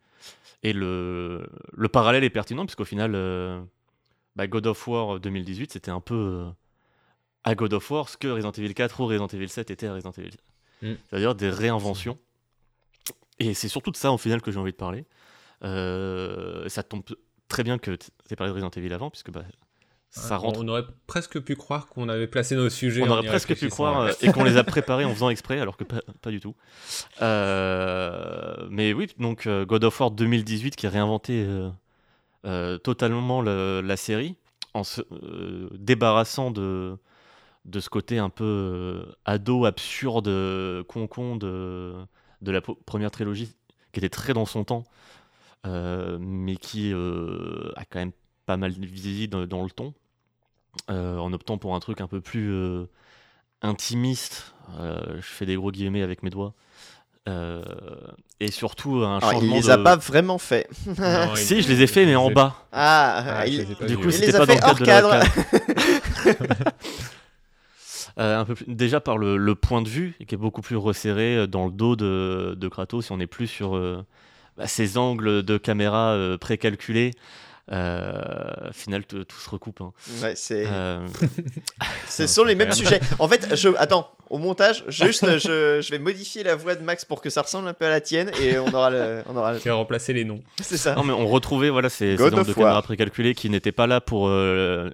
Et le, le parallèle est pertinent, puisqu'au final, euh, bah, God of War 2018, c'était un peu euh, à God of War ce que Resident Evil 4 ou Resident Evil 7 était à Resident Evil 7. Mm. C'est-à-dire des réinventions. Et c'est surtout de ça, au final, que j'ai envie de parler. Ça tombe très bien que tu aies parlé de Resident Evil avant, puisque bah, ça rentre. On aurait presque pu croire qu'on avait placé nos sujets. On aurait presque pu croire euh, (laughs) et qu'on les a préparés en faisant exprès, alors que pas, pas du tout. Euh, mais oui, donc euh, God of War 2018 qui a réinventé euh, totalement le- la série en se débarrassant de, de ce côté un peu ado, absurde, con-con de, de la première trilogie qui était très dans son temps, mais qui a quand même pas mal vieilli dans, dans le ton, euh, en optant pour un truc un peu plus euh, intimiste. euh, je fais des gros guillemets avec mes doigts. euh, et surtout un Alors, il changement les de... a pas vraiment fait. Non, (laughs) il- Si, je les ai fait, mais en il- bas. Ah, Ah, il, les Du coup, il c'était les pas dans le cadre de la cadre. case. (laughs) Euh, un peu plus- déjà par le, le point de vue, qui est beaucoup plus resserré dans le dos de, de Kratos, si on n'est plus sur euh, bah, ces angles de caméra euh, précalculés. Euh, au final, tout se recoupe. hein. Ouais, c'est. Euh, (laughs) Ce sont les mêmes sujets. En fait, je attends au montage, (laughs) juste je, je vais modifier la voix de Max pour que ça ressemble un peu à la tienne et on aura le, on aura. le- Qui a remplacé les noms. (laughs) C'est ça. non, mais on retrouvait voilà, ces, ces de War. caméra précalculés qui n'étaient pas là pour euh,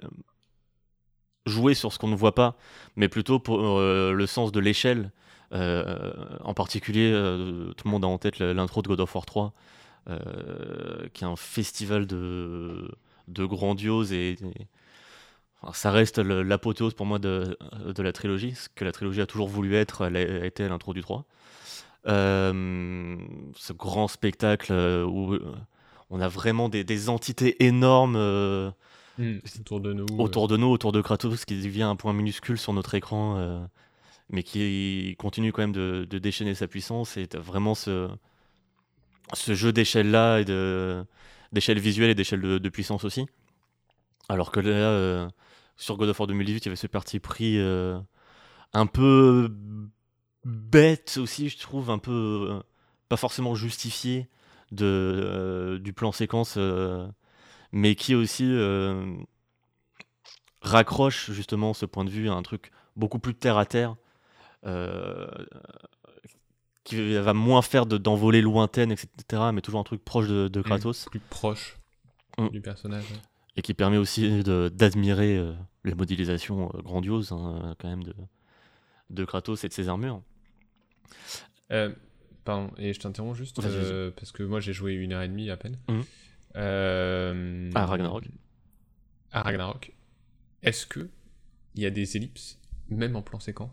jouer sur ce qu'on ne voit pas, mais plutôt pour euh, le sens de l'échelle. Euh, en particulier, euh, tout le monde a en tête l'intro de God of War 3, euh, qui est un festival de, de grandiose et, ça reste l'apothéose pour moi de, de la trilogie, ce que la trilogie a toujours voulu être, elle a, été à l'intro du 3. Euh, ce grand spectacle euh, où euh, on a vraiment des, des entités énormes euh, Autour de nous. autour de nous, autour de Kratos, qui devient un point minuscule sur notre écran, euh, mais qui continue quand même de, de déchaîner sa puissance. Et vraiment ce, ce jeu d'échelle-là, et de- d'échelle visuelle et d'échelle de, puissance aussi. Alors que là, euh, sur God of War 2018, il y avait ce parti pris euh, un peu bête aussi, je trouve, un peu euh, pas forcément justifié de, du plan séquence, mais qui aussi raccroche justement ce point de vue à un truc beaucoup plus terre à terre, qui va moins faire de- d'envolées lointaines, etc., mais toujours un truc proche de, de Kratos, Plus proche Mm. du personnage. ouais. et qui permet aussi d'admirer euh, les modélisations euh, grandioses hein, quand même de, de Kratos et de ses armures. Euh, pardon, et je t'interromps juste euh, parce que moi j'ai joué une heure et demie à peine. Euh, Ah, Ragnarok. À Ragnarok. Est-ce que il y a des ellipses, même en plan séquence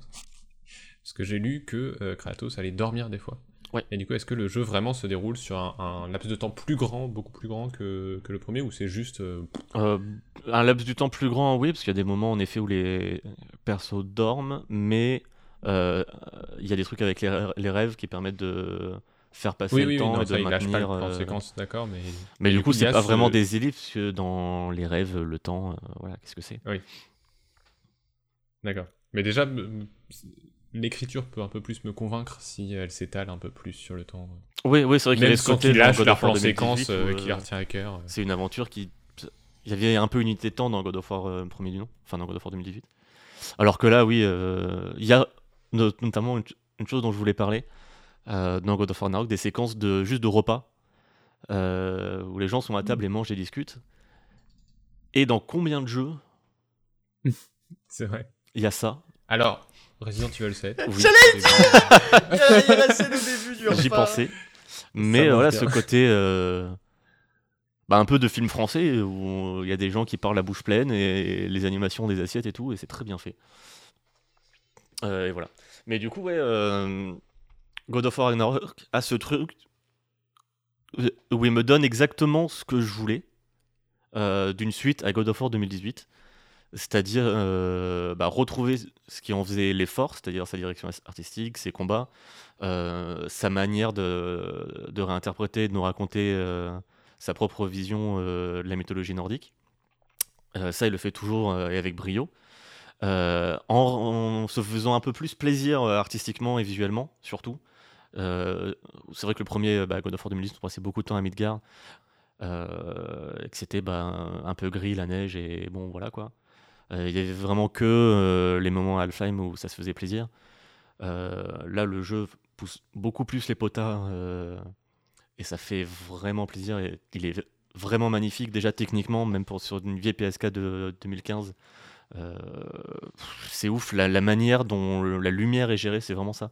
Parce que j'ai lu que euh, Kratos allait dormir des fois. Ouais. Et du coup, est-ce que le jeu vraiment se déroule sur un, un laps de temps plus grand, beaucoup plus grand que, que le premier, ou c'est juste euh, Euh, un laps du temps plus grand, oui, parce qu'il y a des moments en effet où les persos dorment, mais il y a des trucs avec les, rê- les rêves qui permettent de faire passer oui, le oui, oui, temps non, et de pas maintenir. plan euh, séquence, d'accord, mais Mais du coup, c'est pas ce- vraiment des ellipses, parce que dans les rêves, le temps, euh, voilà, qu'est-ce que c'est? D'accord. Mais déjà, l'écriture peut un peu plus me convaincre si elle s'étale un peu plus sur le temps. Oui, oui, c'est vrai qu'il y qu'il dans lâche God leur of War plan 2018 séquence euh, qui euh, leur tient à cœur. C'est une aventure qui. Il y avait un peu une unité de temps dans God of War euh, premier du nom, enfin dans God of War 2018. Alors que là, oui, euh, il y a no- notamment une, une chose dont je voulais parler euh, dans God of War Ragnarok, des séquences de juste de repas où les gens sont à table et mangent et discutent. Et dans combien de jeux (laughs) C'est vrai. il y a ça? Alors, Resident Evil 7. Oui. J'allais Il y a- il y a la scène au début du J'y pensais. Mais marche voilà, bien. ce côté euh, bah, un peu de film français où il y a des gens qui parlent la bouche pleine et les animations des assiettes et tout, et c'est très bien fait. Euh, et voilà. Mais du coup, ouais, euh, God of War Ragnarok a ce truc où il me donne exactement ce que je voulais euh, d'une suite à God of War 2018. C'est-à-dire euh, bah, retrouver ce qui en faisait l'effort, c'est-à-dire sa direction artistique, ses combats, euh, sa manière de, de réinterpréter, de nous raconter euh, sa propre vision de la mythologie nordique. Ça, il le fait toujours et avec brio. En, se faisant un peu plus plaisir artistiquement et visuellement, surtout. C'est vrai que le premier, bah, God of War 2010, on passait beaucoup de temps à Midgard. que c'était bah, un peu gris, la neige, et bon, voilà quoi. Euh, Il y avait vraiment que euh, les moments à Alfheim où ça se faisait plaisir. Euh, là, le jeu pousse beaucoup plus les potards et ça fait vraiment plaisir. Il est vraiment magnifique, déjà techniquement, même pour, sur une vieille PSK de 2015. Euh, pff, c'est ouf, la, manière dont la lumière est gérée, c'est vraiment ça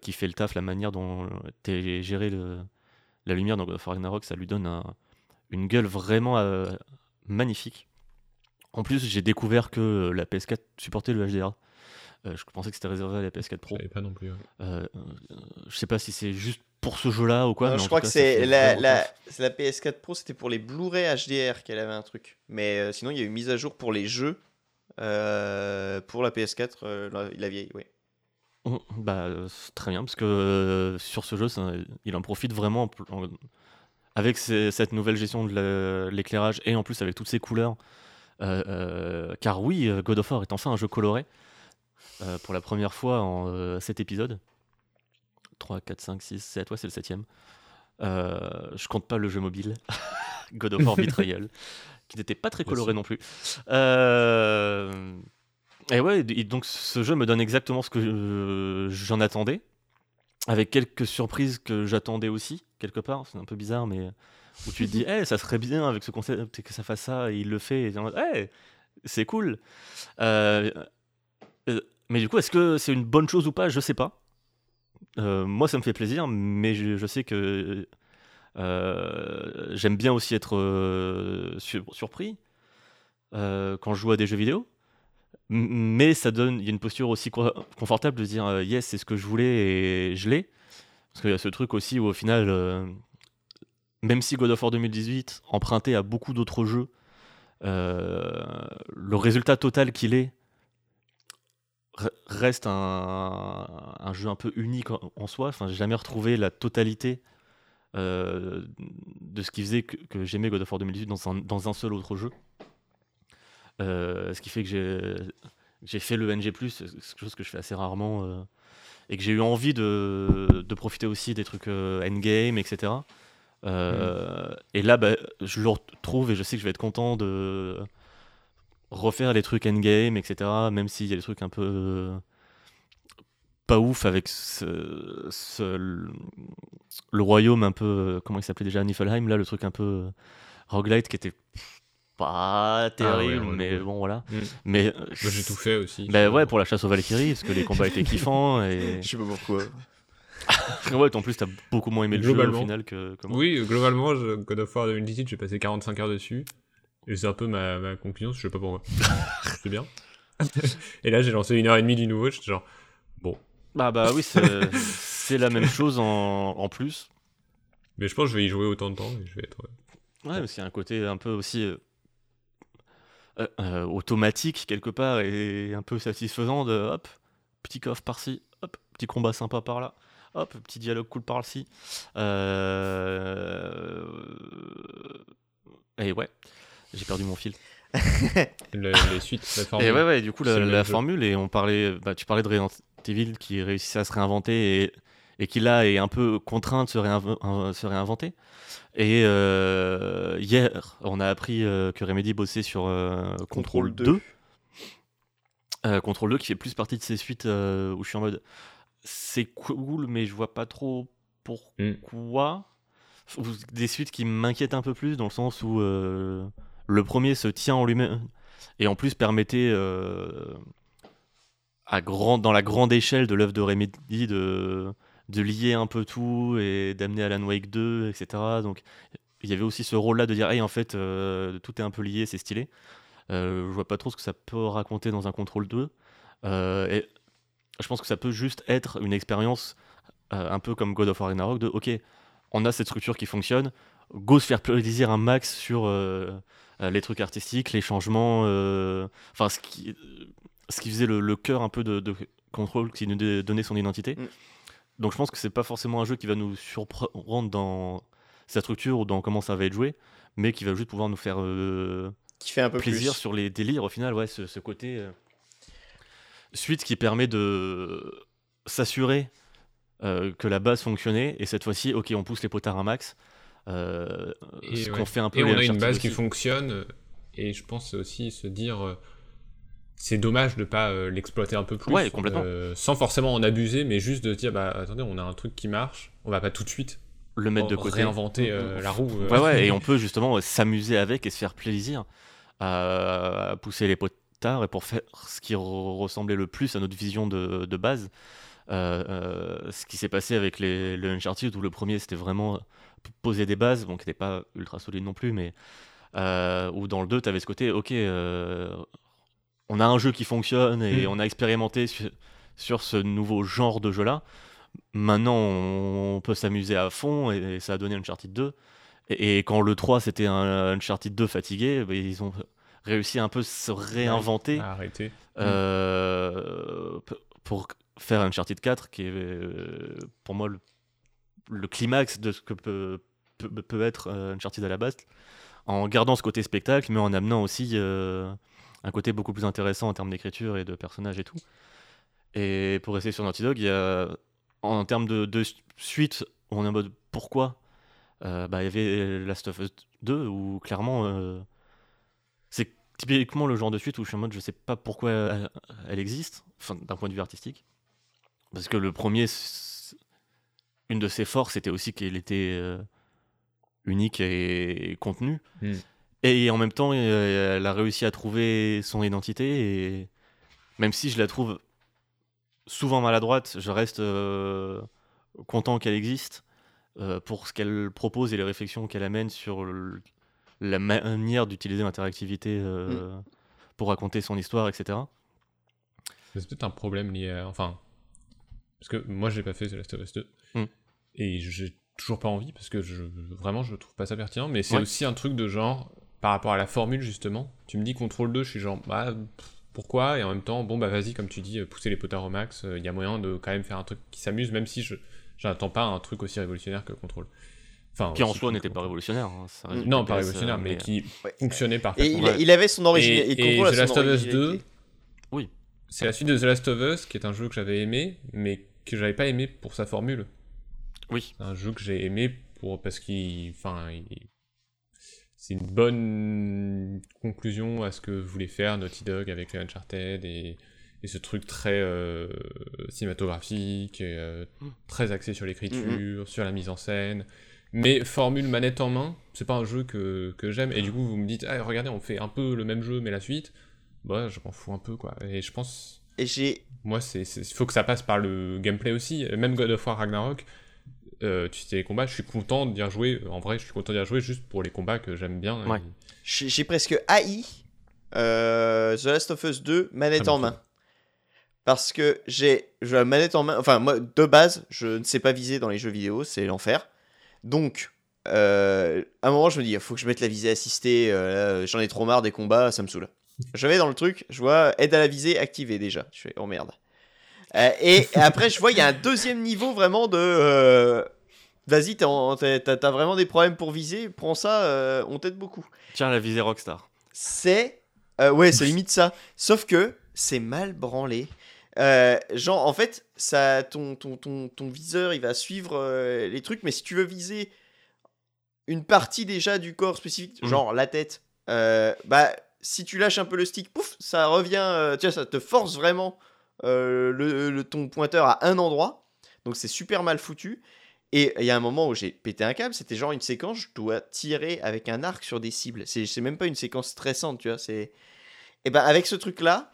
qui fait le taf. La manière dont est gérée la lumière dans God of Ragnarok, ça lui donne un- une gueule vraiment magnifique. En plus, j'ai découvert que la PS4 supportait le HDR. Euh, je pensais que c'était réservé à la PS4 Pro. Je pas non plus. ouais. Euh, euh, je sais pas si c'est juste pour ce jeu-là ou quoi. Non, mais je crois cas, que c'est la, vraiment la, taf. c'est la PS4 Pro, c'était pour les Blu-ray HDR qu'elle avait un truc. Mais euh, sinon, il y a eu une mise à jour pour les jeux euh, pour la PS4, euh, la, la vieille, oui. Mm, Bah, euh, c'est très bien, parce que euh, sur ce jeu, ça- il en profite vraiment en pl- en- avec ces- cette nouvelle gestion de la- l'éclairage et en plus avec toutes ces couleurs. Euh, euh, car oui, euh, God of War est enfin un jeu coloré euh, pour la première fois en 7 épisodes. 3, 4, 5, 6, 7, ouais, c'est le 7ème. je compte pas le jeu mobile, (laughs) God of War (laughs) Betrayal, qui n'était pas très coloré non plus. Euh, et ouais, et donc ce jeu me donne exactement ce que euh, j'en attendais, avec quelques surprises que j'attendais aussi, quelque part. C'est un peu bizarre, mais où tu te dis, Eh, ça serait bien avec ce concept que ça fasse ça, et il le fait, et Eh, c'est cool. Euh, euh, mais du coup, est-ce que c'est une bonne chose ou pas? Je sais pas. Euh, moi, ça me fait plaisir, mais je, sais que j'aime bien aussi être sur- surpris quand je joue à des jeux vidéo. Mais ça donne, il y a une posture aussi co- confortable de dire yes, c'est ce que je voulais et je l'ai. Parce qu'il y a ce truc aussi où au final, même si God of War 2018 empruntait à beaucoup d'autres jeux, euh, le résultat total qu'il est re- reste un, jeu un peu unique en, soi. Enfin, j'ai jamais retrouvé la totalité euh, de ce qui faisait que, j'aimais God of War 2018 dans un, seul autre jeu. Euh, ce qui fait que j'ai fait le NG+, quelque chose que je fais assez rarement, et que j'ai eu envie de, profiter aussi des trucs endgame, etc. Euh, Et là, bah, je le retrouve et je sais que je vais être content de refaire les trucs endgame, etc. Même s'il y a des trucs un peu pas ouf avec ce, ce- le, royaume un peu, comment il s'appelait déjà, Niflheim, là, le truc un peu roguelite qui était pas terrible, ouais, mais ouais. bon, voilà. Mm. Mais Moi, j'ai tout fait aussi. bah ouais, pour la chasse aux Valkyries, parce que les combats étaient kiffants et (laughs) Je sais pas pourquoi. Ouais, en plus, t'as beaucoup moins aimé le jeu au final que, que moi. Oui, globalement, je- God of War 2018, j'ai passé 45 heures dessus. Et c'est un peu ma, ma conclusion, je sais pas pourquoi. (laughs) c'est bien. (laughs) et là, j'ai lancé une heure et demie du nouveau, j'étais genre, bon. Bah, bah oui, c'est (laughs) c'est la même chose en, en plus. Mais je pense que je vais y jouer autant de temps et je vais être. Ouais, parce qu'il y a un côté un peu aussi euh, euh, euh, automatique quelque part et un peu satisfaisant de hop, petit coffre par-ci, hop, petit combat sympa par-là, hop, petit dialogue cool par-ci. Euh... Et ouais, j'ai perdu mon fil. (laughs) Le- les suites, la Et formule. ouais, ouais, du coup, la, formule, et on parlait, bah, tu parlais de Resident Evil qui réussissait à se réinventer et, et qui là est un peu contraint de se, réinv- un- se réinventer. Et euh, hier, on a appris euh, que Remedy bossait sur euh, Control Control 2. 2. Euh, Control 2 qui fait plus partie de ces suites où je suis en mode c'est cool, mais je vois pas trop pourquoi. Ou Des suites qui m'inquiètent un peu plus dans le sens où euh, le premier se tient en lui-même et en plus permettait euh, à grand, dans la grande échelle de l'œuvre de Remedy de, de lier un peu tout et d'amener Alan Wake 2, etc. Donc il y avait aussi ce rôle-là de dire hey, en fait euh, tout est un peu lié, c'est stylé. Je vois pas trop ce que ça peut raconter dans un contrôle 2. Euh, et je pense que ça peut juste être une expérience euh, un peu comme God of War Ragnarok de ok, on a cette structure qui fonctionne, go se faire plaisir un max sur euh, euh, les trucs artistiques, les changements, enfin ce qui, ce qui faisait le, le cœur un peu de, de Control, qui nous donnait son identité. Mm. Donc je pense que c'est pas forcément un jeu qui va nous surprendre dans sa structure ou dans comment ça va être joué, mais qui va juste pouvoir nous faire Qui fait un peu plaisir plus. sur les délires au final, ouais, ce, ce côté suite qui permet de s'assurer euh, que la base fonctionnait et cette fois-ci, ok, on pousse les potards un max. euh, Et ce ouais. qu'on fait un peu Et on a une base qui fonctionne, euh, et je pense aussi se dire, euh, c'est dommage de pas euh, l'exploiter un peu plus, Ouais, complètement. euh, sans forcément en abuser, mais juste de dire, bah attendez, on a un truc qui marche, on va pas tout de suite le mettre de côté. réinventer euh, la roue. euh. Ouais, ouais, et (laughs) on peut justement s'amuser avec et se faire plaisir à, à pousser les et pour faire ce qui re- ressemblait le plus à notre vision de, de base. Euh, euh, ce qui s'est passé avec les, le Uncharted où le premier c'était vraiment poser des bases, bon qui n'était pas ultra solide non plus, mais euh, où dans le 2 tu avais ce côté, ok, euh, on a un jeu qui fonctionne et Mm. on a expérimenté sur, sur ce nouveau genre de jeu là. Maintenant, on peut s'amuser à fond et, ça a donné Uncharted 2. Et, et quand le 3 c'était un Uncharted 2 fatigué, bah, ils ont réussi à un peu se réinventer arrêter. euh, pour faire Uncharted 4 qui est euh, pour moi le, le climax de ce que peut, peut, peut être euh, Uncharted à la base, en gardant ce côté spectacle, mais en amenant aussi euh, un côté beaucoup plus intéressant en termes d'écriture et de personnages et tout. Et pour rester sur Naughty Dog, il y a, en termes de, de suite, on est en mode pourquoi? Euh, bah, Il y avait Last of Us 2 où clairement euh, typiquement le genre de suite où je suis en mode je sais pas pourquoi elle, elle existe, enfin, d'un point de vue artistique. Parce que le premier, une de ses forces c'était aussi qu'elle était euh, unique et, et contenue. Mm. Et en même temps, euh, elle a réussi à trouver son identité. Et même si je la trouve souvent maladroite, je reste euh, content qu'elle existe euh, pour ce qu'elle propose et les réflexions qu'elle amène sur le- la manière d'utiliser l'interactivité euh, pour raconter son histoire, etc. C'est peut-être un problème lié à. Enfin. Parce que moi, j'ai pas fait The Last of Us 2. Mm. Et j'ai toujours pas envie, parce que je, vraiment, je trouve pas ça pertinent. Mais c'est Ouais. aussi un truc de genre, par rapport à la formule, justement. Tu me dis contrôle 2, je suis genre, bah, pourquoi? Et en même temps, bon, bah, vas-y, comme tu dis, euh, pousser les potards au max. Il y a moyen de quand même faire un truc qui s'amuse, même si je j'attends pas un truc aussi révolutionnaire que contrôle. Enfin, Qui en soi n'était pas révolutionnaire. hein, ça Non, pas révolutionnaire, euh, mais qui Ouais. fonctionnait Et parfaitement. il, Ouais. il avait son origine. Et- Et, et The Last of Us originalité. 2, Oui. C'est la suite de The Last of Us, qui est un jeu que j'avais aimé, mais que j'avais pas aimé pour sa formule. Oui. C'est un jeu que j'ai aimé pour parce qu'il, enfin, il- c'est une bonne conclusion à ce que voulait faire Naughty Dog avec les Uncharted et, et ce truc très euh, cinématographique, et, euh, Mm. très axé sur l'écriture, sur la mise en scène. Mais formule manette en main, c'est pas un jeu que, que j'aime. Et du coup, vous me dites, ah, regardez, on fait un peu le même jeu, mais la suite. Bah, je m'en fous un peu, quoi. Et je pense. Et j'ai moi, c'est, il faut que ça passe par le gameplay aussi. Même God of War Ragnarok, euh, tu sais les combats, je suis content d'y rejouer. En vrai, je suis content d'y rejouer juste pour les combats que j'aime bien. Ouais. Et- J'ai presque haï euh, The Last of Us 2 manette Ah, en main. Parce que j'ai je la manette en main. Enfin, moi, de base, je ne sais pas viser dans les jeux vidéo, c'est l'enfer. Donc, euh, à un moment, je me dis, il faut que je mette la visée assistée. euh, J'en ai trop marre des combats, ça me saoule. Je vais dans le truc, je vois aide à la visée activée déjà. Je fais, oh merde. Euh, et, (laughs) après, je vois, il y a un deuxième niveau vraiment de. Vas-y, t'as en- t'as t'as vraiment des problèmes pour viser, prends ça, on t'aide beaucoup Tiens, la visée Rockstar. c'est ouais c'est limite ça sauf que c'est mal branlé Euh, genre en fait ça ton, ton, ton, ton viseur il va suivre euh, les trucs mais si tu veux viser une partie déjà du corps spécifique Mhm. genre la tête euh, bah si tu lâches un peu le stick pouf ça revient euh, tu vois ça te force vraiment euh, le, le- ton pointeur à un endroit donc c'est super mal foutu et il y a un moment où j'ai pété un câble, c'était genre une séquence, je dois tirer avec un arc sur des cibles. C'est même pas une séquence stressante, tu vois. C'est et ben avec ce truc-là,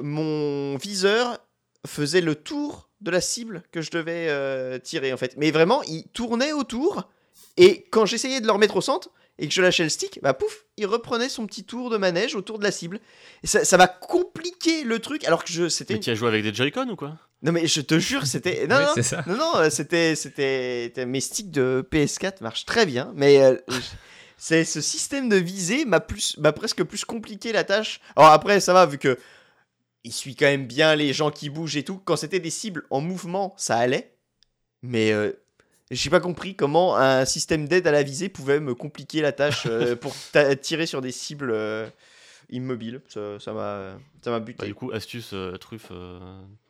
mon viseur faisait le tour de la cible que je devais euh, tirer en fait. Mais vraiment, il tournait autour et quand j'essayais de le remettre au centre et que je lâchais le stick, bah pouf, il reprenait son petit tour de manège autour de la cible. Et ça, ça va compliquer le truc alors que je c'était Mais une- qui a joué avec des Joy-Con ou quoi? Non mais je te jure c'était non (laughs) non c'est ça. non, non, euh, c'était, c'était, mes sticks de PS4 marchent très bien, mais euh, (laughs) c'est ce système de visée m'a plus, m'a presque plus compliqué la tâche. Alors après, ça va vu que il suit quand même bien les gens qui bougent et tout. Quand c'était des cibles en mouvement, ça allait, mais euh, j'ai pas compris comment un système d'aide à la visée pouvait me compliquer la tâche euh, (laughs) pour tirer sur des cibles euh, immobiles. Ça, m'a, ça buté. Bah, Du coup, astuce, euh, truffe,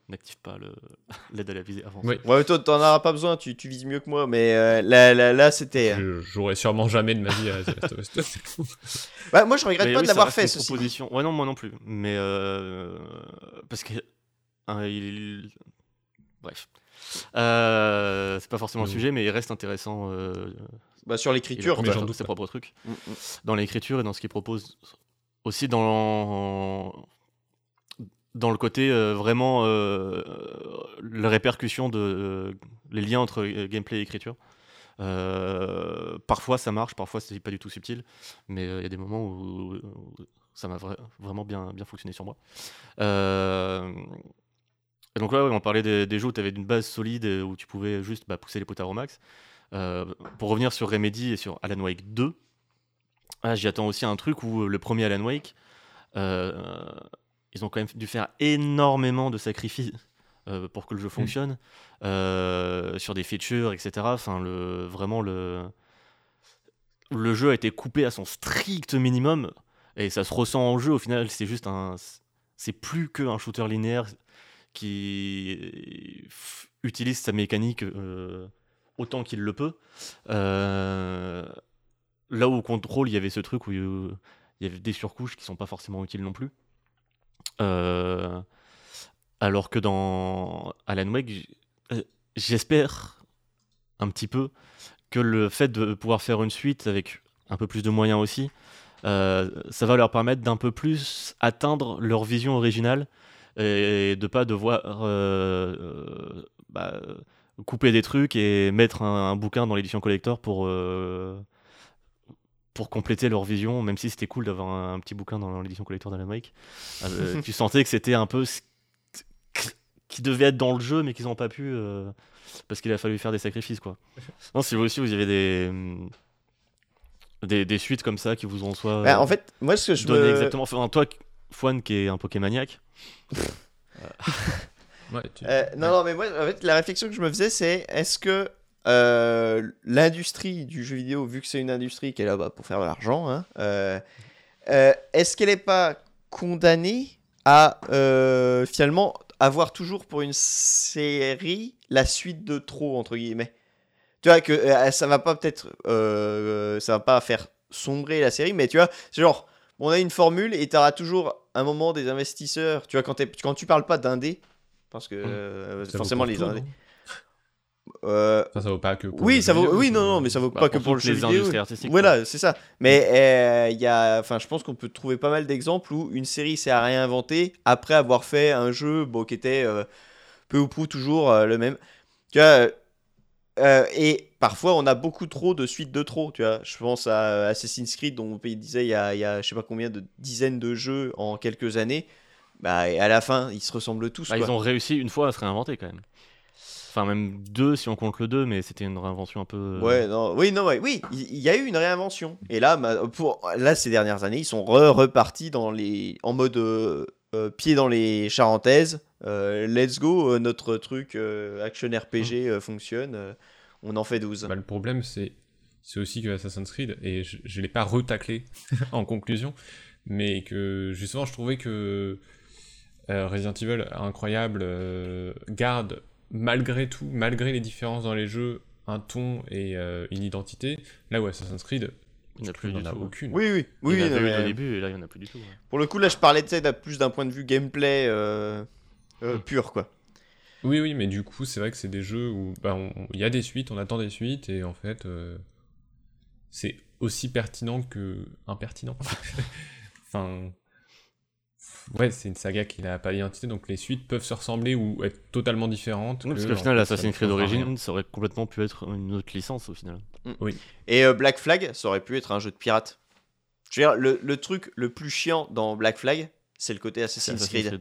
n'active pas le- (laughs) l'aide à la visée avant. Oui. Ouais, toi, t'en auras pas besoin, tu, tu vises mieux que moi, mais euh, là, là, là, c'était. Je jouerai sûrement jamais de ma vie à The Last of Us 2. Bah, (laughs) moi, je regrette Mais pas oui, de l'avoir fait, ceci. proposition. Ouais, non, moi non plus. Mais euh, parce que hein, il... bref, Euh, c'est pas forcément le sujet, mais il reste intéressant. euh, Bah, sur l'écriture, ses propres trucs dans l'écriture et dans ce qu'il propose aussi dans dans le côté euh, vraiment euh, la répercussion de euh, les liens entre euh, gameplay et écriture. Euh, parfois ça marche, parfois c'est pas du tout subtil, mais euh, il y a des moments où, ça m'a vra- vraiment bien, bien fonctionné sur moi. Euh, donc là, on parlait des, jeux où tu avais une base solide et où tu pouvais juste bah, pousser les potards au max. Euh, pour revenir sur Remedy et sur Alan Wake 2, ah, j'y attends aussi un truc où euh, le premier Alan Wake, euh, ils ont quand même dû faire énormément de sacrifices euh, pour que le jeu fonctionne, euh, sur des features, etc. Enfin, le, vraiment, le, le jeu a été coupé à son strict minimum et ça se ressent en jeu. Au final, c'est juste un. C'est plus qu'un shooter linéaire qui utilise sa mécanique euh, autant qu'il le peut. Là où au contrôle, il y avait ce truc où il y avait des surcouches qui sont pas forcément utiles non plus. Euh, alors que dans Alan Wake, euh, j'espère un petit peu que le fait de pouvoir faire une suite avec un peu plus de moyens aussi, euh, ça va leur permettre d'un peu plus atteindre leur vision originale et de pas devoir bah, couper des trucs et mettre un, bouquin dans l'édition collector pour pour compléter leur vision, même si c'était cool d'avoir un, un petit bouquin dans l'édition collector d'Alan Wake. Euh, (laughs) tu sentais que c'était un peu ce qui devait être dans le jeu, mais qu'ils n'ont pas pu euh, parce qu'il a fallu faire des sacrifices quoi. (laughs) Non, si vous aussi vous avez des des, des suites comme ça qui vous ont soit Bah, en fait, moi, ce que je donné me... exactement. Enfin, toi, Fouane qui est un Pokémaniac, (laughs) Ouais, tu- Euh, non, non, mais moi, en fait, la réflexion que je me faisais, c'est est-ce que euh, l'industrie du jeu vidéo, vu que c'est une industrie qui est là-bas pour faire de l'argent, hein, euh, euh, est-ce qu'elle n'est pas condamnée à finalement avoir toujours pour une série la suite de trop, entre guillemets? Tu vois, que ça va pas peut-être. ça va pas faire sombrer la série, mais tu vois, c'est genre. On a une formule et tu auras toujours un moment des investisseurs. Tu vois, quand, quand tu parles pas d'indé, parce que Mmh. forcément les indés. non euh, Enfin, ça vaut pas que pour oui, ça vaut. Oui, ça- non, non, mais ça vaut Bah, pas pour que pour le jeu les vidéo. industries artistiques, Voilà, c'est ça. Mais euh, il y a, enfin, je pense qu'on peut trouver pas mal d'exemples où une série s'est réinventée après avoir fait un jeu, bon, qui était euh, peu ou prou toujours euh, le même. Tu vois. euh, euh, et parfois, on a beaucoup trop de suites de trop. Tu vois, je pense à Assassin's Creed, dont on disait il y a, il y a je sais pas combien de dizaines de jeux en quelques années. Bah, et à la fin, ils se ressemblent tous. Bah, quoi. ils ont réussi une fois à se réinventer quand même. Enfin, même deux si on compte le 2, mais c'était une réinvention un peu. euh, Ouais, non, oui, non, ouais, oui, il y a eu une réinvention. Et là, pour, là, ces dernières années, ils sont re- repartis dans les, en mode euh, euh, pied dans les charentaises. Euh, let's go, notre truc euh, action RPG euh, fonctionne. euh, on en fait 12. Bah, le problème, c'est c'est aussi que Assassin's Creed, et je ne l'ai pas retaclé (laughs) en conclusion, mais que justement, je trouvais que euh, Resident Evil, incroyable, euh, garde, malgré tout, malgré les différences dans les jeux, un ton et euh, une identité, là où Assassin's Creed, Il n'y en a plus du a tout. aucune. Oui, oui, Il oui. y en avait eu mais, au début et là il n'y en a plus du tout. ouais. Pour le coup, là, je parlais de plus d'un point de vue gameplay euh, euh, pur, quoi. Oui, oui, mais du coup, c'est vrai que c'est des jeux où bah, il y a des suites, on attend des suites, et en fait, euh, c'est aussi pertinent que impertinent. (laughs) enfin, ouais, c'est une saga qui n'a pas d'identité, donc les suites peuvent se ressembler ou être totalement différentes. Oui, parce que, qu'au final, Assassin's Creed. Origins, ça aurait complètement pu être une autre licence au final. Et euh, Black Flag, ça aurait pu être un jeu de pirate. Je veux dire, le, le truc le plus chiant dans Black Flag, c'est le côté Assassin's Assassin's Creed.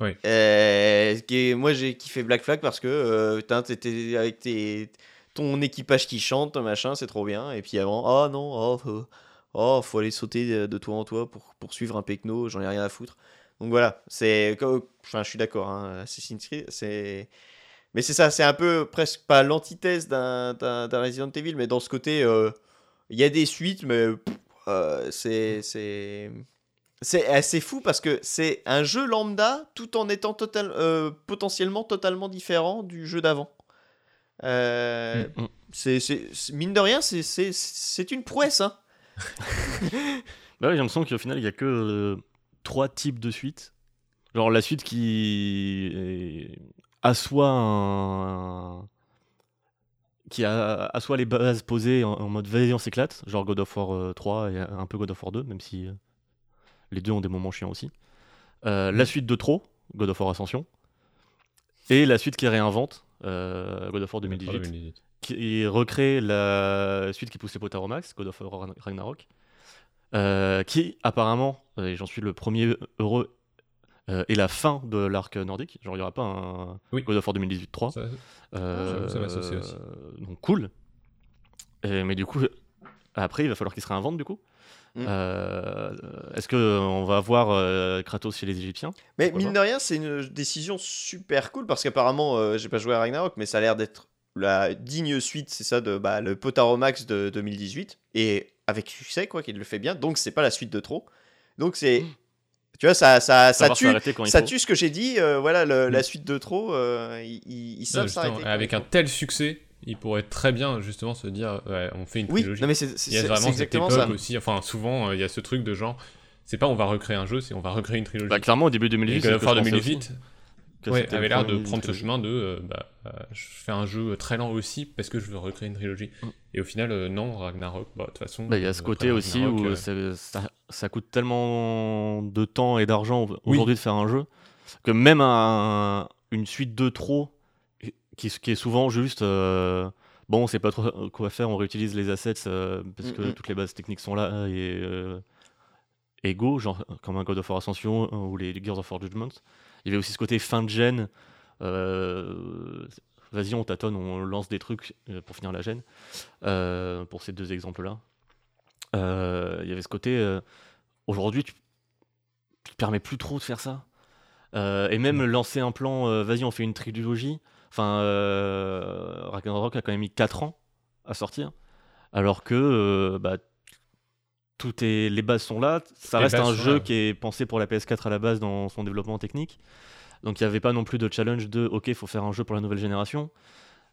Creed. Euh, qui est- moi j'ai kiffé Black Flag parce que euh, t'étais avec tes, ton équipage qui chante, machin, c'est trop bien. Et puis avant, oh non, oh, faut, oh, faut aller sauter de, de toit en toit pour poursuivre un pecno, j'en ai rien à foutre. Donc voilà, c'est. Enfin, je suis d'accord, hein, Assassin's Creed, c'est. Mais c'est ça, c'est un peu presque pas l'antithèse d'un Resident Evil, mais dans ce côté, euh, il y a des suites, mais euh, c'est. c'est- assez fou parce que c'est un jeu lambda tout en étant total, euh, potentiellement totalement différent du jeu d'avant. Euh, Mm, mm. mine de rien, c'est une prouesse. Hein. Bah ouais, j'ai l'impression qu'au final, il n'y a que euh, trois types de suites. Genre la suite qui est- assoit un. qui a, assoit les bases posées en, en mode vas-y, on s'éclate. Genre God of War euh, 3 et un peu God of War 2, même si euh, les deux ont des moments chiants aussi. Euh, La suite de trop, God of War Ascension. Et la suite qui réinvente, euh, God of War 2018 2018. Qui recrée la suite qui pousse les potards au max, God of War Ragnarok, euh, qui apparemment, et j'en suis le premier heureux, euh, est la fin de l'arc nordique. Genre il n'y aura pas un Oui. God of War 2018 3. Ça- Euh, j'avoue, ça m'associe aussi. Donc cool. Et- mais du coup, après il va falloir qu'il se réinvente du coup. Mm. Euh, Est-ce qu'on va avoir euh, Kratos chez les Égyptiens? Mais mine de rien, c'est une décision super cool parce qu'apparemment, euh, j'ai pas joué à Ragnarok, mais ça a l'air d'être la digne suite, c'est ça, de bah, le Potaromax de 2018, et avec succès, quoi, qu'il le fait bien, donc c'est pas la suite de trop. Donc c'est. Hmm. Tu vois, ça, ça, ça, tue, ça tue ce que j'ai dit, euh, voilà, la hmm. suite de trop, euh, ils, savent. Avec un tel succès, il pourrait très bien justement se dire ouais, on fait une oui, trilogie. Non mais c'est, c'est, il y a vraiment cette époque aussi. Enfin, souvent, euh, il y a ce truc de genre, c'est pas on va recréer un jeu, c'est on va recréer une trilogie. Bah, clairement, au début 2018, God of 2008, cas, ouais, avait l'air de prendre ce chemin de euh, bah, euh, je fais un jeu très lent aussi parce que je veux recréer une trilogie. Mm. Et au final, euh, non, Ragnarok, bah, de toute façon. Bah, il y a ce euh, côté aussi où ça, ça, coûte tellement de temps et d'argent aujourd'hui de faire un jeu que même un, une suite de trop qui, est souvent juste bon, on sait pas trop quoi faire, on réutilise les assets parce mm, que mm. toutes les bases techniques sont là et. et go, genre comme un God of War Ascension ou les Gears of War Judgment, il y avait aussi ce côté fin de gêne. euh, Vas-y, on tâtonne, on lance des trucs euh, pour finir la gêne. euh, pour ces deux exemples-là. Il y avait ce côté. Aujourd'hui, tu, tu te permets plus trop de faire ça. Et même lancer un plan, vas-y, on fait une trilogie. Enfin, euh, Ragnarok a quand même mis 4 ans à sortir. Alors que euh, bah, tout est, les bases sont là. Ça Les reste un jeu là. qui est pensé pour la PS4 à la base dans son développement technique. Donc il n'y avait pas non plus de challenge de OK, il faut faire un jeu pour la nouvelle génération.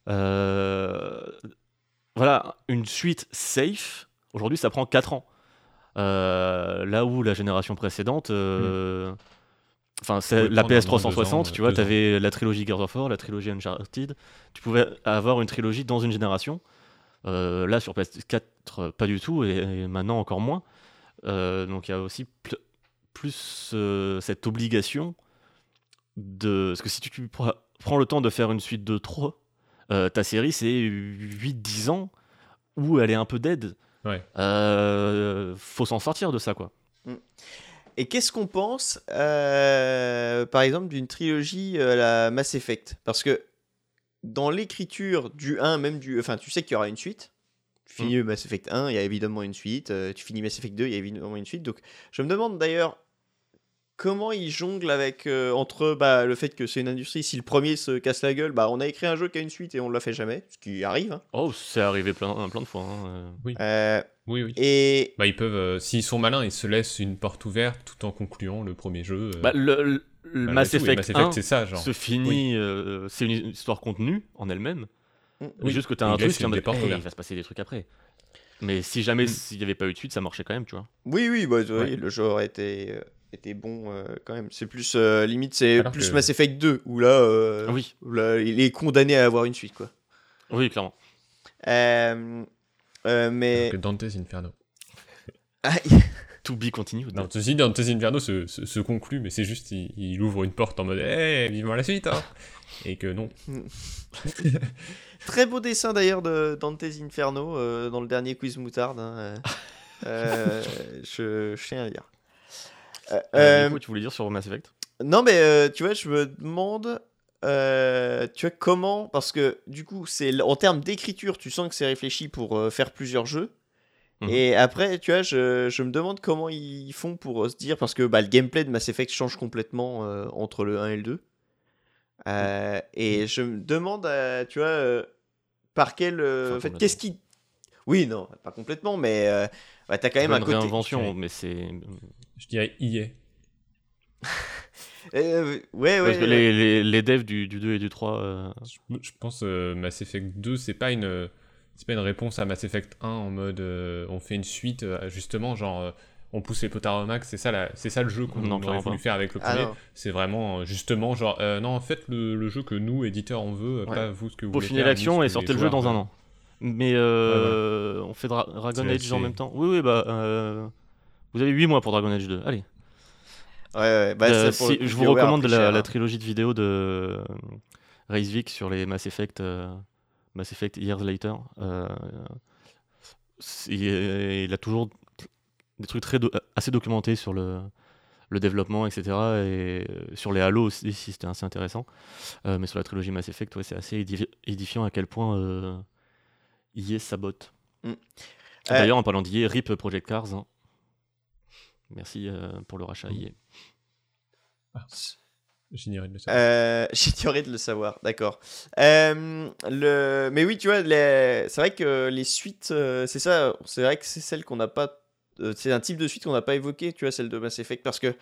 Euh, voilà, une suite safe, aujourd'hui ça prend 4 ans. Euh, là où la génération précédente, euh, Enfin, Faut c'est la prendre en PS 360, deux ans, tu vois, tu avais la trilogie Gears of War, la trilogie Uncharted. Tu pouvais avoir une trilogie dans une génération. Euh, là, sur PS4, euh, pas du tout, et, et maintenant encore moins. Euh, donc il y a aussi pl- plus euh, cette obligation de. Parce que si tu pr- prends le temps de faire une suite de 3, euh, ta série, c'est 8-10 ans où elle est un peu dead. Ouais. Euh, faut s'en sortir de ça, quoi. Et qu'est-ce qu'on pense, euh, par exemple, d'une trilogie euh, la Mass Effect? Parce que dans l'écriture du 1, même du. Enfin, tu sais qu'il y aura une suite. Tu finis Mass Effect 1, il y a évidemment une suite. euh, tu finis Mass Effect 2, il y a évidemment une suite. Donc, je me demande d'ailleurs comment ils jonglent avec. euh, entre bah, le fait que c'est une industrie. Si le premier se casse la gueule, bah, on a écrit un jeu qui a une suite et on ne l'a fait jamais. Ce qui arrive. hein. Oh, c'est arrivé plein, plein de fois. hein, euh. Euh, Oui, oui. et. Bah, ils peuvent, euh, s'ils sont malins, ils se laissent une porte ouverte tout en concluant le premier jeu. euh, Bah, le, le- le malgré Mass tout, Effect, Mass 1 Effect, c'est ça, genre. se finit, euh, c'est une histoire contenue en elle-même. Mm. Oui, Juste que tu as il un truc, des portes hey, il va se passer des trucs après. Mais si jamais Mm. s'il n'y avait pas eu de suite, ça marchait quand même, tu vois. Oui, oui, bah, oui, Ouais. le jeu aurait été, euh, été bon euh, quand même. C'est plus, euh, limite, c'est Alors plus que- Mass Effect 2, où là, euh, Oui, où là, il est condamné à avoir une suite, quoi. oui, clairement. Euh, euh, mais... Que Dante's Inferno. Ah, To be continued. Non, ceci dit, Dante's Inferno se, se, se conclut, mais c'est juste, il, il ouvre une porte en mode, hé, vivement la suite, hein Et que non. (laughs) Très beau dessin d'ailleurs de Dante's Inferno euh, dans le dernier quiz moutarde. hein, euh. Je, je tiens à dire. Euh, Euh, euh, du coup, tu voulais dire sur Mass Effect? Non, mais euh, tu vois, je me demande, euh, tu vois, comment, parce que du coup, c'est en termes d'écriture, tu sens que c'est réfléchi pour euh, faire plusieurs jeux. Mhm. Et après, tu vois, je, je me demande comment ils font pour euh, se dire, parce que bah, le gameplay de Mass Effect change complètement euh, entre le 1 et le 2. Euh, et je me demande, euh, tu vois, euh, par quel. euh, Enfin, en fait, complètement. qu'est-ce qui. Oui, non, pas complètement, mais euh, bah, t'as quand même un une côté. réinvention, mais c'est. Je dirais EA. Euh, ouais, ouais. Parce que ouais. les, les, les devs du, du 2 et du 3. euh, Je, je pense euh, Mass Effect 2, c'est pas une c'est pas une réponse à Mass Effect 1 en mode euh, on fait une suite euh, justement genre euh, on pousse les potards au max, c'est ça la, c'est ça le jeu qu'on Non, aurait voulu pas. faire avec le Ah, premier. c'est vraiment euh, justement genre euh, non en fait le, le jeu que nous éditeurs on veut, euh, Ouais. pas vous ce que vous voulez peaufiner faire, l'action et sortez le jeu dans un an. Mais euh, on fait Dra- Dragon C'est- Age en même temps. Oui, oui, bah. euh, vous avez 8 mois pour Dragon Age 2. Allez. Ouais, ouais, bah, Euh, si- je vous recommande la, cher, la hein. trilogie de vidéos de euh, Reisvik sur les Mass Effect, euh, Mass Effect Years Later. Euh, il a toujours des trucs très do- assez documentés sur le, le développement, etc. Et sur les Halo aussi, si c'était assez intéressant. Mais sur la trilogie Mass Effect, ouais, c'est assez édifi- édifiant à quel point EA sabote. Mm. D'ailleurs, en parlant d'EA, RIP Project Cars. hein. Merci euh, pour le rachat EA. J'ignorais de le savoir. Euh, (laughs) J'ignorais de le savoir, d'accord. Euh, le... Mais oui, tu vois, les... c'est vrai que les suites, euh, c'est ça, c'est vrai que c'est celle qu'on n'a pas. euh, c'est un type de suite qu'on n'a pas évoqué, tu vois, celle de Mass Effect, parce que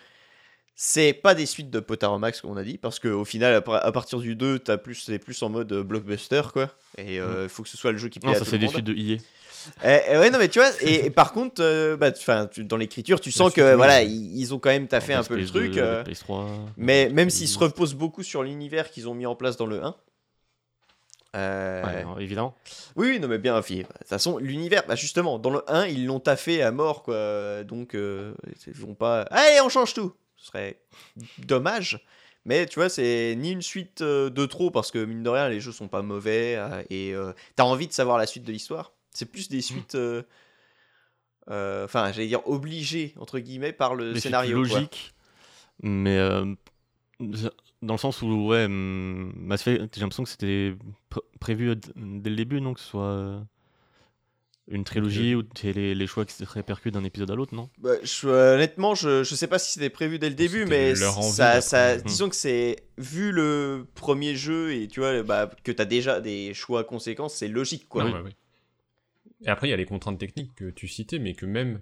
c'est pas des suites de Potard comme on a dit, parce qu'au final, à partir du 2, t'as plus, c'est plus en mode blockbuster, quoi. Et il faut que ce soit le jeu qui plaît Non, à ça c'est des suites de EA. Eh ouais, non, mais tu vois, et, et par contre, euh, bah, tu- dans l'écriture, tu sens que voilà, ils, ils ont quand même taffé un peu le Space 2, truc. euh, Dead Space 3, mais même s'ils se 2. reposent beaucoup sur l'univers qu'ils ont mis en place dans le 1. euh, Ouais, non, évidemment. Oui, oui, non, mais bien, de toute façon, l'univers, bah justement, dans le 1, ils l'ont taffé à mort, quoi. Donc, euh, ils vont pas. Allez, on change tout Ce serait dommage. Mais tu vois, c'est ni une suite euh, de trop, parce que mine de rien, les jeux sont pas mauvais, euh, et euh, t'as envie de savoir la suite de l'histoire. C'est plus des suites. euh, euh, Enfin, j'allais dire obligées, entre guillemets, par le Des scénario. quoi. logiques, mais euh, dans le sens où, ouais, Mass Effect, j'ai l'impression que c'était pr- prévu dès le début, non Que ce soit une trilogie où tu les, les choix qui se répercutent d'un épisode à l'autre, non? Bah, je- honnêtement, je, je sais pas si c'était prévu dès le début, mais ça, ça, Mhm. disons que c'est vu le premier jeu et tu vois bah, que t'as déjà des choix conséquences, c'est logique quoi. Ouais, ouais. Et après, il y a les contraintes techniques que tu citais, mais que même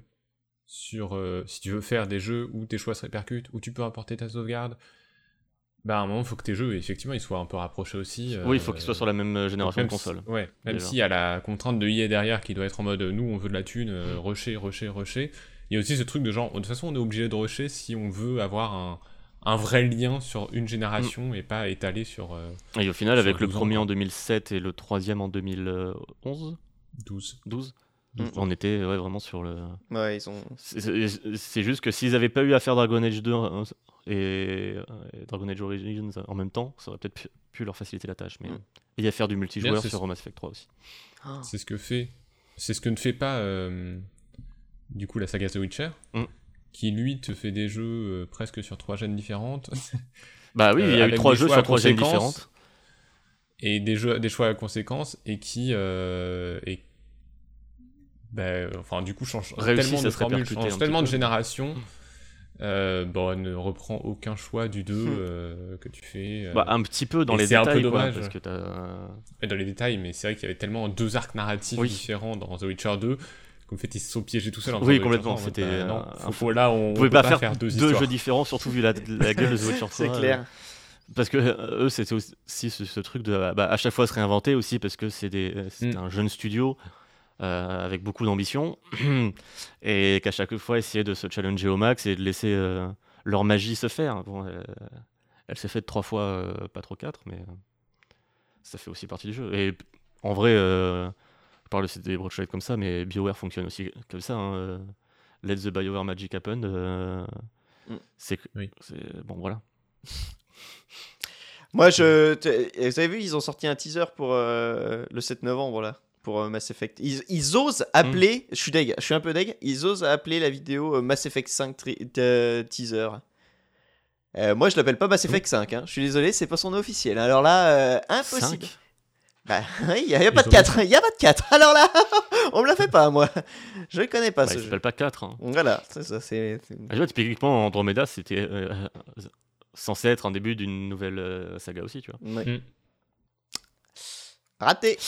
sur euh, si tu veux faire des jeux où tes choix se répercutent, où tu peux importer ta sauvegarde, bah à un moment, il faut que tes jeux, effectivement, ils soient un peu rapprochés aussi. Oui, il euh, faut qu'ils soient sur la même euh, génération même de consoles. Si, ouais, même s'il y a la contrainte de EA derrière qui doit être en mode nous on veut de la thune, euh, rusher, rusher, rusher. Il y a aussi ce truc de genre, de toute façon on est obligé de rusher si on veut avoir un, un vrai lien sur une génération et pas étalé sur euh, Et au final, avec le 12 ans, premier en 2007 et le troisième en 2011, 12. 12, Mm. on était ouais, vraiment sur le. Ouais, ils ont. C'est- juste que s'ils avaient pas eu à faire Dragon Age 2 euh, et, et Dragon Age Origins en même temps, ça aurait peut-être pu, pu leur faciliter la tâche. Mais Mm. et à faire du multijoueur sur. Mass Effect 3 aussi. C'est ce que fait. C'est ce que ne fait pas euh, du coup la saga The Witcher, Mm. qui lui te fait des jeux euh, presque sur trois gènes différentes Bah oui, Euh, il y a eu trois jeux sur trois gènes différentes. Et des jeux, des choix à conséquences et qui euh, et bah, enfin du coup change tellement de formules, change tellement de générations. Euh, bon, elle ne reprend aucun choix du 2 euh, que tu fais. euh, Bah, un petit peu dans et les c'est un détails, peu quoi, dommage. parce que dans les détails, mais c'est vrai qu'il y avait tellement deux arcs narratifs Oui. différents dans The Witcher 2 qu'en fait ils se sont piégés tout seuls. en Oui, complètement, Witcher 3, en c'était, bah, euh, faut, un faut- là on, pouvez peut pas, faire, deux, jeux différents, surtout vu la, la gueule de The Witcher (laughs) 3. C'est euh, clair. Parce que euh, eux, c'était aussi ce, ce truc de bah, à chaque fois se réinventer aussi, parce que c'est c'est Mm. un jeune studio euh, avec beaucoup d'ambition, (clears throat) et qu'à chaque fois essayer de se challenger au max et de laisser euh, leur magie se faire. Bon, euh, elle s'est faite trois fois, euh, pas trop quatre, mais euh, ça fait aussi partie du jeu. Et en vrai, euh, je parle de des brochettes comme ça, mais BioWare fonctionne aussi comme ça. hein, euh, Let the BioWare Magic happen. euh, Mm. c'est Oui. bon voilà. (laughs) Moi, je. Vous avez vu, ils ont sorti un teaser pour euh, le 7 novembre, là, pour euh, Mass Effect. Ils, ils osent appeler. Je suis deg, je suis un peu deg. Ils osent appeler la vidéo euh, Mass Effect 5 tri- euh, teaser. Moi, je l'appelle pas Mass Effect 5. hein. Je suis désolé, c'est pas son nom officiel. Alors là, impossible. Bah, il y, a y a pas de ont 4. Il y a pas de 4. (laughs) Alors là, on me la fait pas, moi. Je le connais pas Bah, ce il jeu. s'appelle pas 4. Hein. Voilà, c'est ça. C'est. Ah, tu vois, typiquement, Andromeda, c'était euh, censé être un début d'une nouvelle euh, saga aussi, tu vois. Ouais. Mm. Raté.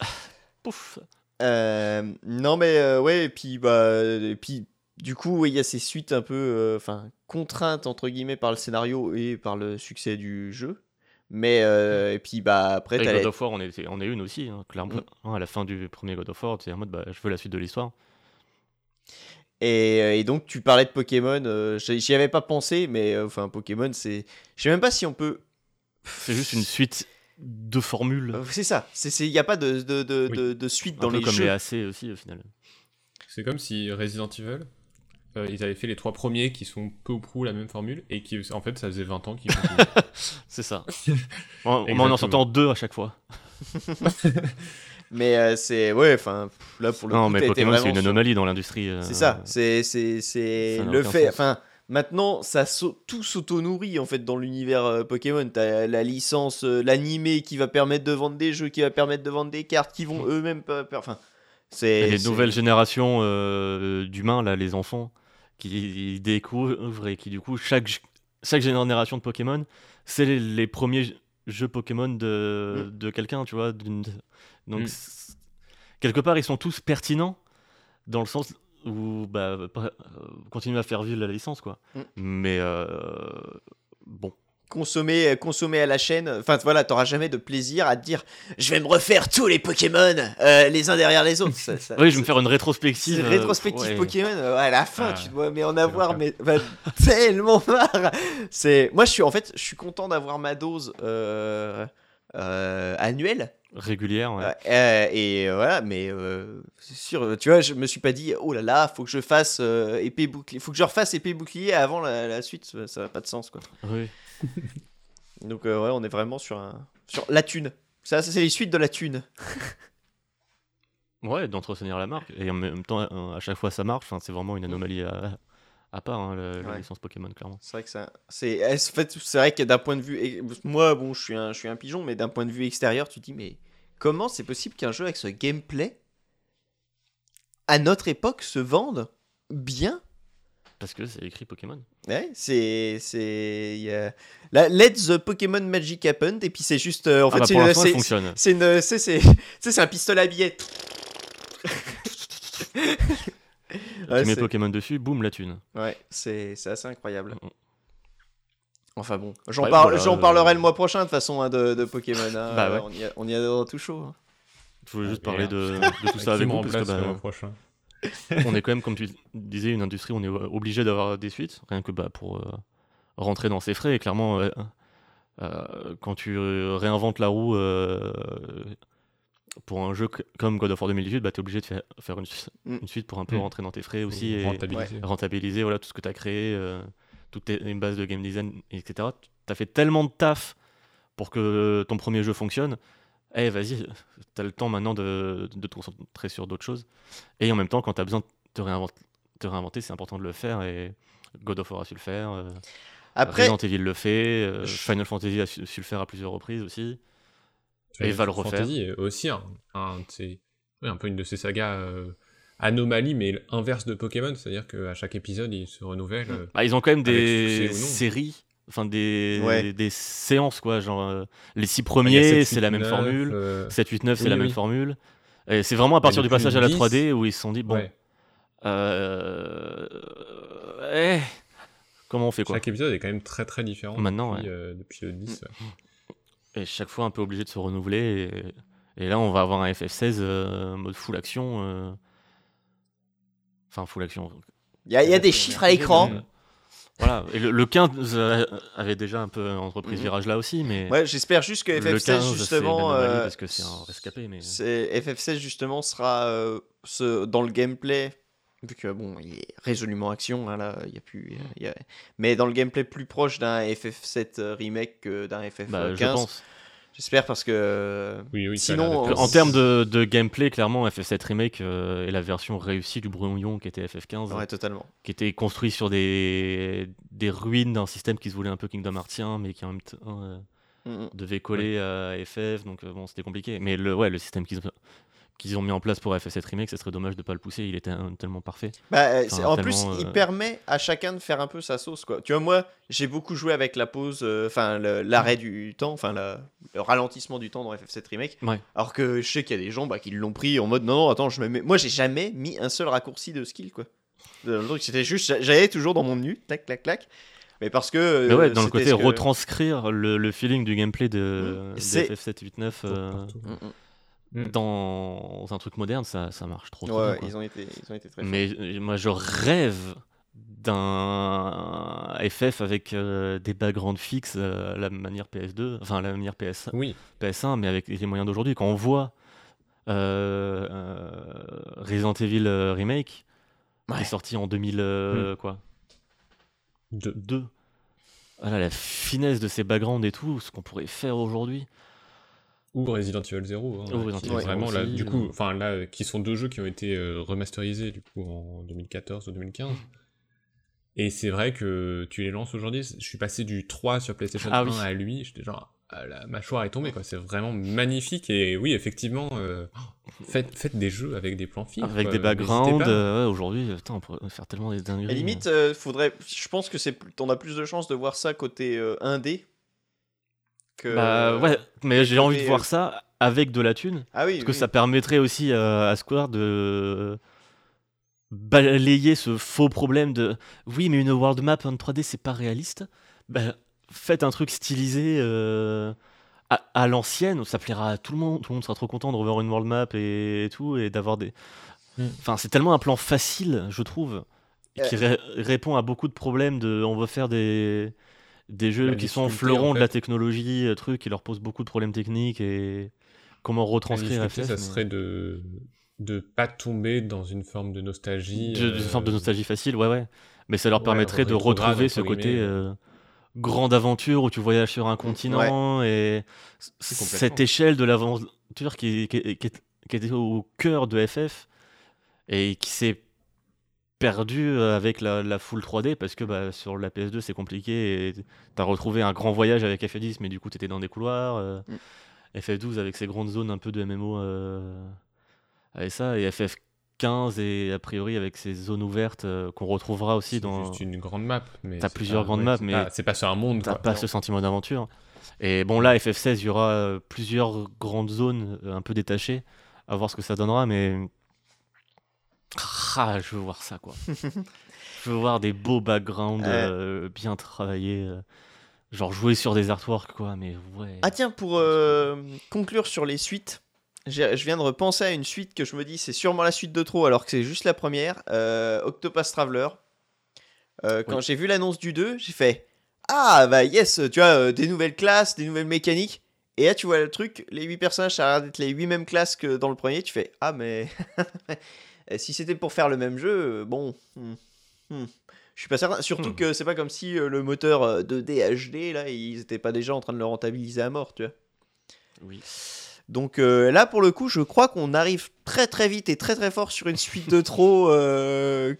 (sighs) Pouf Euh, non mais euh, ouais et puis bah et puis du coup ouais, il y a ces suites un peu euh, enfin contraintes entre guillemets par le scénario et par le succès du jeu mais euh, et puis bah après God of War, on est, on est une aussi, hein, clairement. Mm. Hein, à la fin du premier God of War, c'est en mode, bah, je veux la suite de l'histoire. Et, euh, et donc tu parlais de Pokémon euh, j'y avais pas pensé mais euh, enfin Pokémon c'est je sais même pas si on peut C'est juste une suite de formules, c'est ça c'est il y a pas de de, de, Oui. de- de suite un dans peu les comme jeux les AC aussi, au final. C'est comme si Resident Evil, euh, ils avaient fait les trois premiers qui sont peu ou prou la même formule et qui en fait ça faisait 20 ans qu'ils. (laughs) C'est ça. (laughs) on, on en sortant deux à chaque fois. (laughs) mais euh, c'est ouais enfin là pour le Non, coup mais Pokémon, c'est une sur- anomalie dans l'industrie. euh, C'est ça, c'est c'est c'est ça n'a le aucun fait. sens. Enfin, maintenant, ça s'au- tout s'auto-nourrit en fait dans l'univers euh, Pokémon. T'as la licence, euh, l'animé qui va permettre de vendre des jeux, qui va permettre de vendre des cartes, qui vont eux-mêmes pas. per- Enfin, c'est les c'est- nouvelles générations euh, d'humains, là, les enfants, qui découvrent et qui, du coup, chaque, chaque génération de Pokémon, c'est les, les premiers jeux Pokémon de, de quelqu'un, tu vois. d'une- Donc, Mm. quelque part, ils sont tous pertinents dans le sens où bah, euh, continuer à faire vivre la licence, quoi. Mm. Mais euh, bon. consommer, consommer à la chaîne. Enfin, voilà, t'auras jamais de plaisir à te dire, je vais me refaire tous les Pokémon euh, les uns derrière les autres. Ça- ça- (laughs) Oui, je vais me faire une rétrospective. Euh, rétrospective ouais. Pokémon, euh, à la fin, Ah, tu dois mais en avoir mais bah, (laughs) tellement marre. C'est moi je suis en fait, je suis content d'avoir ma dose euh, euh, annuelle Régulière, ouais. Euh, et euh, voilà, mais euh, c'est sûr, tu vois, je me suis pas dit oh là là, faut que je fasse euh, épée bouclier, faut que je refasse épée bouclier avant la, la suite, ça- ça n'a pas de sens quoi. Oui. (laughs) Donc ouais, on est vraiment sur un sur la thune. Ça, ça c'est les suites de la thune. (laughs) Ouais, d'entretenir la marque. Et en même temps, à chaque fois, ça marche. Enfin, c'est vraiment une anomalie à, à part, hein, le- la licence Pokémon, clairement. C'est vrai que ça, c'est, en fait, vrai que d'un point de vue, moi, bon, je suis un, je suis un pigeon, mais d'un point de vue extérieur, tu te dis, mais comment c'est possible qu'un jeu avec ce gameplay, à notre époque, se vende bien? Parce que c'est écrit Pokémon. Ouais, c'est, c'est, Let the Pokémon Magic Happen, et puis c'est juste, euh, en Ah fait, bah, c'est, (laughs) c'est un pistolet à billets. (laughs) Ouais, tu mets Pokémon dessus, boum, la thune. Ouais, c'est c'est assez incroyable. Mm. Enfin bon, j'en Ouais, parle, voilà, j'en euh, parlerai le mois prochain de toute façon hein, de, de Pokémon. hein. Bah ouais. on, y a, on y a tout chaud. hein. Je voulais Ah, juste parler merde. de, de tout ça (laughs) avec vous, parce que le bah, mois prochain on est quand même, comme tu disais, une industrie, on est obligé d'avoir des suites, rien que bah, pour euh, rentrer dans ses frais. Et clairement, euh, euh, quand tu réinventes la roue euh, pour un jeu que- comme God of War 2018, bah, tu es obligé de faire, faire une, su- Mm. une suite pour un peu Mm. rentrer dans tes frais aussi et Rentabiliser. rentabiliser voilà, tout ce que tu as créé, euh, toute tes- une base de game design, etc. Tu as fait tellement de taf pour que ton premier jeu fonctionne. Eh, vas-y, tu as le temps maintenant de, de te concentrer sur d'autres choses. Et en même temps, quand tu as besoin de te réinventer, te réinventer, c'est important de le faire. Et God of War a su le faire. euh, Après, Resident Evil le fait. euh, je- Final Fantasy a su, su le faire à plusieurs reprises aussi. Et va le refaire. Fantasy est aussi un, un, oui, un peu une de ces sagas euh, anomalies, mais inverse de Pokémon, c'est-à-dire qu'à chaque épisode, il se renouvelle. euh, Bah, ils ont quand même des séries, enfin des, Ouais. des séances, quoi. Genre, euh, les six il y a premiers, 7, c'est 8, la même 9, formule. euh, 7, 8, 9, c'est oui, la même formule. Et c'est vraiment à partir du passage à la 10, 3D où ils se sont dit, bon, ouais. euh, eh, comment on fait quoi Chaque épisode est quand même très très différent Maintenant, depuis, euh, depuis le 10. Et chaque fois un peu obligé de se renouveler. Et, et là, on va avoir un FF16 euh, mode full action. euh, Enfin, full action. il y, a- il y a des chiffres à l'écran. Voilà. Et le, le 15 euh, avait déjà un peu entrepris ce Mhm. virage là aussi, mais Ouais, j'espère juste que le FF16 15, c'est justement, euh, parce que c'est un rescapé. Mais... c'est- FF16 justement sera euh, ce, dans le gameplay, vu que bon, il est résolument action, hein, là, il y a plus, il y a- mais dans le gameplay plus proche d'un FF7 remake que d'un FF15. Bah, je pense. J'espère parce que euh, Oui, oui, ça a Sinon, d'être euh, En termes de, de gameplay, clairement, FF7 Remake euh, est la version réussie du brouillon qui était FF15, ouais, totalement. qui était construit sur des, des ruines d'un système qui se voulait un peu Kingdom Heartien, mais qui en même temps euh, Mm, devait coller à FF, donc euh, bon, c'était compliqué. Mais le, ouais, le système qu'ils ont, qu'ils ont mis en place pour FF7 Remake, ça serait dommage de pas le pousser, il était un- tellement parfait. Bah, euh, Enfin, en plus, il euh, permet à chacun de faire un peu sa sauce, quoi. Tu vois, moi, j'ai beaucoup joué avec la pause, euh, enfin, le- l'arrêt du temps, enfin, le ralentissement du temps dans FF7 Remake. Ouais. Alors que je sais qu'il y a des gens bah, qui l'ont pris en mode non, non, attends, je me mets. Moi, j'ai jamais mis un seul raccourci de skill, quoi. Donc, c'était juste, j'a- j'allais toujours dans mon menu, tac, tac, tac. Mais parce que. Mais ouais, dans le côté ce que- retranscrire le, le feeling du gameplay de, Mm. de C'est- FF7 8.9 euh, Partout. Mm, mm. Mm. dans un truc moderne, ça, ça marche trop, trop Ouais, bien, ils ont été, ils ont été très. Mais moi, je rêve d'un FF avec euh, des backgrounds fixes euh, la manière PS2, enfin la manière PS, Oui, PS1, mais avec les moyens d'aujourd'hui. Quand on voit euh, euh, Resident Evil Remake, qui Ouais. est sorti en 2000, euh, quoi, de- 2. Voilà, la finesse de ces backgrounds et tout, ce qu'on pourrait faire aujourd'hui. Ou Resident Evil 0. hein, Ou Resident qui Evil est 0 vraiment là, du euh. coup, enfin là, euh, qui sont deux jeux qui ont été euh, remasterisés du coup en 2014 ou 2015. Et c'est vrai que tu les lances aujourd'hui. Je suis passé du 3 sur PlayStation Ah 1 oui. à lui. J'étais genre, ah, la mâchoire est tombée quoi. C'est vraiment magnifique. Et oui, effectivement, euh, faites, faites des jeux avec des plans fixes. Avec quoi, des backgrounds, euh, ouais, aujourd'hui, on pourrait faire tellement des dingueries. À la limite, euh, faudrait. Je pense que T'en as plus de chances de voir ça côté euh, indé. Que... Bah ouais, mais j'ai envie de voir ça avec de la thune. Ah oui. Parce que oui. ça permettrait aussi euh, à Square de balayer ce faux problème de oui, mais une world map en 3D, c'est pas réaliste. Ben, faites un truc stylisé euh, à, à l'ancienne, ça plaira à tout le monde. Tout le monde sera trop content de revoir une world map et, et tout, et d'avoir des. Mm. Enfin, c'est tellement un plan facile, je trouve, qui Euh. ré- répond à beaucoup de problèmes de. On veut faire des des jeux qui sont fleurons en de la technologie, euh, trucs qui leur posent beaucoup de problèmes techniques et comment retranscrire FF, ça mais- serait de de pas tomber dans une forme de nostalgie. de, euh, forme de nostalgie facile, ouais, ouais. Mais ça leur ouais, permettrait de retrouver ce côté euh, grande aventure où tu voyages sur un continent et cette échelle de l'aventure qui, qui, qui, qui était au cœur de FF et qui s'est perdue euh, avec la, la full 3D parce que bah, sur la PS2 c'est compliqué et t'as retrouvé un grand voyage avec FF10 mais du coup t'étais dans des couloirs. euh, Mm. FF12 avec ses grandes zones un peu de MMO euh, avec ça et FF15 et a priori avec ses zones ouvertes euh, qu'on retrouvera aussi C'est dans juste une grande map. mais T'as plusieurs pas- grandes ouais, maps, mais c'est pas sur un monde. t'as pas Non. ce sentiment d'aventure et bon là FF16 il y aura plusieurs grandes zones un peu détachées à voir ce que ça donnera mais ah, je veux voir ça quoi je veux voir des beaux backgrounds euh, bien travaillés euh, genre jouer sur des artworks quoi mais ouais Ah tiens, pour euh, conclure sur les suites, j'ai- je viens de repenser à une suite que je me dis c'est sûrement la suite de trop alors que c'est juste la première, euh, Octopath Traveler. Euh, quand Oui. j'ai vu l'annonce du 2, j'ai fait ah bah yes, tu vois, euh, des nouvelles classes, des nouvelles mécaniques. Et là, tu vois le truc, les 8 personnages, ça a l'air d'être les 8 mêmes classes que dans le premier. Tu fais, ah, mais (laughs) si c'était pour faire le même jeu, euh, bon. hmm, hmm. Je suis pas certain. Surtout Hmm. que c'est pas comme si euh, le moteur euh, de DHD, là, ils étaient pas déjà en train de le rentabiliser à mort, tu vois. Oui. Donc euh, là, pour le coup, je crois qu'on arrive très très vite et très très fort sur une suite de trop euh,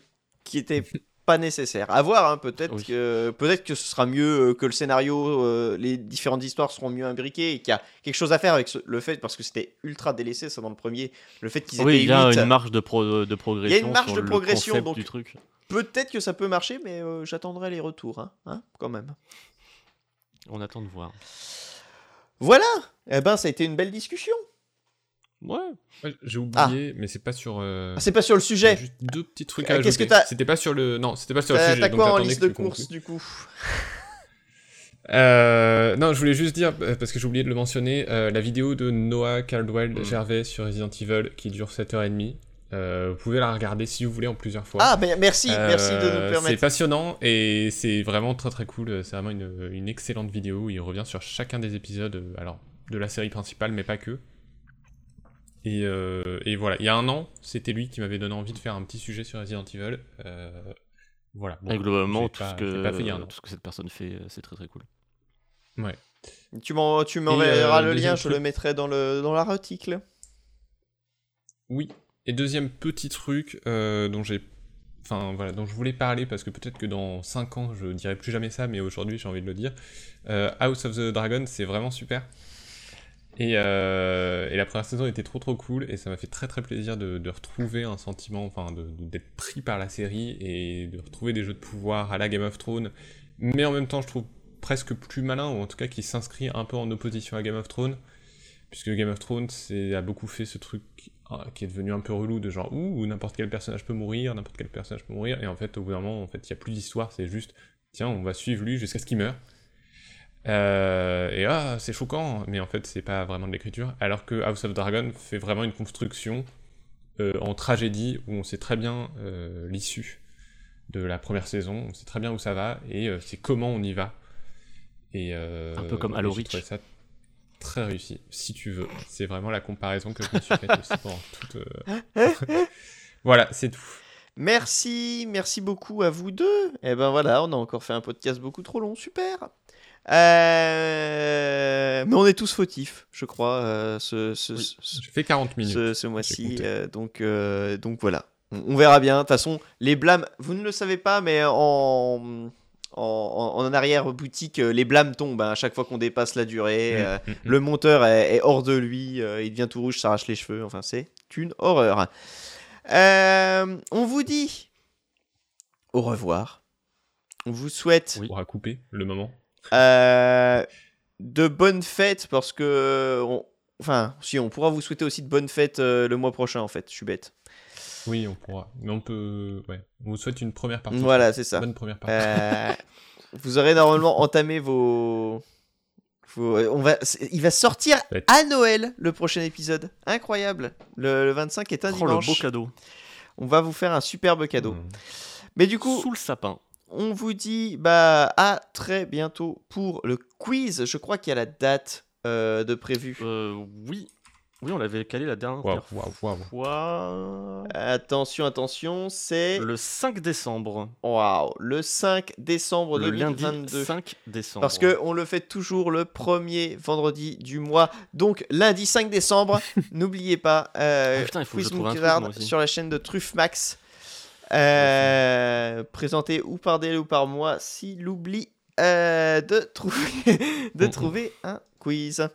qui était pas nécessaire. À voir, hein, peut-être Oui. que peut-être que ce sera mieux euh, que le scénario, euh, les différentes histoires seront mieux imbriquées et qu'il y a quelque chose à faire avec ce- le fait parce que c'était ultra délaissé ça dans le premier, le fait qu'ils étaient Oui, il y a une marge de, pro- de progression. marge sur de progression, donc- du truc. Peut-être que ça peut marcher, mais euh, j'attendrai les retours, hein, hein, quand même. On attend de voir. Voilà. Eh ben, ça a été une belle discussion. Ouais. Ouais, J'ai oublié, mais c'est pas sur. euh, Ah, c'est pas sur le sujet. Juste deux petits trucs à qu'est-ce que t'as- C'était pas sur le. Non, c'était pas sur le sujet. t'as donc quoi en liste de courses du coup (laughs) Euh, non, je voulais juste dire, euh, parce que j'ai oublié de le mentionner, euh, la vidéo de Noah Caldwell Mm. Gervais sur Resident Evil qui dure 7h30. Euh, vous pouvez la regarder si vous voulez en plusieurs fois. Ah, mais merci, Euh, merci de nous C'est permettre. passionnant et c'est vraiment très très cool. C'est vraiment une, une excellente vidéo. où Il revient sur chacun des épisodes, alors de la série principale, mais pas que. Et, euh, et voilà, il y a un an, c'était lui qui m'avait donné envie de faire un petit sujet sur Resident Evil. Euh, voilà. Bon, Et globalement, tout, pas- ce que, fait tout ce cette personne fait, euh, c'est très très cool. Ouais. Tu m'enverras euh, le lien, je le mettrai dans le dans l'article. Oui. Et deuxième petit truc euh, dont j'ai, enfin voilà, dont je voulais parler parce que peut-être que dans 5 ans je dirai plus jamais ça, mais aujourd'hui j'ai envie de le dire. Euh, House of the Dragon, c'est vraiment super. Et, euh, et la première saison était trop trop cool et ça m'a fait très très plaisir de, retrouver un sentiment, enfin d'être pris par la série et de retrouver des jeux de pouvoir à la Game of Thrones, mais en même temps je trouve presque plus malin ou en tout cas qui s'inscrit un peu en opposition à Game of Thrones puisque Game of Thrones a beaucoup fait ce truc ah, qui est devenu un peu relou de genre ouh n'importe quel personnage peut mourir n'importe quel personnage peut mourir et en fait au bout d'un moment en fait il y a plus d'histoire c'est juste tiens on va suivre lui jusqu'à ce qu'il meure Euh, et ah c'est choquant mais en fait c'est pas vraiment de l'écriture alors que House of Dragon fait vraiment une construction euh, en tragédie où on sait très bien euh, l'issue de la première saison on sait très bien où ça va et euh, c'est comment on y va et euh, Un peu comme Halo Reach. ça très réussi, si tu veux. C'est vraiment la comparaison que je me suis faite aussi (laughs) pendant toute. euh, (laughs) voilà, c'est tout. Merci, merci beaucoup à vous deux. Et ben voilà, on a encore fait un podcast beaucoup trop long, super. Euh, Mais on est tous fautifs, je crois, euh, ce, ce, Oui. ce- J'ai fait 40 minutes. ce, ce mois-ci. euh, donc, euh, donc voilà, on, on verra bien. De toute façon, les blâmes, vous ne le savez pas, mais en, en, en- en arrière-boutique, les blâmes tombent hein, à chaque fois qu'on dépasse la durée. Mm, euh, mm, mm. le monteur est, est hors de lui, euh, il devient tout rouge, s'arrache les cheveux. Enfin, c'est une horreur. Euh, on vous dit au revoir. On vous souhaite On pourra couper le moment. Euh, de bonnes fêtes parce que. on- Enfin, si, on pourra vous souhaiter aussi de bonnes fêtes euh, le mois prochain en fait. Je suis bête. Oui, on pourra. Mais on peut. Ouais. On vous souhaite une première partie. Voilà, c'est ça. Bonne première partie. Euh, vous aurez normalement entamé vos. vos- on va, il va sortir à Noël le prochain épisode. Incroyable. Le, le 25 est un Oh, le beau dimanche. cadeau. On va vous faire un superbe cadeau. Mm. Mais du coup, Sous le sapin. On vous dit bah à très bientôt pour le quiz. Je crois qu'il y a la date euh, de prévu. Euh, oui. Oui, on l'avait calé la dernière fois. Attention, attention, c'est Le 5 décembre. waouh le 5 décembre Le lundi 2022. 5 décembre. Parce que on le fait toujours le premier vendredi du mois. Donc lundi 5 décembre, (laughs) n'oubliez pas euh, Ah, putain, il faut que je Quiz trouve un truc, Moncard moi aussi. sur la chaîne de Truffe Max. Euh, présenté ou par Dale ou par moi s'il oublie euh, de trouver (laughs) de Mm, mm. trouver un quiz.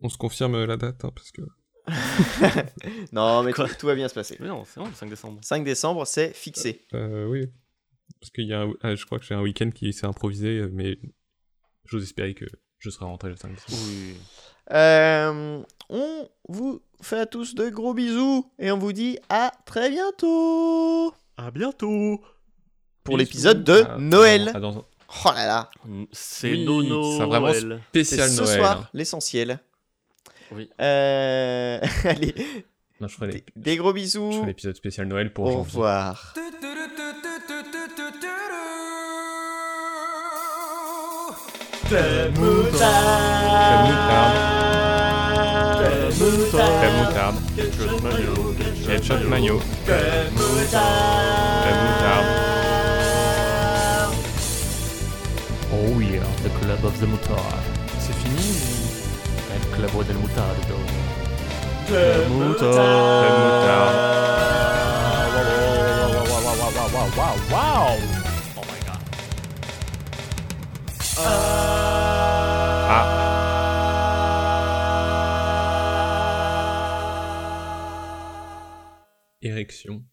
On se confirme la date, hein, parce que. (laughs) Non, mais tout, Quoi tout va bien se passer. Mais non, c'est bon, le 5 décembre. 5 décembre, c'est fixé. Euh, oui. Parce qu'il y a un... ah, je crois que j'ai un week-end qui s'est improvisé, euh, mais j'ose espérer que je serai rentré le 5 décembre. Oui. Euh, on vous fait à tous de gros bisous et on vous dit à très bientôt À bientôt. pour l'épisode de Ah, Noël. ah, dans- Oh là là, C'est Oui, Nono. ça vraiment Noël. c'est Spécial ce Noël. soir hein. l'essentiel. Oui. Euh, (laughs) allez, Non, je ferai des, les- des gros je bisous. ferai l'épisode spécial Noël pour Au janvier. revoir. Do do do moutarde. Moutarde. Ketchup mayo. Moutarde. Oh yeah, the club of the mutard. C'est fini El club del mutardo. Club Club moutarde. Ah. Érection.